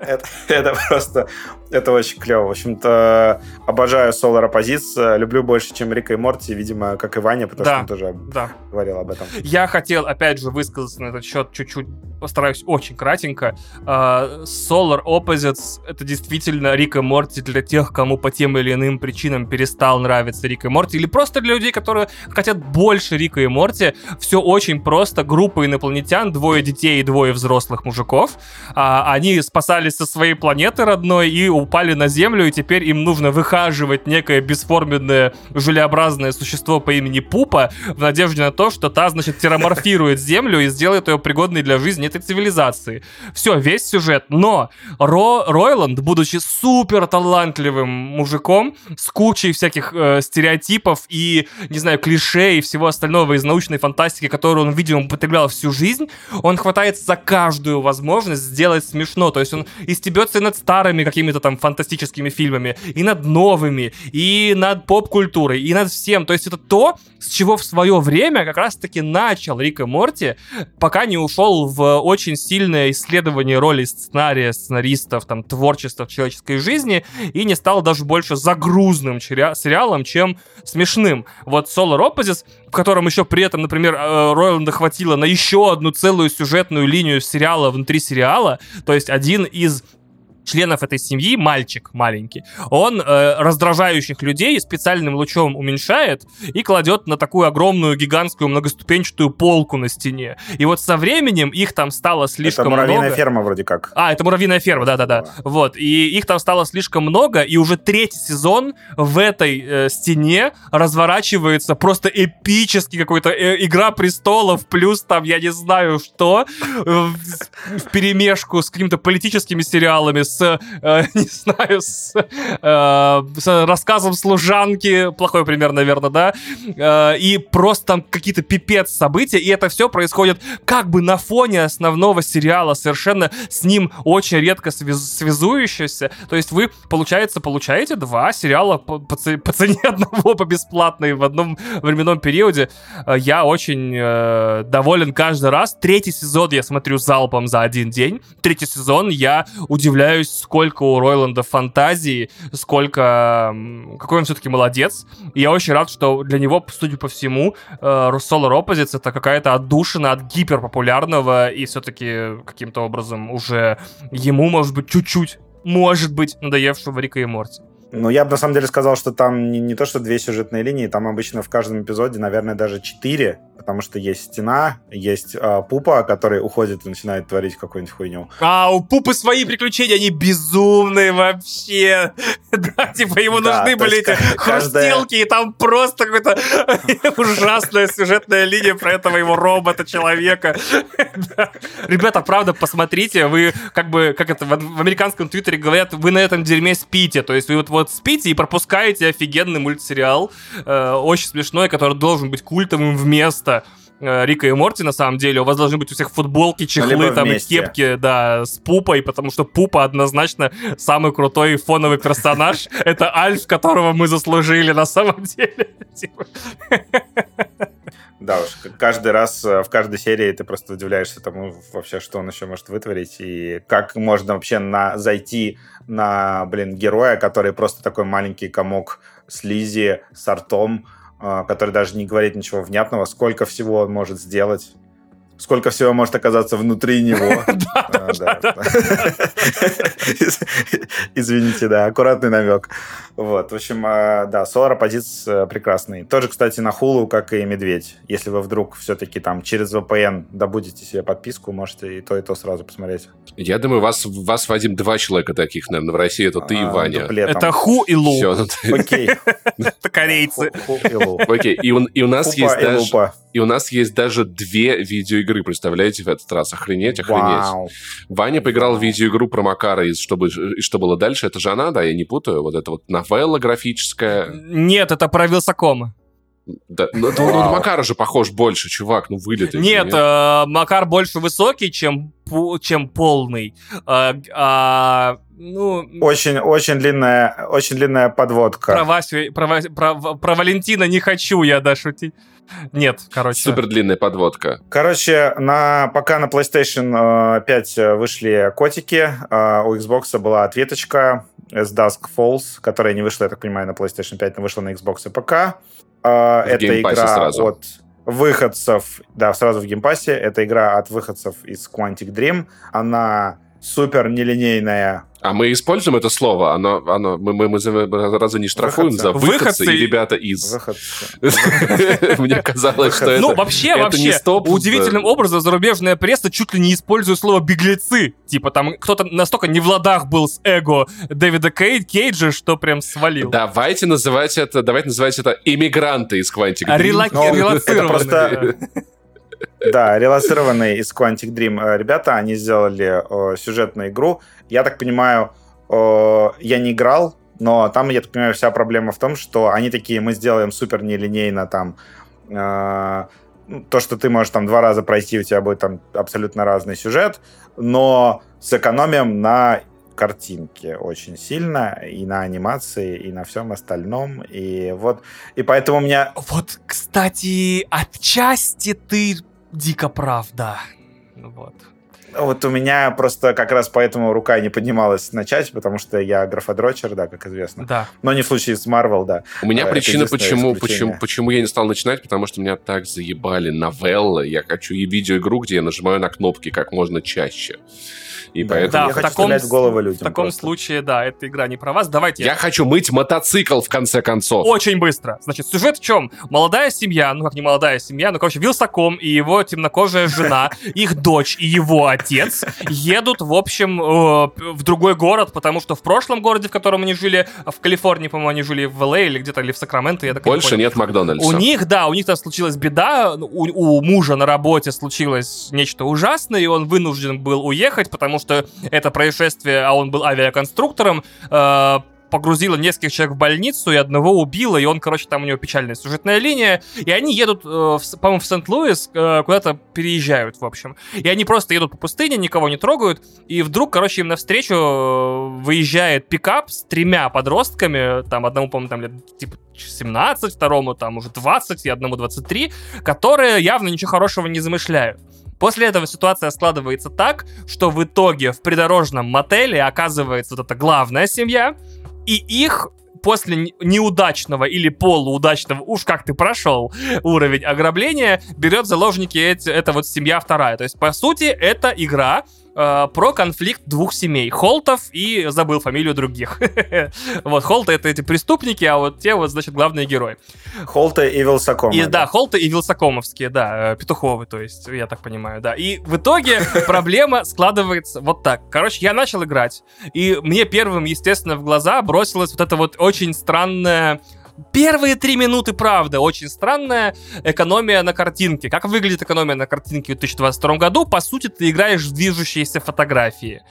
это, это просто, это очень клево. В общем-то, обожаю Solar Opposites, люблю больше, чем Рика и Морти, видимо, как и Ваня, потому Да. что он тоже Да. говорил об этом. Я хотел, опять же, высказаться на этот счет чуть-чуть, постараюсь очень кратенько. А, Solar Opposites — это действительно Рик и Морти для тех, кому по тем или иным причинам перестал нравиться Рик и Морти, или просто для людей, которые хотят больше Рика и Морти. Все очень просто. Группа инопланетян, двое детей и двое взрослых мужиков. А, Они спасались со своей планеты родной и упали на Землю, и теперь им нужно выхаживать некое бесформенное желеобразное существо по имени Пупа в надежде на то, что та, значит, терраморфирует Землю и сделает ее пригодной для жизни этой цивилизации. Все, весь сюжет. Но Ро Ройланд, будучи супер талантливым мужиком, с кучей всяких э, стереотипов и, не знаю, клише и всего остального из научной фантастики, которую он, видимо, употреблял всю жизнь, он хватается за каждую возможность сделать смешно. То есть он истебется и над старыми какими-то там фантастическими фильмами, и над новыми, и над поп-культурой, и над всем. То есть это то, с чего в свое время как раз-таки начал Рик и Морти, пока не ушел в очень сильное исследование роли сценария, сценаристов, там, творчества в человеческой жизни, и не стал даже больше загрузным сериалом, чем смешным. Вот Solar Opposites, в котором еще при этом, например, э, Ройланда хватило на еще одну целую сюжетную линию сериала внутри сериала, то есть один из членов этой семьи, мальчик маленький, он э, раздражающих людей специальным лучом уменьшает и кладет на такую огромную гигантскую многоступенчатую полку на стене. И вот со временем их там стало слишком Это муравьиная много. ферма вроде как. А, это муравьиная ферма, да-да-да. Вот. И их там стало слишком много, и уже третий сезон в этой э, стене разворачивается просто эпический какой-то э, Игра престолов, плюс там, я не знаю что, э, в, в перемешку с какими-то политическими сериалами, с, э, не знаю, с, э, с рассказом служанки, плохой пример, наверное, да, Э, и просто там какие-то пипец события, и это все происходит как бы на фоне основного сериала, совершенно с ним очень редко связ- связующийся. То есть вы, получается, получаете два сериала по, по по цене одного по бесплатной в одном временном периоде. Э, Я очень э, доволен каждый раз. Третий сезон я смотрю залпом за один день. Третий сезон я удивляюсь, сколько у Ройланда фантазии, сколько... Какой он все-таки молодец. И я очень рад, что для него, судя по всему, э, Solar Opposites это какая-то отдушина от гиперпопулярного и все-таки каким-то образом уже ему, может быть, чуть-чуть, может быть, надоевшего Рика и Морти. Ну, я бы на самом деле сказал, что там не, не то, что две сюжетные линии, там обычно в каждом эпизоде, наверное, даже четыре, потому что есть стена, есть а, пупа, который уходит и начинает творить какую-нибудь хуйню. А у Пупы свои приключения, они безумные вообще. Да, типа ему нужны были эти хрустелки, и там просто какая-то ужасная сюжетная линия про этого его робота-человека. Ребята, правда, посмотрите, вы как бы, как это в в американском твиттере говорят, вы на этом дерьме спите. То есть вы вот, вот спите и пропускаете офигенный мультсериал, э, очень смешной, который должен быть культовым вместо э, Рика и Морти, на самом деле. У вас должны быть у всех футболки, чехлы там и кепки, да, с Пупой, потому что Пупа однозначно самый крутой фоновый персонаж. Это Альф, которого мы заслужили на самом деле. Типа, Да уж, каждый раз э, в каждой серии ты просто удивляешься тому вообще, что он еще может вытворить, и как можно вообще на, зайти на, блин, героя, который просто такой маленький комок слизи с ртом, э, который даже не говорит ничего внятного, сколько всего он может сделать. Сколько всего может оказаться внутри него. А. Извините, да, аккуратный намек. Вот, в общем, а, да, Solar Opposites прекрасный. Тоже, кстати, на Hulu, как и Медведь. Если вы вдруг все-таки там через VPN добудете себе подписку, можете и то, и то сразу посмотреть. Я думаю, вас, вас, Вадим, два человека таких, наверное, в России. Это ты и А, Ваня. Это Ху и Лу. Все, ну Окей. Это корейцы. Ху- и лу. Окей, и у, нас есть даже... И у нас есть даже две видеогры, представляете, в этот раз. Охренеть, охренеть. Вау. Ваня поиграл в видеоигру про Макара, из «Что, и что было дальше. Это же она, да, я не путаю. Вот это вот новелла графическая. Нет, это про Вилсакома. Да, ну, это он Вау. на Макара же похож больше, чувак, ну вылет. Нет, э, Макар больше высокий, чем чем полный. А, а, ну, Очень, очень длинная, очень длинная подводка. про Васю, про, Вась- про, про Валентина не хочу я, да, шутить. Нет, короче. Супер длинная подводка. Короче, на, пока на PlayStation э, 5 вышли котики, э, у Xbox была ответочка с Dusk Falls, которая не вышла, я так понимаю, на PlayStation 5, но вышла на Xbox и ПК. Э, Это игра сразу. от выходцев, да, сразу в Game Pass е. Это игра от выходцев из Quantic Dream. Она супер нелинейная. А мы используем это слово? Оно, оно, мы, мы, мы за- разве не штрафуем Выходцы. за выходцы Выходцы. и ребята из? Мне казалось, что это... ну, вообще, вообще, удивительным образом зарубежная пресса чуть ли не использует слово «беглецы». Типа там кто-то настолько не в ладах был с эго Дэвида Кей- Кейджа, что прям свалил. Давайте называть это, давайте называть это иммигранты из Quantic Dream. релацированные, да. Релацированные из Quantic Dream э, ребята, они сделали э, сюжетную игру. Я так понимаю, э, я не играл, но там, я так понимаю, вся проблема в том, что они такие, мы сделаем супер нелинейно там э, ну, то, что ты можешь там два раза пройти, у тебя будет там абсолютно разный сюжет, но сэкономим на картинке очень сильно, и на анимации, и на всем остальном. И вот, и поэтому у меня Вот, кстати, отчасти ты дико прав, да. Вот. Вот у меня просто как раз поэтому рука не поднималась начать, потому что я графодрочер, да, как известно. Да. Но не в случае с Marvel, да. У меня Это причина, почему, исключение. почему, почему я не стал начинать, потому что меня так заебали новеллы. Я хочу и видеоигру, где я нажимаю на кнопки как можно чаще. И Да, поэтому... Да, я в хочу таком, стрелять в голову людям в таком просто. случае, да, эта игра не про вас. Давайте Я хочу мыть мотоцикл, в конце концов. Очень быстро. Значит, сюжет в чем? Молодая семья, ну как не молодая семья, ну, короче, Вилсаком и его темнокожая жена, их дочь и его отец едут, в общем, э, в другой город, потому что в прошлом городе, в котором они жили, в Калифорнии, по-моему, они жили в ЛА или где-то, или в Сакраменто, я так не Больше понял. нет Макдональдса. У них, да, у них там случилась беда, у, у мужа на работе случилось нечто ужасное, и он вынужден был уехать, потому что это происшествие, а он был авиаконструктором, э, погрузило нескольких человек в больницу, и одного убило, и он, короче, там у него печальная сюжетная линия, и они едут, э, по-моему, в Сент-Луис, э, куда-то переезжают, в общем. И они просто едут по пустыне, никого не трогают, и вдруг, короче, им навстречу э, выезжает пикап с тремя подростками, там, одному, по-моему, там лет, типа, 17, второму там уже 20 и одному 23, которые явно ничего хорошего не замышляют. После этого ситуация складывается так, что в итоге в придорожном мотеле оказывается вот эта главная семья, и их после не- неудачного или полуудачного, уж как ты прошел уровень ограбления, берет заложники эти, эта вот семья вторая. То есть, по сути, это игра э, про конфликт двух семей. Холтов и забыл фамилию других. Вот, Холты это эти преступники, а вот те вот, значит, главные герои. Холта и Вилсаком. И да, Холты и Вилсакомовские, да, э, Петуховы, то есть, я так понимаю, да. И в итоге проблема складывается вот так. Короче, я начал играть, и мне первым, естественно, в глаза бросилась вот эта вот очень странная Первые три минуты, правда, очень странная экономия на картинке. Как выглядит экономия на картинке в 2022 году? По сути, ты играешь в движущиеся фотографии.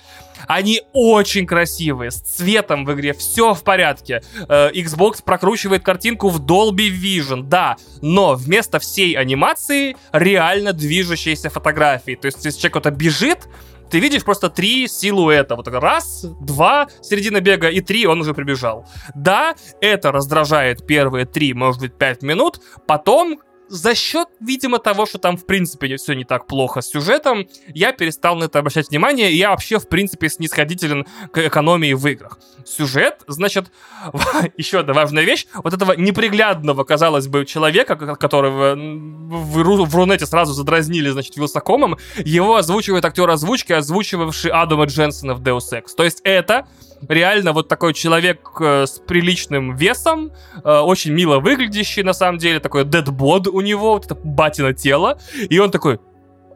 Они очень красивые, с цветом в игре, все в порядке. Э, Xbox прокручивает картинку в Dolby Vision, да, но вместо всей анимации реально движущиеся фотографии. То есть, если человек кто-то бежит, ты видишь просто три силуэта. Вот раз, два, середина бега, и три, он уже прибежал. Да, это раздражает первые три, может быть, пять минут. Потом, за счет, видимо, того, что там, в принципе, все не так плохо с сюжетом, я перестал на это обращать внимание, и я вообще, в принципе, снисходителен к экономии в играх. Сюжет, значит, еще одна важная вещь, вот этого неприглядного, казалось бы, человека, ко- которого в, Ру- в Рунете сразу задразнили, значит, Вилсакомом, его озвучивает актер озвучки, озвучивавший Адама Дженсона в Deus Ex. То есть это реально вот такой человек э, с приличным весом, э, очень мило выглядящий, на самом деле, такой дедбод у него, вот это батино тело, и он такой,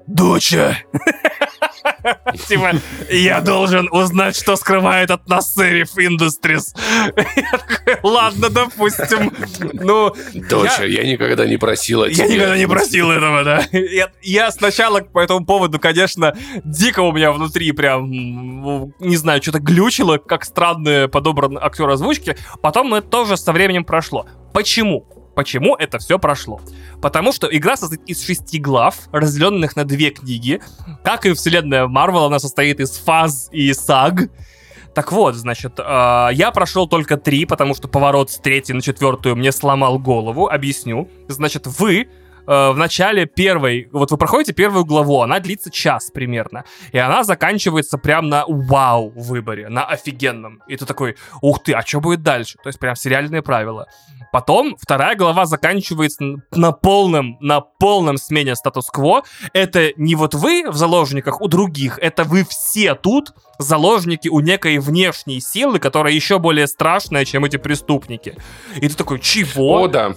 доча, Типа, я должен узнать, что скрывает от нас Serif Industries. Я ладно, допустим. Ну, Доча, я, никогда не просила я тебя. никогда не просил этого, да. Я, я сначала по этому поводу, конечно, дико у меня внутри прям, м, не знаю, что-то глючило, как странный подобран актер озвучки. Потом это тоже со временем прошло. Почему? Почему это все прошло? Потому что игра состоит из шести глав, разделенных на две книги. Как и вселенная Марвел, она состоит из фаз и саг. Так вот, значит, э, я прошел только три, потому что поворот с третьей на четвертую мне сломал голову. Объясню. Значит, вы э, в начале первой, вот вы проходите первую главу, она длится час примерно, и она заканчивается прям на вау выборе, на офигенном. И ты такой, ух ты, а что будет дальше? То есть прям сериальные правила. Потом вторая глава заканчивается на полном, на полном смене статус-кво. Это не вот вы в заложниках у других, это вы все тут заложники у некой внешней силы, которая еще более страшная, чем эти преступники. И ты такой, чего? О, да.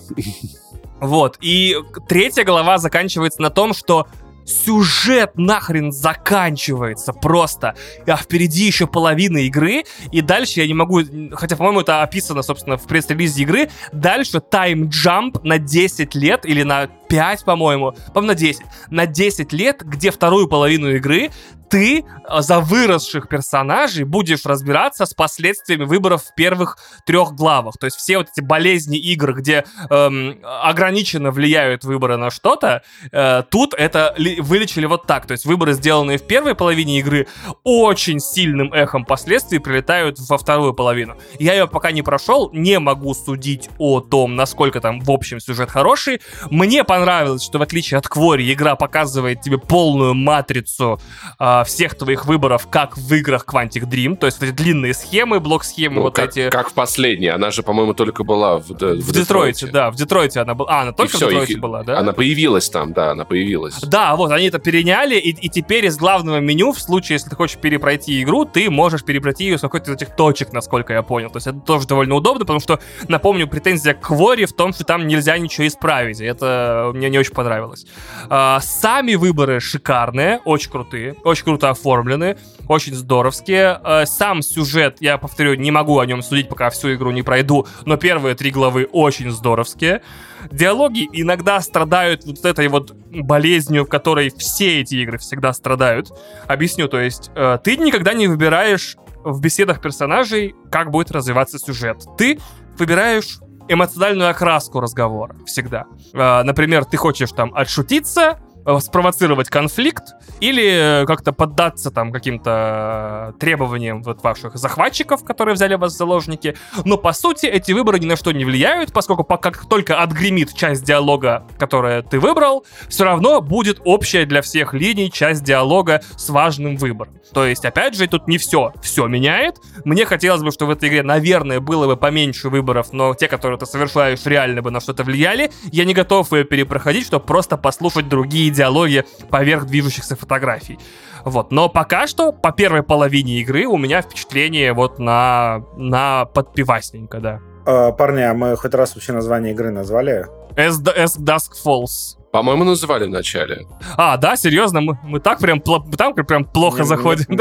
Вот. И третья глава заканчивается на том, что сюжет нахрен заканчивается просто. А впереди еще половина игры, и дальше я не могу, хотя, по-моему, это описано, собственно, в пресс-релизе игры, дальше тайм-джамп на 10 лет или на 5, по-моему, по-моему, на 10, на 10 лет, где вторую половину игры ты а, за выросших персонажей будешь разбираться с последствиями выборов в первых трех главах. То есть все вот эти болезни игр, где эм, ограниченно влияют выборы на что-то, э, тут это вылечили вот так. То есть выборы, сделанные в первой половине игры, очень сильным эхом последствий прилетают во вторую половину. Я ее пока не прошел, не могу судить о том, насколько там в общем сюжет хороший. Мне понравилось, что в отличие от Квори, игра показывает тебе полную матрицу э, всех твоих выборов, как в играх Quantic Dream, то есть вот эти длинные схемы, блок-схемы, ну, вот как, эти... Как в последней, она же, по-моему, только была в, в, в Детройте. да, в Детройте она была. А, она только все, в Детройте и, была, да? Она появилась там, да, она появилась. Да, вот, они это переняли, и, и теперь из главного меню, в случае, если ты хочешь перепройти игру, ты можешь перепройти ее с какой-то из этих точек, насколько я понял. То есть это тоже довольно удобно, потому что, напомню, претензия к Квори в том, что там нельзя ничего исправить. Это мне не очень понравилось. А, сами выборы шикарные, очень крутые, очень круто оформлены очень здоровские. Э, сам сюжет, я повторю, не могу о нем судить, пока всю игру не пройду, но первые три главы очень здоровские. Диалоги иногда страдают вот этой вот болезнью, в которой все эти игры всегда страдают. Объясню, то есть э, ты никогда не выбираешь в беседах персонажей, как будет развиваться сюжет. Ты выбираешь эмоциональную окраску разговора всегда. Э, например, ты хочешь там отшутиться, спровоцировать конфликт или э, как-то поддаться там каким-то требованиям вот ваших захватчиков, которые взяли вас в заложники. Но по сути эти выборы ни на что не влияют, поскольку как только отгремит часть диалога, которая ты выбрал, все равно будет общая для всех линий часть диалога с важным выбором. То есть, опять же, тут не все, все меняет. Мне хотелось бы, чтобы в этой игре, наверное, было бы поменьше выборов, но те, которые ты совершаешь, реально бы на что-то влияли. Я не готов ее перепроходить, чтобы просто послушать другие диалоги поверх движущихся фотографий. Вот. Но пока что, по первой половине игры, у меня впечатление вот на, на подпивасненько, да. А, парни, а мы хоть раз вообще название игры назвали? S, S Dusk Falls. По-моему, называли в начале. А, да, серьезно, мы, мы так прям, там прям плохо заходим.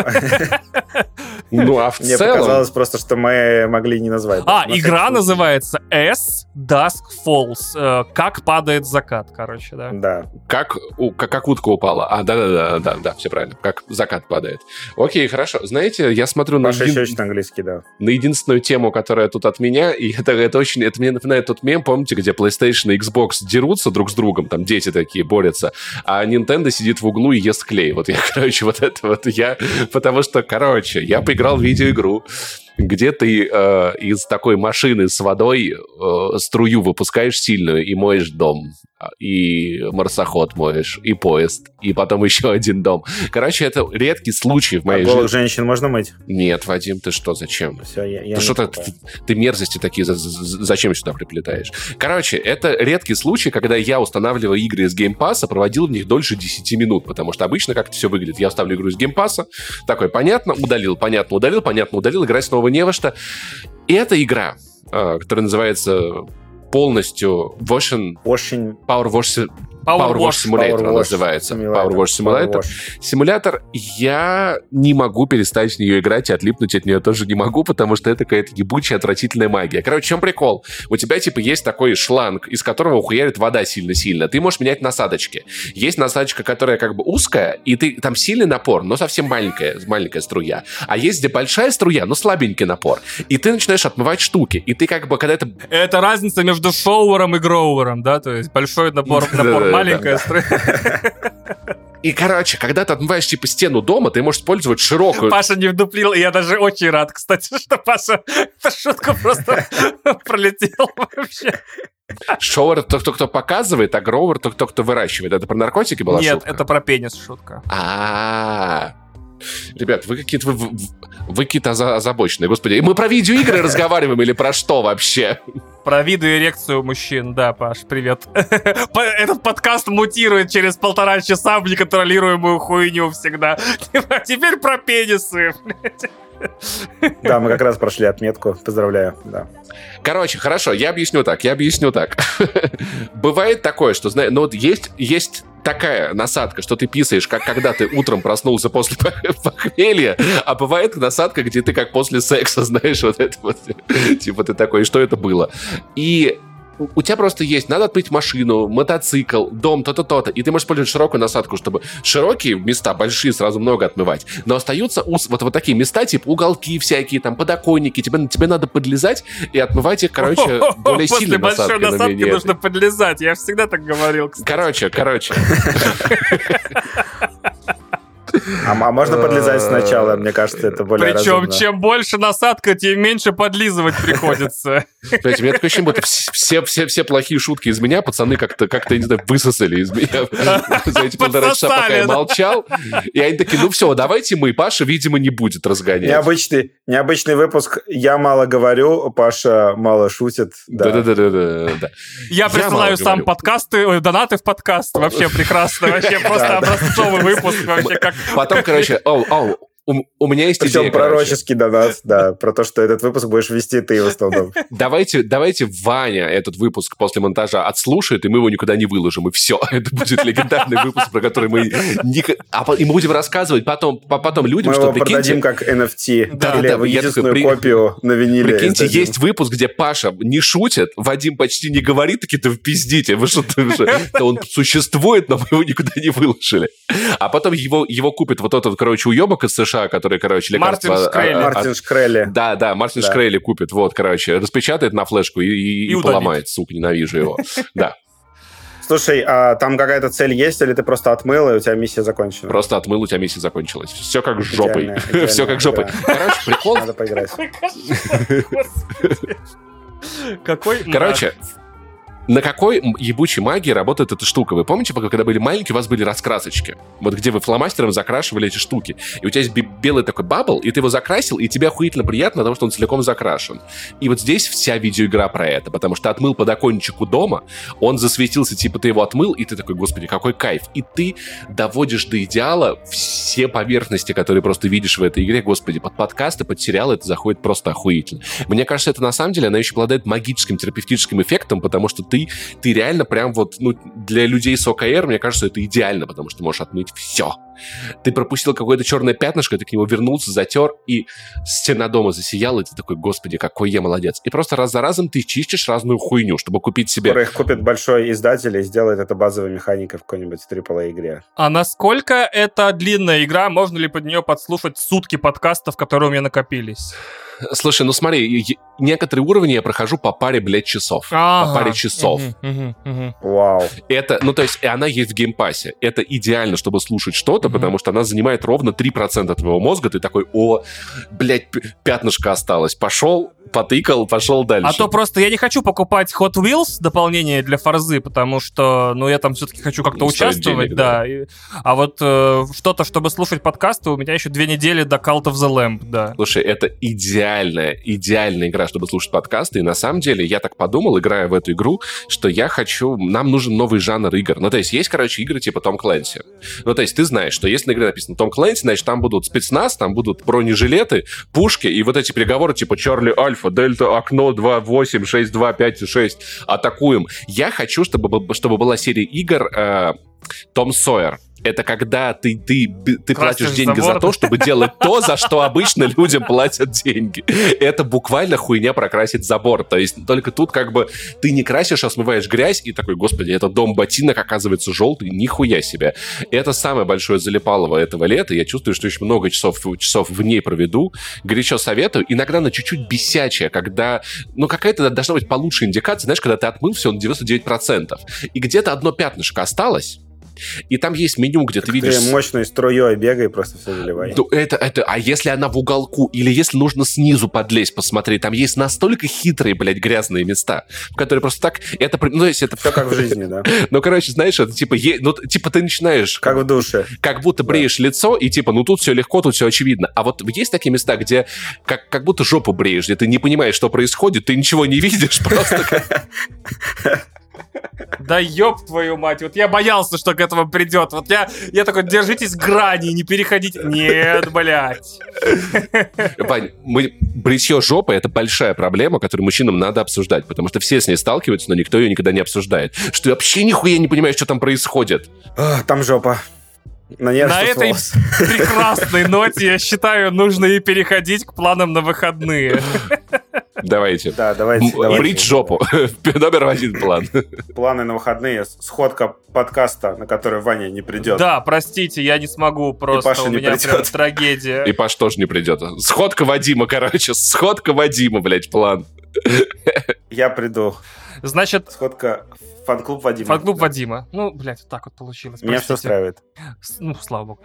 Ну, а в Мне целом... показалось просто, что мы могли не назвать. А, игра называется S Dusk Falls. Э, как падает закат, короче, да. Да. Как, как, как утка упала. А, да-да-да, да, да, все правильно. Как закат падает. Окей, хорошо. Знаете, я смотрю на... Паша еще очень английский, да. На единственную тему, которая тут от меня, и это, это очень... Это мне напоминает тот мем, помните, где PlayStation и Xbox дерутся друг с другом, там дети такие борются, а Nintendo сидит в углу и ест клей. Вот я, короче, вот это вот я... Потому что, короче, я поиграл играл в видеоигру, где ты э, из такой машины с водой э, струю выпускаешь сильную и моешь дом и марсоход моешь, и поезд, и потом еще один дом. Короче, это редкий случай в моей а жизни. женщин можно мыть? Нет, Вадим, ты что, зачем? Все, я, я ты что ты, ты мерзости такие зачем сюда приплетаешь? Короче, это редкий случай, когда я устанавливаю игры из Game Pass а, проводил в них дольше 10 минут, потому что обычно как это все выглядит. Я ставлю игру из Game Pass а, такой, понятно, удалил, понятно, удалил, понятно, удалил, играть снова не во что. И эта игра, а, которая называется полностью Washing... Washing... Power Wash Power, Power Wash. Simulator Power Wash называется. Simulator. Power Wash Simulator. Power Wash. Симулятор, я не могу перестать в нее играть и отлипнуть от нее тоже не могу, потому что это какая-то ебучая, отвратительная магия. Короче, в чем прикол? У тебя, типа, есть такой шланг, из которого ухуярит вода сильно-сильно. Ты можешь менять насадочки. Есть насадочка, которая как бы узкая, и ты там сильный напор, но совсем маленькая, маленькая струя. А есть где большая струя, но слабенький напор. И ты начинаешь отмывать штуки. И ты как бы, когда это Это разница между шоуером и гроуером, да? То есть большой напор, Да-да-да. Маленькая струя. И, короче, когда ты отмываешь, типа, стену дома, ты можешь использовать широкую... Паша не вдуплил, и я даже очень рад, кстати, что Паша эту шутку просто пролетел вообще. Шоуэр — это кто, кто показывает, а гроувер — это кто, кто выращивает. Это про наркотики была Нет, шутка? это про пенис шутка. а Ребят, вы какие-то вы, вы- какие-то оза- озабоченные, господи. Мы про видеоигры разговариваем или про что вообще? Про видоэрекцию мужчин, да, Паш, привет. Этот подкаст мутирует через полтора часа в неконтролируемую хуйню всегда. А теперь про пенисы. Да, мы как раз прошли отметку. Поздравляю. Да. Короче, хорошо, я объясню так, я объясню так. Бывает такое, что, знаешь, ну вот есть, есть такая насадка, что ты писаешь, как когда ты утром проснулся после похмелья, а бывает насадка, где ты как после секса, знаешь, вот это вот. Типа ты такой, что это было? И у- тебя просто есть, надо отмыть машину, мотоцикл, дом, то-то, то-то, и ты можешь использовать широкую насадку, чтобы широкие места, большие, сразу много отмывать, но остаются ус- вот, вот такие места, типа уголки всякие, там, подоконники, тебе, тебе надо подлезать и отмывать их, короче, более После сильной большой насадкой. на насадки нужно подлезать. Я всегда так говорил. Короче, короче. А, а можно подлезать сначала? Мне кажется, это более Причем, разумно. чем больше насадка, тем меньше подлизывать приходится. Понимаете, у меня такое ощущение, будто вс- все, все, все плохие шутки из меня пацаны как-то, как-то, не знаю, высосали из меня за эти полтора часа, пока я молчал. И они такие, ну все, давайте мы, Паша, видимо, не будет разгонять. Необычный, необычный выпуск. Я мало говорю, Паша мало шутит. Да. Да-да-да-да-да. Я присылаю сам подкасты, ой, донаты в подкаст. Вообще прекрасно. Вообще просто образцовый выпуск. Вообще как... Потом, Ook als je, oh, oh, у, у меня есть Причем идея, короче. пророческий донат, да, про то, что этот выпуск будешь вести ты в основном. Давайте, давайте Ваня этот выпуск после монтажа отслушает, и мы его никуда не выложим, и все. Это будет легендарный выпуск, про который мы... ник- А и мы будем рассказывать потом, по- потом людям, Мы что, его прикиньте, продадим как NFT. Да, или да, единственную такой, при- копию на виниле. Прикиньте, издадим. есть выпуск, где Паша не шутит, Вадим почти не говорит, такие, да пиздите, вы что, вы что?» Да он существует, но мы его никуда не выложили. А потом его, его купит вот этот, короче, уебок из США, который, короче, лекарство... Мартин Шкрелли. а- Мартин Шкрелли. Да, да, Мартин Да. Шкрелли купит, вот, короче, распечатает на флешку и, и- И и поломает, сука, ненавижу его. Да, Слушай, а там какая-то цель есть, или ты просто отмыл, и у тебя миссия закончена? просто отмыл, у тебя миссия закончилась. Все как с жопой. Идеальная, идеальная Все как с жопой. Короче, прикол Надо поиграть. Какой. Короче, на какой ебучей магии работает эта штука? Вы помните, пока- когда были маленькие, у вас были раскрасочки? Вот где вы фломастером закрашивали эти штуки. И у тебя есть бе- белый такой бабл, и ты его закрасил, и тебе охуительно приятно, потому что он целиком закрашен. И вот здесь вся видеоигра про это, потому что отмыл подоконничек у дома, он засветился, типа ты его отмыл, и ты такой, господи, какой кайф. И ты доводишь до идеала все поверхности, которые просто видишь в этой игре. Господи, под подкасты, под сериалы это заходит просто охуительно. Мне кажется, это на самом деле, она еще обладает магическим терапевтическим эффектом, потому что ты, ты реально прям вот, ну, для людей с ОКР, мне кажется, это идеально, потому что ты можешь отмыть все. Ты пропустил какое-то черное пятнышко, ты к нему вернулся, затер, и стена дома засияла, и ты такой, господи, какой я молодец. И просто раз за разом ты чистишь разную хуйню, чтобы купить себе... Скоро их купит большой издатель и сделает это базовой механикой в какой-нибудь AAA игре. А насколько это длинная игра? Можно ли под нее подслушать сутки подкастов, которые у меня накопились? Слушай, ну смотри, некоторые уровни я прохожу по паре, блядь, часов. По Ага. паре часов. Вау. Это, ну, то есть, и она есть в Game Pass е. Это идеально, чтобы слушать что-то, потому что она занимает ровно 3% твоего мозга. Ты такой, о, блядь, пятнышко осталось. Пошел, потыкал, пошел дальше. А то просто я не хочу покупать Hot Wheels дополнение для Форзы, потому что, ну, я там все-таки хочу как-то участвовать, денег, да. И- а вот э, что-то, чтобы слушать подкасты, у меня еще две недели до Cult of the Lamb, да. Слушай, это идеальная, идеальная игра, чтобы слушать подкасты, и на самом деле я так подумал, играя в эту игру, что я хочу... Нам нужен новый жанр игр. Ну, то есть есть, короче, игры типа Том Клэнси. Ну, то есть ты знаешь, что если на игре написано Том Клэнси, значит, там будут спецназ, там будут бронежилеты, пушки и вот эти переговоры типа Чарли Альфа, Дельта, окно 2, 8, 6, 2, 5, 6, атакуем. Я хочу, чтобы, чтобы была серия игр э, Том Сойер это когда ты, ты, ты платишь деньги за, за то, чтобы делать то, за что обычно людям платят деньги. Это буквально хуйня прокрасить забор. То есть только тут как бы ты не красишь, а смываешь грязь, и такой, господи, это дом ботинок оказывается желтый, нихуя себе. Это самое большое залипалово этого лета. Я чувствую, что еще много часов, часов в ней проведу. Горячо советую. Иногда на чуть-чуть бесячая, когда, ну, какая-то должна быть получше индикация, знаешь, когда ты отмыл все на 99%, и где-то одно пятнышко осталось, и там есть меню, где так ты видишь... Ты мощной струей бегай, просто все заливай. Ну, это, это, а если она в уголку, или если нужно снизу подлезть, посмотреть, там есть настолько хитрые, блядь, грязные места, в которые просто так... Это, ну, то есть это... Все как в жизни, да. Ну, короче, знаешь, это типа, е... ну, типа ты начинаешь... Как в душе. Как будто бреешь да. лицо, и типа, ну, тут все легко, тут все очевидно. А вот есть такие места, где как, как будто жопу бреешь, где ты не понимаешь, что происходит, ты ничего не видишь, просто Да ёб твою мать, вот я боялся, что к этому придет. Вот я, я такой, держитесь грани, не переходите. Нет, блядь. Вань, мы, бритье жопы — это большая проблема, которую мужчинам надо обсуждать, потому что все с ней сталкиваются, но никто ее никогда не обсуждает. Что ты вообще нихуя не понимаешь, что там происходит. А, там жопа. На, на этой прекрасной ноте, я считаю, нужно и переходить к планам на выходные. Давайте. Да, давайте. Брить жопу. Номер один план. Планы на выходные. Сходка подкаста, на который Ваня не придет. Да, простите, я не смогу просто. И Паша у меня прям трагедия. И Паш тоже не придет. Сходка Вадима, короче. Сходка Вадима, блядь, план. Я приду. Значит... Сходка Фан-клуб Вадима. Фан-клуб да. Вадима. Ну, блядь, вот так вот получилось. Меня все устраивает. Ну, слава богу.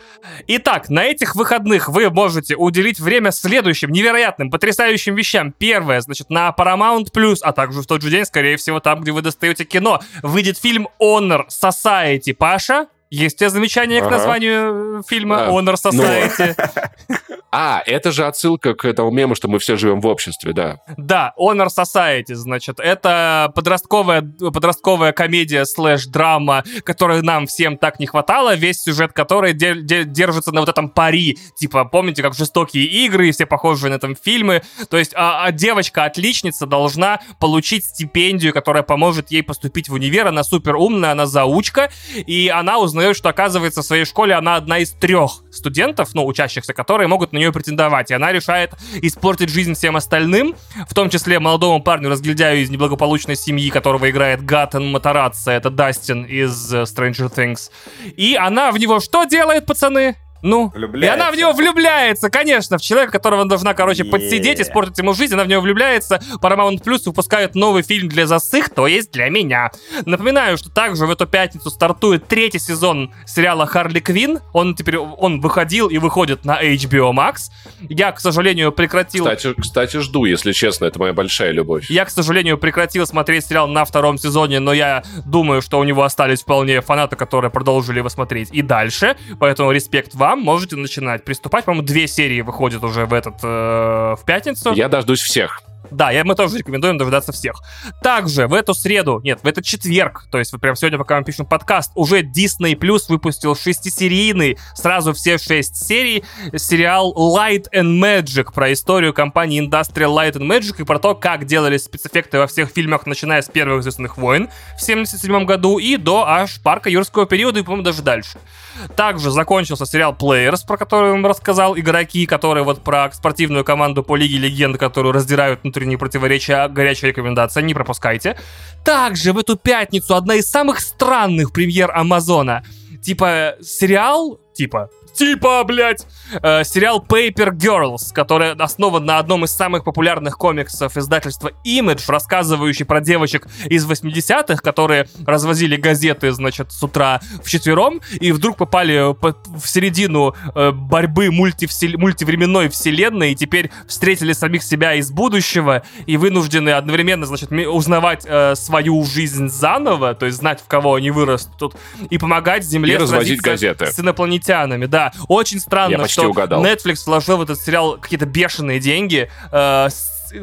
Итак, на этих выходных вы можете уделить время следующим невероятным, потрясающим вещам. Первое, значит, на Paramount Plus, а также в тот же день, скорее всего, там, где вы достаете кино, выйдет фильм Honor Society. Паша, есть у тебя замечание ага. к названию фильма а, Honor ну Society? А, это же отсылка к этому мему, что мы все живем в обществе, да. Да, Honor Society, значит, это подростковая, подростковая комедия слэш-драма, которой нам всем так не хватало, весь сюжет которой де- де- держится на вот этом пари. Типа, помните, как жестокие игры, и все похожие на этом фильмы. То есть, а, а девочка-отличница должна получить стипендию, которая поможет ей поступить в универ. Она супер умная, она заучка, и она узнает, что, оказывается, в своей школе она одна из трех студентов, ну, учащихся, которые могут на нее претендовать. И она решает испортить жизнь всем остальным, в том числе молодому парню, разгильдяю из неблагополучной семьи, которого играет Гаттен Матараца, это Дастин из э, Stranger Things. И она в него что делает, пацаны? Ну, и она в него влюбляется, конечно, в человека, которого она должна, короче, yeah. подсидеть, испортить ему жизнь, она в него влюбляется. Paramount Plus выпускают новый фильм для засых, то есть для меня. Напоминаю, что также в эту пятницу стартует третий сезон сериала Харли Квин. Он теперь, он выходил и выходит на HBO Max. Я, к сожалению, прекратил... Кстати, кстати, жду, если честно, это моя большая любовь. Я, к сожалению, прекратил смотреть сериал на втором сезоне, но я думаю, что у него остались вполне фанаты, которые продолжили его смотреть и дальше, поэтому респект вам вам можете начинать приступать. По-моему, две серии выходят уже в этот э, в пятницу. Я дождусь всех. Да, я, мы тоже рекомендуем дождаться всех. Также в эту среду, нет, в этот четверг, то есть вот прям сегодня, пока мы пишем подкаст, уже Disney Plus выпустил шестисерийный, сразу все шесть серий, сериал Light and Magic про историю компании Industrial Light and Magic и про то, как делались спецэффекты во всех фильмах, начиная с первых «Звездных войн» в 77 году и до аж парка юрского периода и, по-моему, даже дальше. Также закончился сериал Players, про который я вам рассказал, игроки, которые вот про спортивную команду по Лиге Легенд, которую раздирают внутренние противоречия, горячая рекомендация, не пропускайте. Также в эту пятницу одна из самых странных премьер Амазона. Типа сериал, типа типа, блядь, э, сериал Paper Girls, который основан на одном из самых популярных комиксов издательства Image, рассказывающий про девочек из 80-х, которые развозили газеты, значит, с утра в четвером, и вдруг попали в середину э, борьбы мультивсел... мультивременной вселенной, и теперь встретили самих себя из будущего, и вынуждены одновременно, значит, узнавать э, свою жизнь заново, то есть знать, в кого они вырастут, и помогать Земле и развозить газеты. с инопланетянами, да очень странно, Я почти что угадал. Netflix вложил в этот сериал какие-то бешеные деньги. Э,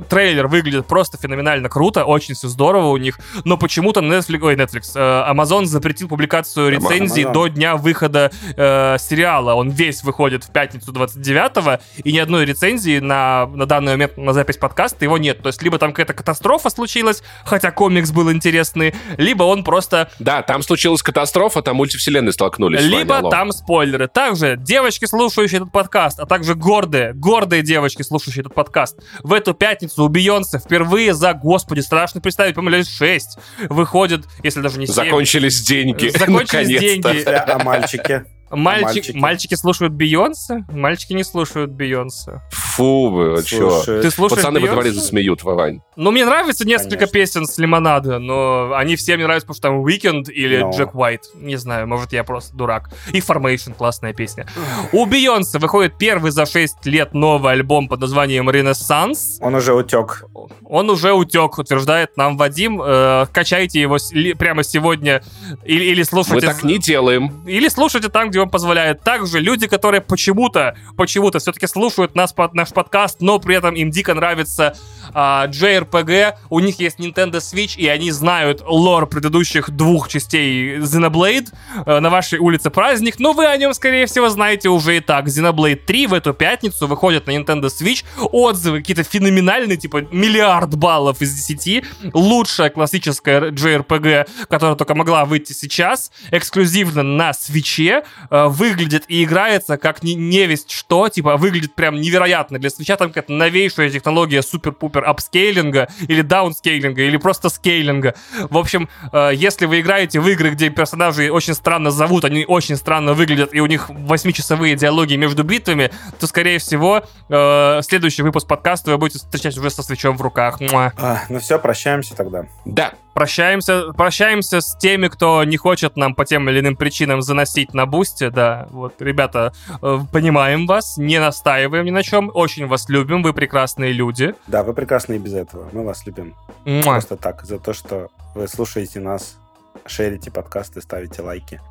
трейлер выглядит просто феноменально круто, очень все здорово у них, но почему-то Netflix, ой, Netflix, э, Amazon запретил публикацию рецензий Amazon. до дня выхода э, сериала. Он весь выходит в пятницу 29-го, и ни одной рецензии на, на данный момент на запись подкаста его нет. То есть либо там какая-то катастрофа случилась, хотя комикс был интересный, либо он просто Да, там случилась катастрофа, там мультивселенные столкнулись. вами, либо алло. там спойлеры. Также девочки, слушающие этот подкаст, а также гордые, гордые девочки, слушающие этот подкаст, в эту пятницу у Бейонсе впервые за, господи, страшно представить, по-моему, лет 6 выходит, если даже не 7. Закончились деньги. Закончились наконец-то. деньги. А мальчики? Мальчик, мальчики? мальчики слушают Бейонсе? Мальчики не слушают Бейонсе. Фу, вы, чё? Слушай, Ты слушаешь Пацаны во дворе Бейонсе? засмеют, Вовань. Ну, мне нравится несколько Конечно. песен с Лимонада, но они все мне нравятся, потому что там Weekend или Но. Джек Уайт. Не знаю, может, я просто дурак. И Formation, классная песня. У Бейонсе выходит первый за 6 лет новый альбом под названием «Ренессанс». Он уже утек. Он уже утек, утверждает нам Вадим. Э, качайте его с- ли- прямо сегодня или, или Мы слушайте... так не делаем. Или слушайте там, где вам позволяет. Также люди, которые почему-то, почему-то все-таки слушают нас, под наш подкаст, но при этом им дико нравится а, JRPG, у них есть Nintendo Switch, и они знают лор предыдущих двух частей Xenoblade. Э, на вашей улице праздник, но вы о нем, скорее всего, знаете уже и так. Xenoblade 3 в эту пятницу выходит на Nintendo Switch. Отзывы какие-то феноменальные, типа миллиард баллов из 10. Лучшая классическая JRPG, которая только могла выйти сейчас, эксклюзивно на свече, э, выглядит и играется как не, невесть что, типа выглядит прям невероятно. Для свеча там какая-то новейшая технология супер-пупер апскейлинга или даунскейлинга или просто скейлинга. В общем, э, если вы играете в игры, где персонажей очень странно зовут, они очень странно выглядят, и у них восьмичасовые диалоги между битвами, то, скорее всего, э, следующий выпуск подкаста вы будете встречать уже со свечом в руках. Муа. А, ну все, прощаемся тогда. Да, Прощаемся, прощаемся с теми, кто не хочет нам по тем или иным причинам заносить на бусте, да. Вот, ребята, э, понимаем вас, не настаиваем ни на чем, очень вас любим, вы прекрасные люди. Да, вы прекрасны и без этого. Мы вас любим. Муа. Просто так, за то, что вы слушаете нас, шерите подкасты, ставите лайки.